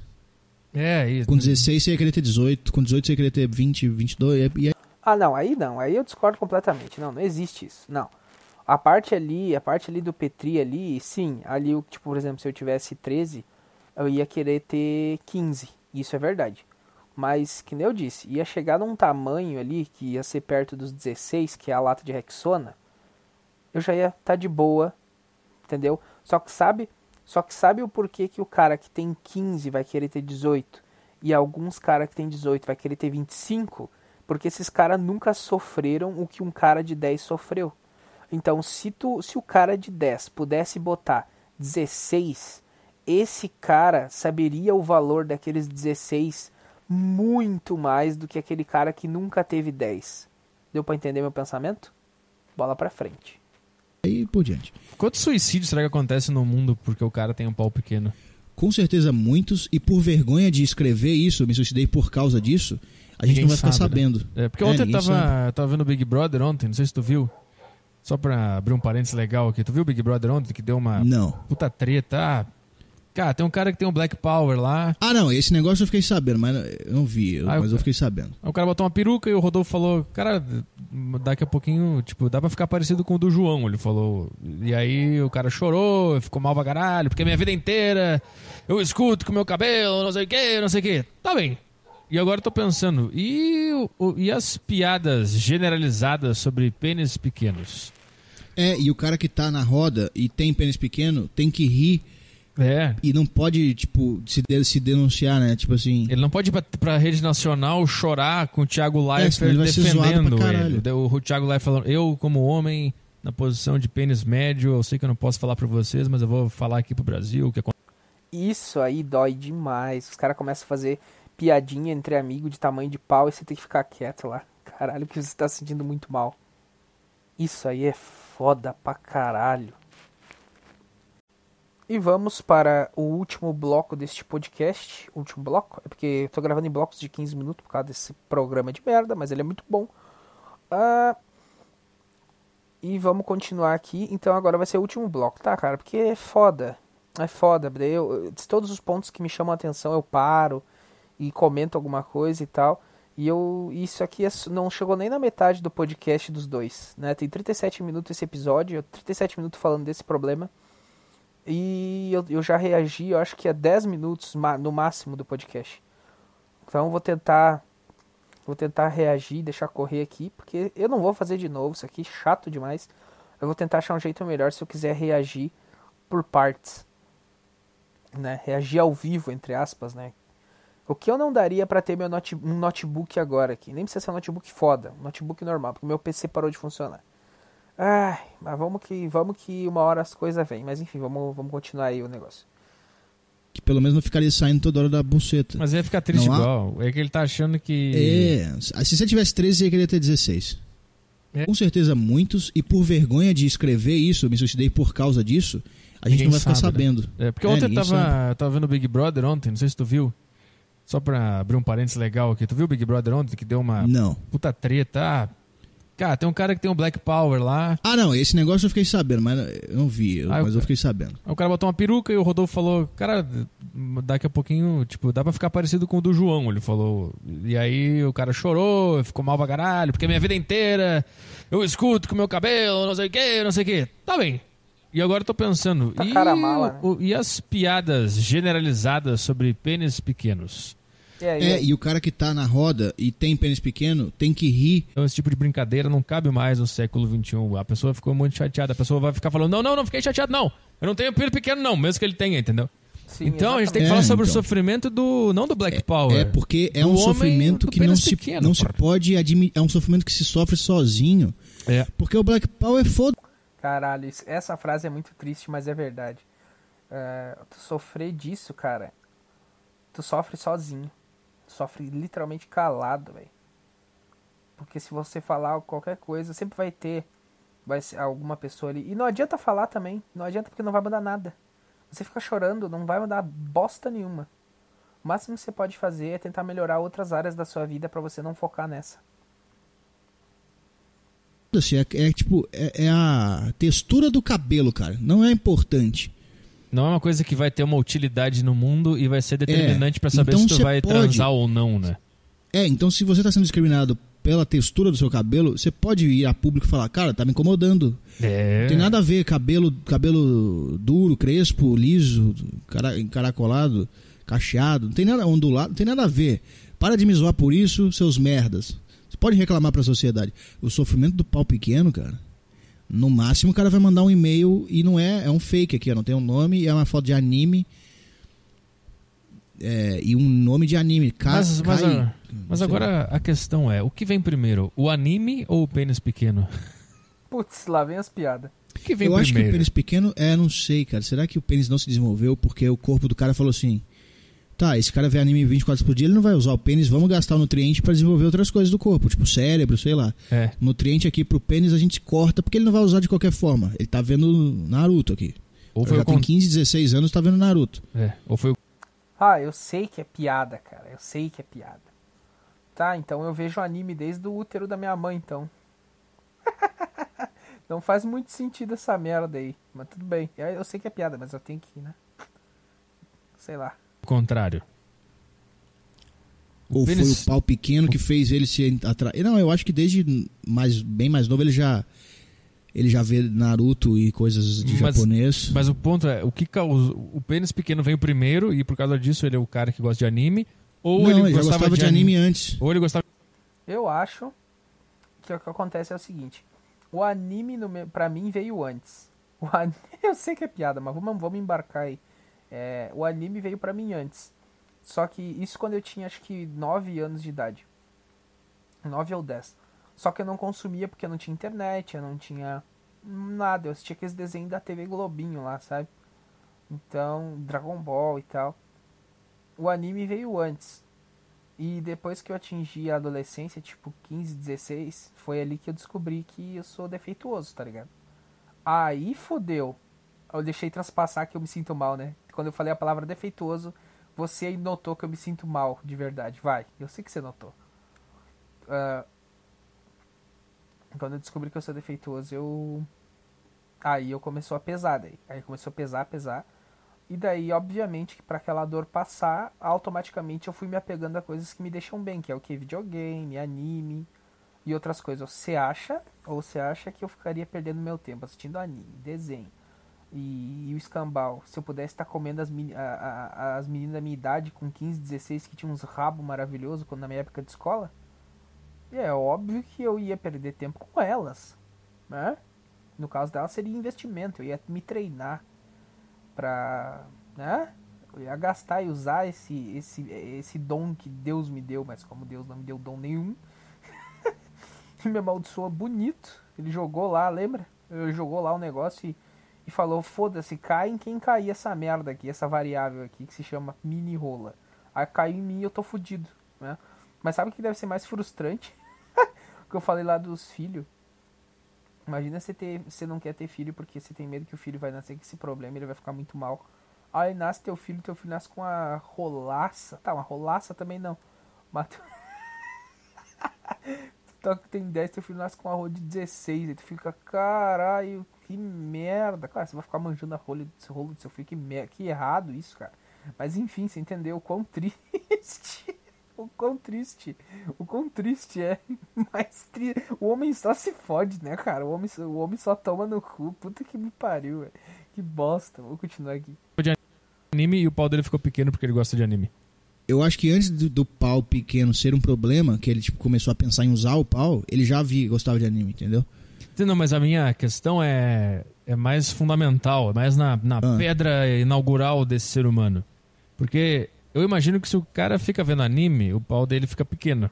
É, isso. Com 16 você ia querer ter 18, com 18 você ia querer ter 20, 22. E... Ah, não, aí não. Aí eu discordo completamente. Não, não existe isso. Não. A parte ali, a parte ali do Petri ali, sim, ali, tipo, por exemplo, se eu tivesse 13, eu ia querer ter 15. Isso é verdade. Mas, que nem eu disse, ia chegar num tamanho ali que ia ser perto dos 16, que é a lata de Rexona, eu já ia estar tá de boa, entendeu? Só que sabe, só que sabe o porquê que o cara que tem 15 vai querer ter 18 e alguns cara que tem 18 vai querer ter 25? Porque esses caras nunca sofreram o que um cara de 10 sofreu. Então, se, tu, se o cara de 10 pudesse botar 16, esse cara saberia o valor daqueles 16 muito mais do que aquele cara que nunca teve 10. Deu para entender meu pensamento? Bola para frente. E por diante. Quantos suicídios será que acontece no mundo porque o cara tem um pau pequeno? Com certeza muitos, e por vergonha de escrever isso, eu me suicidei por causa disso, a gente ninguém não vai ficar sabe, né? sabendo. Né? É, porque ontem é, eu tava, tava vendo o Big Brother ontem, não sei se tu viu. Só pra abrir um parênteses legal aqui. Tu viu o Big Brother ontem que deu uma não. puta treta? Ah, cara, tem um cara que tem um Black Power lá. Ah, não, esse negócio eu fiquei sabendo, mas eu não vi, eu, mas eu fiquei sabendo. Aí o cara botou uma peruca e o Rodolfo falou, cara, daqui a pouquinho, tipo, dá pra ficar parecido com o do João, ele falou. E aí o cara chorou, ficou mal pra caralho, porque minha vida inteira eu escuto com meu cabelo, não sei o que, não sei o que. Tá bem, e agora eu tô pensando, e, o, e as piadas generalizadas sobre pênis pequenos? É, e o cara que tá na roda e tem pênis pequeno tem que rir. É. E não pode, tipo, se, de, se denunciar, né? Tipo assim. Ele não pode ir pra, pra rede nacional chorar com o Thiago Leifert é, defendendo ele. O, o Thiago Leifert falando, eu, como homem, na posição de pênis médio, eu sei que eu não posso falar para vocês, mas eu vou falar aqui pro Brasil. Que Isso aí dói demais. Os caras começam a fazer piadinha entre amigo de tamanho de pau e você tem que ficar quieto lá. Caralho, que você está se sentindo muito mal. Isso aí é foda pra caralho. E vamos para o último bloco deste podcast. Último bloco? É porque eu tô gravando em blocos de 15 minutos por causa desse programa de merda, mas ele é muito bom. Uh, e vamos continuar aqui. Então agora vai ser o último bloco, tá, cara? Porque é foda. É foda. Eu, todos os pontos que me chamam a atenção eu paro e comento alguma coisa e tal. E eu isso aqui é não chegou nem na metade do podcast dos dois, né? Tem 37 minutos esse episódio, 37 minutos falando desse problema. E eu, eu já reagi, eu acho que é 10 minutos no máximo do podcast. Então vou tentar vou tentar reagir, deixar correr aqui, porque eu não vou fazer de novo, isso aqui é chato demais. Eu vou tentar achar um jeito melhor se eu quiser reagir por partes. Né? Reagir ao vivo, entre aspas, né? O que eu não daria para ter meu note, um notebook agora aqui? Nem precisa ser um notebook foda, um notebook normal, porque meu PC parou de funcionar. Ai, mas vamos que, vamos que uma hora as coisas vêm. Mas enfim, vamos, vamos continuar aí o negócio. Que pelo menos não ficaria saindo toda hora da buceta. Mas ia ficar triste Não há- igual. É que ele tá achando que. É, se você tivesse 13, você ia querer ter 16. É. Com certeza muitos, e por vergonha de escrever isso, eu me suicidei por causa disso, a gente Ninguém não vai ficar sabe, né? sabendo. É, porque É, ontem eu tava, eu tava vendo o Big Brother ontem, não sei se tu viu. Só pra abrir um parênteses legal aqui. Tu viu o Big Brother ontem que deu uma Não. puta treta? Ah, cara, tem um cara que tem um Black Power lá. Ah, não, esse negócio eu fiquei sabendo, mas eu não vi, eu- Ah, mas eu- fiquei sabendo. Aí o cara botou uma peruca e o Rodolfo falou, cara, daqui a pouquinho, tipo, dá pra ficar parecido com o do João, ele falou. E aí o cara chorou, ficou mal pra caralho, porque minha vida inteira eu escuto com o meu cabelo, não sei o que, não sei o que. Tá bem. E agora eu tô pensando, Tá e, cara mala, né? o- e as piadas generalizadas sobre pênis pequenos? E aí, É, e o cara que tá na roda e tem pênis pequeno tem que rir. Então esse tipo de brincadeira não cabe mais no século XXI. A pessoa ficou muito chateada, a pessoa vai ficar falando, não, não, não fiquei chateado, não. Eu não tenho pênis pequeno, não, mesmo que ele tenha, entendeu? sim, então a gente tem que É, falar sobre o então. sofrimento do. não do Black Power. É porque é um sofrimento que não se, pequeno, não se pode admitir. É um sofrimento que se sofre sozinho. É. Porque o Black Power é foda. Caralho, essa frase é muito triste, mas é verdade. É, tu sofrer disso, cara, tu sofre sozinho. Sofre literalmente calado, velho. Porque se você falar qualquer coisa, sempre vai ter vai ser alguma pessoa ali. E não adianta falar também. Não adianta porque não vai mudar nada. Você fica chorando, não vai mudar bosta nenhuma. O máximo que você pode fazer é tentar melhorar outras áreas da sua vida pra você não focar nessa. Assim, é, é tipo, é, é a textura do cabelo, cara. Não é importante. Não é uma coisa que vai ter uma utilidade no mundo e vai ser determinante pra saber então se tu você vai pode- transar ou não, né? É, então se você tá sendo discriminado pela textura do seu cabelo, você pode ir a público e falar, cara, tá me incomodando. É. Não tem nada a ver cabelo, cabelo duro, crespo, liso, cara, encaracolado, cacheado, não tem nada ondulado, não tem nada a ver. Para de me zoar por isso, seus merdas. Você pode reclamar pra sociedade. O sofrimento do pau pequeno, cara. No máximo o cara vai mandar um e-mail e não é, é um fake aqui, ó, não tem um nome, é uma foto de anime. É, e um nome de anime. Ka Mas, mas, Kai- a- mas agora a questão é: o que vem primeiro? O anime ou o pênis pequeno? Putz, lá vem as piadas. O que vem Eu acho que o primeiro? pênis pequeno, é, não sei, cara. Será que o pênis não se desenvolveu porque o corpo do cara falou assim: tá, esse cara vê anime 24 horas por dia, ele não vai usar o pênis, vamos gastar o nutriente pra desenvolver outras coisas do corpo, tipo cérebro, sei lá. É. Nutriente aqui pro pênis a gente corta porque ele não vai usar de qualquer forma. Ele tá vendo Naruto aqui. Ou foi, já o tem con- 15, 16 anos, tá vendo Naruto. é. Ou foi o Ah, eu sei que é piada, cara. Eu sei que é piada. Tá, então eu vejo anime desde o útero da minha mãe, então. Não faz muito sentido essa merda aí. Mas tudo bem. Eu eu sei que é piada, mas eu tenho que, né? Sei lá. Contrário. Ou foi o pau pequeno que fez ele se atrair. Não, eu acho que desde mais, bem mais novo ele já. Ele já vê Naruto e coisas de Mas- japonês. Mas o ponto é: o que causou. O pênis pequeno veio primeiro e por causa disso ele é o cara que gosta de anime? Ou não, ele ele gostava, gostava de anime antes. Ou ele gostava. Eu acho que o que acontece é o seguinte. O anime, no pra mim, veio antes. O an- Eu sei que é piada, mas vamos, vamos embarcar aí. É, o anime veio pra mim antes. Só que isso quando eu tinha acho que 9 anos de idade. 9 ou 10. Só que eu não consumia porque eu não tinha internet, eu não tinha nada. Eu assistia aqueles desenhos da TV Globinho lá, sabe? Então, Dragon Ball e tal. O anime veio antes. E depois que eu atingi a adolescência, tipo 15, 16, foi ali que eu descobri que eu sou defeituoso, tá ligado? Aí fodeu. Eu deixei transpassar que eu me sinto mal, né? Quando eu falei a palavra defeituoso, você aí notou que eu me sinto mal, de verdade. Vai, eu sei que você notou. Ah, quando eu descobri que eu sou defeituoso, eu. Aí eu começou a pesar daí. Aí começou a pesar, pesar. E daí, obviamente, que para aquela dor passar, automaticamente eu fui me apegando a coisas que me deixam bem, que é o que? Videogame, anime e outras coisas. Você acha, ou você acha que eu ficaria perdendo meu tempo assistindo anime, desenho e, e o escambau? Se eu pudesse estar comendo as, a- a- as meninas da minha idade, com 15, 16, que tinham uns rabos maravilhosos quando na minha época de escola, é óbvio que eu ia perder tempo com elas, né? No caso dela seria investimento, eu ia me treinar pra, né? Eu ia gastar e usar esse, esse, esse dom que Deus me deu, mas como Deus não me deu dom nenhum, me amaldiçoa bonito. Ele jogou lá, lembra? Ele jogou lá o negócio e, e falou: foda-se, cai em quem cair essa merda aqui, essa variável aqui que se chama mini rola. Aí caiu em mim e eu tô fudido, né? Mas sabe o que deve ser mais frustrante? o que eu falei lá dos filhos. Imagina você, ter, você não quer ter filho porque você tem medo que o filho vai nascer com esse problema ele vai ficar muito mal. Aí nasce teu filho, teu filho nasce com a rolaça. Tá, uma rolaça também não. Mas tu tem 10, teu filho nasce com a rola de 16. Aí tu fica, caralho, que merda. Cara, você vai ficar manjando a rola do seu, rolo do seu filho. Que, mer que errado isso, cara. Mas enfim, você entendeu o quão triste. o quão triste. O quão triste é. Mas tri... o homem só se fode, né, cara? O homem, o homem só toma no cu. Puta que me pariu, velho. Que bosta. Vou continuar aqui. De anime e o pau dele ficou pequeno porque ele gosta de anime. Eu acho que antes do, do pau pequeno ser um problema, que ele tipo, começou a pensar em usar o pau, ele já via gostava de anime, entendeu? Não, mas a minha questão é, é mais fundamental, é mais na, na ah. pedra inaugural desse ser humano. Porque eu imagino que se o cara fica vendo anime, o pau dele fica pequeno.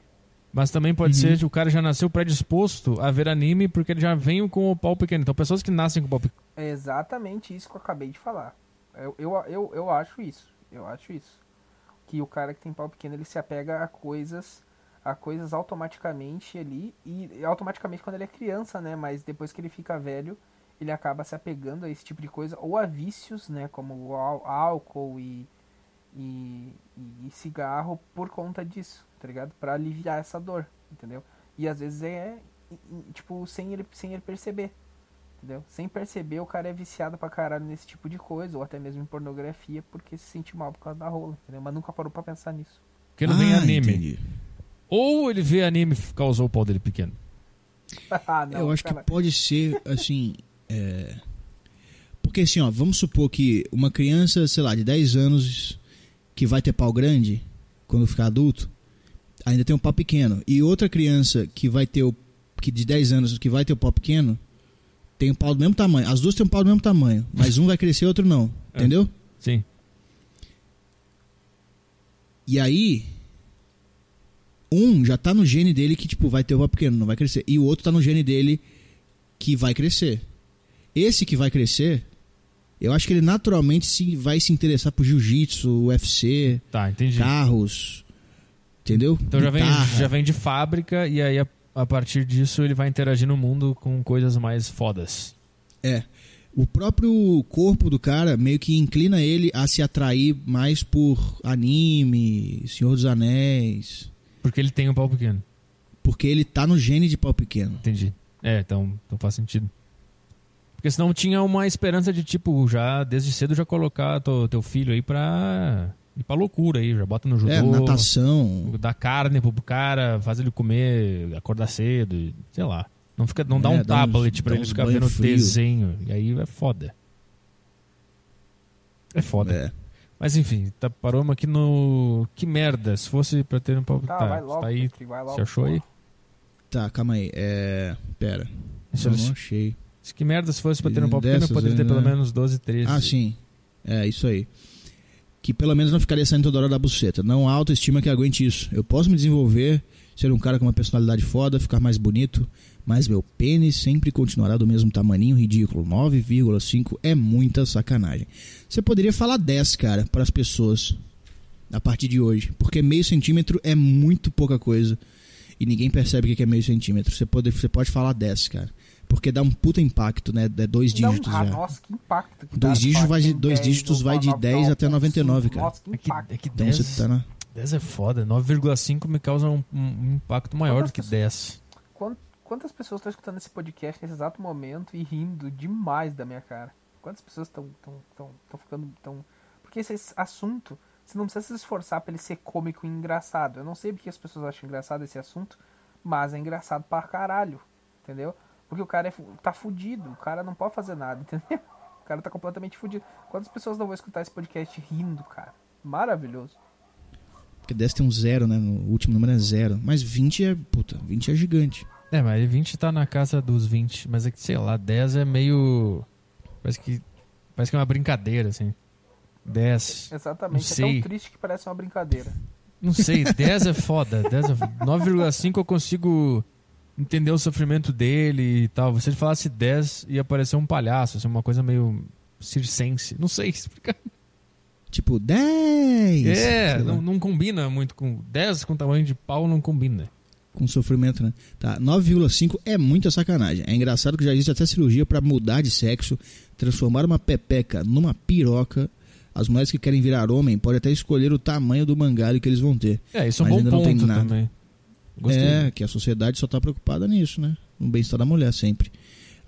Mas também pode uhum. ser que o cara já nasceu predisposto a ver anime porque ele já vem com o pau pequeno. Então, pessoas que nascem com o pau pequeno. É exatamente isso que eu acabei de falar. Eu, eu, eu, eu acho isso. Eu acho isso. Que o cara que tem pau pequeno ele se apega a coisas a coisas automaticamente ali e automaticamente quando ele é criança, né? Mas depois que ele fica velho, ele acaba se apegando a esse tipo de coisa ou a vícios, né? Como o álcool e e, e, e, cigarro por conta disso, tá ligado? Pra aliviar essa dor, entendeu? E às vezes é, tipo, sem ele, sem ele perceber, entendeu? Sem perceber, o cara é viciado pra caralho nesse tipo de coisa, ou até mesmo em pornografia, porque se sente mal por causa da rola, entendeu? Mas nunca parou pra pensar nisso. Porque ele ah, vê anime. Entendi. Ou ele vê anime e causou o pau dele pequeno. ah, não, Eu acho cara... que pode ser, assim, é... Porque assim, ó, vamos supor que uma criança, sei lá, de 10 anos que vai ter pau grande quando ficar adulto, ainda tem um pau pequeno. E outra criança que vai ter o que de 10 anos que vai ter o pau pequeno, tem um pau do mesmo tamanho. As duas têm um pau do mesmo tamanho, mas um vai crescer, outro não. É. Entendeu? Sim. E aí um já tá no gene dele que tipo vai ter o pequeno, não vai crescer, e o outro tá no gene dele que vai crescer. Esse que vai crescer eu acho que ele naturalmente se, vai se interessar por jiu-jitsu, UFC, tá, carros. Entendeu? Então já vem, já vem de fábrica e aí a, a partir disso ele vai interagir no mundo com coisas mais fodas. É. O próprio corpo do cara meio que inclina ele a se atrair mais por anime, Senhor dos Anéis. Porque ele tem um pau pequeno. Porque ele tá no gene de pau pequeno. Entendi. É, então, então faz sentido. Porque senão tinha uma esperança de, tipo, já desde cedo já colocar teu, teu filho aí pra ir pra loucura aí, já bota no judô. É, natação. Dar carne pro cara, fazer ele comer, acordar cedo, sei lá. Não, fica, não é, dá um dá tablet uns, pra ele ficar vendo frio. desenho. E aí é foda. É foda. É. Mas enfim, tá, paramos aqui no. Que merda, se fosse pra ter um pau. Tá, tá, vai logo, tá aí. Vai logo, Você achou aí? Tá, calma aí. É. Pera. Eu não achei. Que merda se fosse pra ter um pau pequeno, eu poderia ter pelo menos 12, 13. Ah, sim. É, isso aí. Que pelo menos não ficaria saindo toda hora da buceta. Não há autoestima que aguente isso. Eu posso me desenvolver, ser um cara com uma personalidade foda, ficar mais bonito, mas meu pênis sempre continuará do mesmo tamaninho ridículo. 9,5 é muita sacanagem. Você poderia falar 10, cara, para as pessoas a partir de hoje. Porque meio centímetro é muito pouca coisa. E ninguém percebe o que é meio centímetro. Você pode, você pode falar 10, cara. Porque dá um puta impacto, né? É dois dígitos um, já. Nossa, que impacto. Que dois dígitos vai, de, dois dígitos vai de 10 até 99, cara. Nossa, que impacto. É que, é que 10, então você tá na... 10 é foda. 9,5 me causa um, um, impacto maior do que pessoas, 10. Quantas pessoas estão escutando esse podcast nesse exato momento e rindo demais da minha cara? Quantas pessoas estão ficando tão... Porque esse assunto, você não precisa se esforçar pra ele ser cômico e engraçado. Eu não sei porque as pessoas acham engraçado esse assunto, mas é engraçado pra caralho, entendeu? Porque o cara é, tá fudido, o cara não pode fazer nada, entendeu? O cara tá completamente fudido. Quantas pessoas não vão escutar esse podcast rindo, cara? Maravilhoso. Porque 10 tem um zero, né? No último número é zero. Mas 20 é. Puta, 20 é gigante. É, mas 20 tá na casa dos 20. Mas é que, sei lá, 10 é meio. Parece que. Parece que é uma brincadeira, assim. 10. Exatamente, Não é sei. tão triste que parece uma brincadeira. Não sei, 10 é foda. 10 é... 9,5 eu consigo entender o sofrimento dele e tal. Se ele falasse 10, ia parecer um palhaço, assim, uma coisa meio circense. Não sei explicar. Tipo, 10! É, não, não combina muito com 10 com tamanho de pau, não combina. Com sofrimento, né? Tá, 9,5 é muita sacanagem. É engraçado que já existe até cirurgia pra mudar de sexo, transformar uma pepeca numa piroca. As mulheres que querem virar homem podem até escolher o tamanho do mangalho que eles vão ter. É, isso é um bom ainda não tem ponto nada. também. Gostei. É, que a sociedade só tá preocupada nisso, né? No bem-estar da mulher sempre.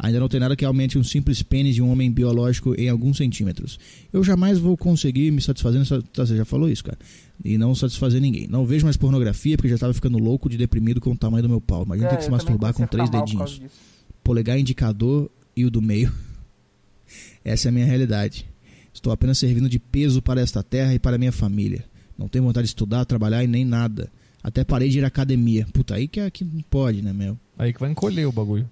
Ainda não tem nada que aumente um simples pênis de um homem biológico em alguns centímetros. Eu jamais vou conseguir me satisfazer nessa. Tá, você já falou isso, cara. E não satisfazer ninguém. Não vejo mais pornografia porque já tava ficando louco de deprimido com o tamanho do meu pau. Imagina ter É, que se masturbar com três dedinhos. Polegar indicador e o do meio. Essa é a minha realidade. Estou apenas servindo de peso para esta terra e para minha família. Não tenho vontade de estudar, trabalhar e nem nada. Até parei de ir à academia. Puta, aí que, é- que não pode, né, meu? Aí que vai encolher o bagulho.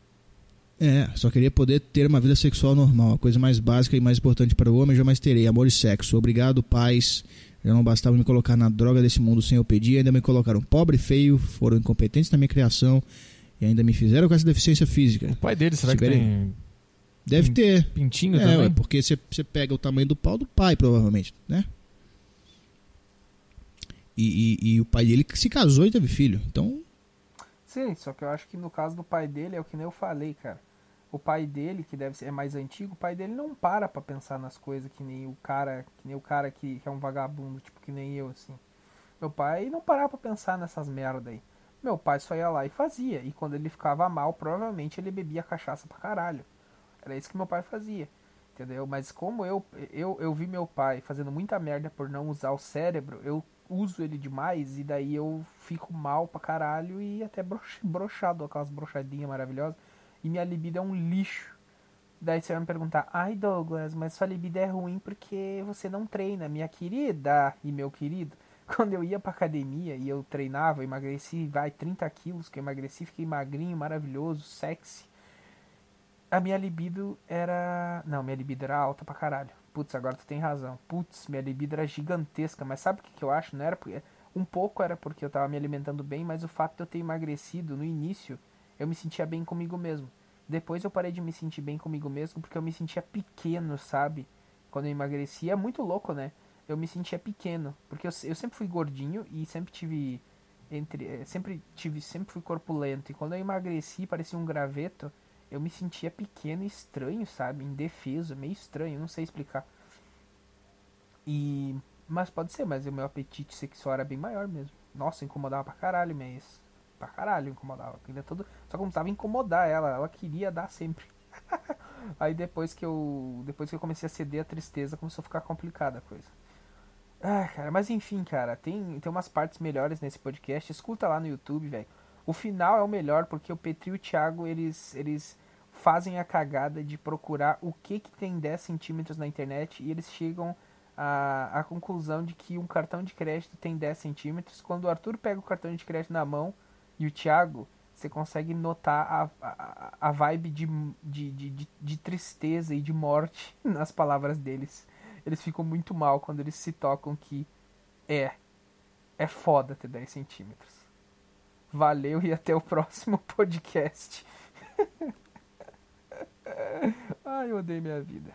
É, só queria poder ter uma vida sexual normal. A coisa mais básica e mais importante para o homem jamais terei. Amor e sexo. Obrigado, paz. Já não bastava me colocar na droga desse mundo sem eu pedir, ainda me colocaram pobre, feio, foram incompetentes na minha criação e ainda me fizeram com essa deficiência física. O pai dele, será Se que tem Deve ter. pintinho É, também? ué, porque você você pega o tamanho do pau do pai, provavelmente, né? E, e- e o pai dele que se casou e teve filho. Então, Sim, só que eu acho que no caso do pai dele é o que nem eu falei, cara. O pai dele, que deve ser é mais antigo, o pai dele não para pra pensar nas coisas que nem o cara, que nem o cara que, que é um vagabundo, tipo que nem eu assim. Meu pai não parava pra pensar nessas merda aí. Meu pai só ia lá e fazia. E quando ele ficava mal, provavelmente ele bebia cachaça pra caralho. Era isso que meu pai fazia. Entendeu? Mas como eu, eu, eu vi meu pai fazendo muita merda por não usar o cérebro, eu uso ele demais e daí eu fico mal pra caralho e até broxado, aquelas brochadinhas maravilhosas. E minha libido é um lixo. Daí você vai me perguntar, ai Douglas, mas sua libido é ruim porque você não treina, minha querida e meu querido. Quando eu ia pra academia e eu treinava, emagreci, vai, 30 quilos que eu emagreci, fiquei magrinho, maravilhoso, sexy. A minha libido era. Não, minha libido era alta pra caralho. Putz, agora tu tem razão. Putz, minha libido era gigantesca. Mas sabe o que, que eu acho? Não era porque. Um pouco era porque eu tava me alimentando bem, mas o fato de eu ter emagrecido no início, eu me sentia bem comigo mesmo. Depois eu parei de me sentir bem comigo mesmo porque eu me sentia pequeno, sabe? Quando eu emagreci. É muito louco, né? Eu me sentia pequeno. Porque eu, eu sempre fui gordinho e sempre tive. Entre, eh, sempre tive. Sempre fui corpulento. E quando eu emagreci, parecia um graveto eu me sentia pequeno e estranho, sabe? Indefeso, meio estranho, não sei explicar. E. Mas pode ser, mas o meu apetite sexual era bem maior mesmo. Nossa, incomodava pra caralho, mas. Pra caralho incomodava. Queria todo... Só não precisava incomodar ela, ela queria dar sempre. Aí depois que eu. Depois que eu comecei a ceder a tristeza, começou a ficar complicada a coisa. Ah, cara, mas enfim, cara, tem, tem umas partes melhores nesse podcast. Escuta lá no YouTube, velho. O final é o melhor porque o Petri e o Thiago, eles, eles fazem a cagada de procurar o que, que tem 10 centímetros na internet e eles chegam à, à conclusão de que um cartão de crédito tem 10 centímetros. Quando o Arthur pega o cartão de crédito na mão e o Thiago, você consegue notar a, a, a vibe de, de, de, de, tristeza e de morte nas palavras deles. Eles ficam muito mal quando eles se tocam que é, é foda ter 10 centímetros. Valeu e até o próximo podcast. Ai, eu odeio minha vida.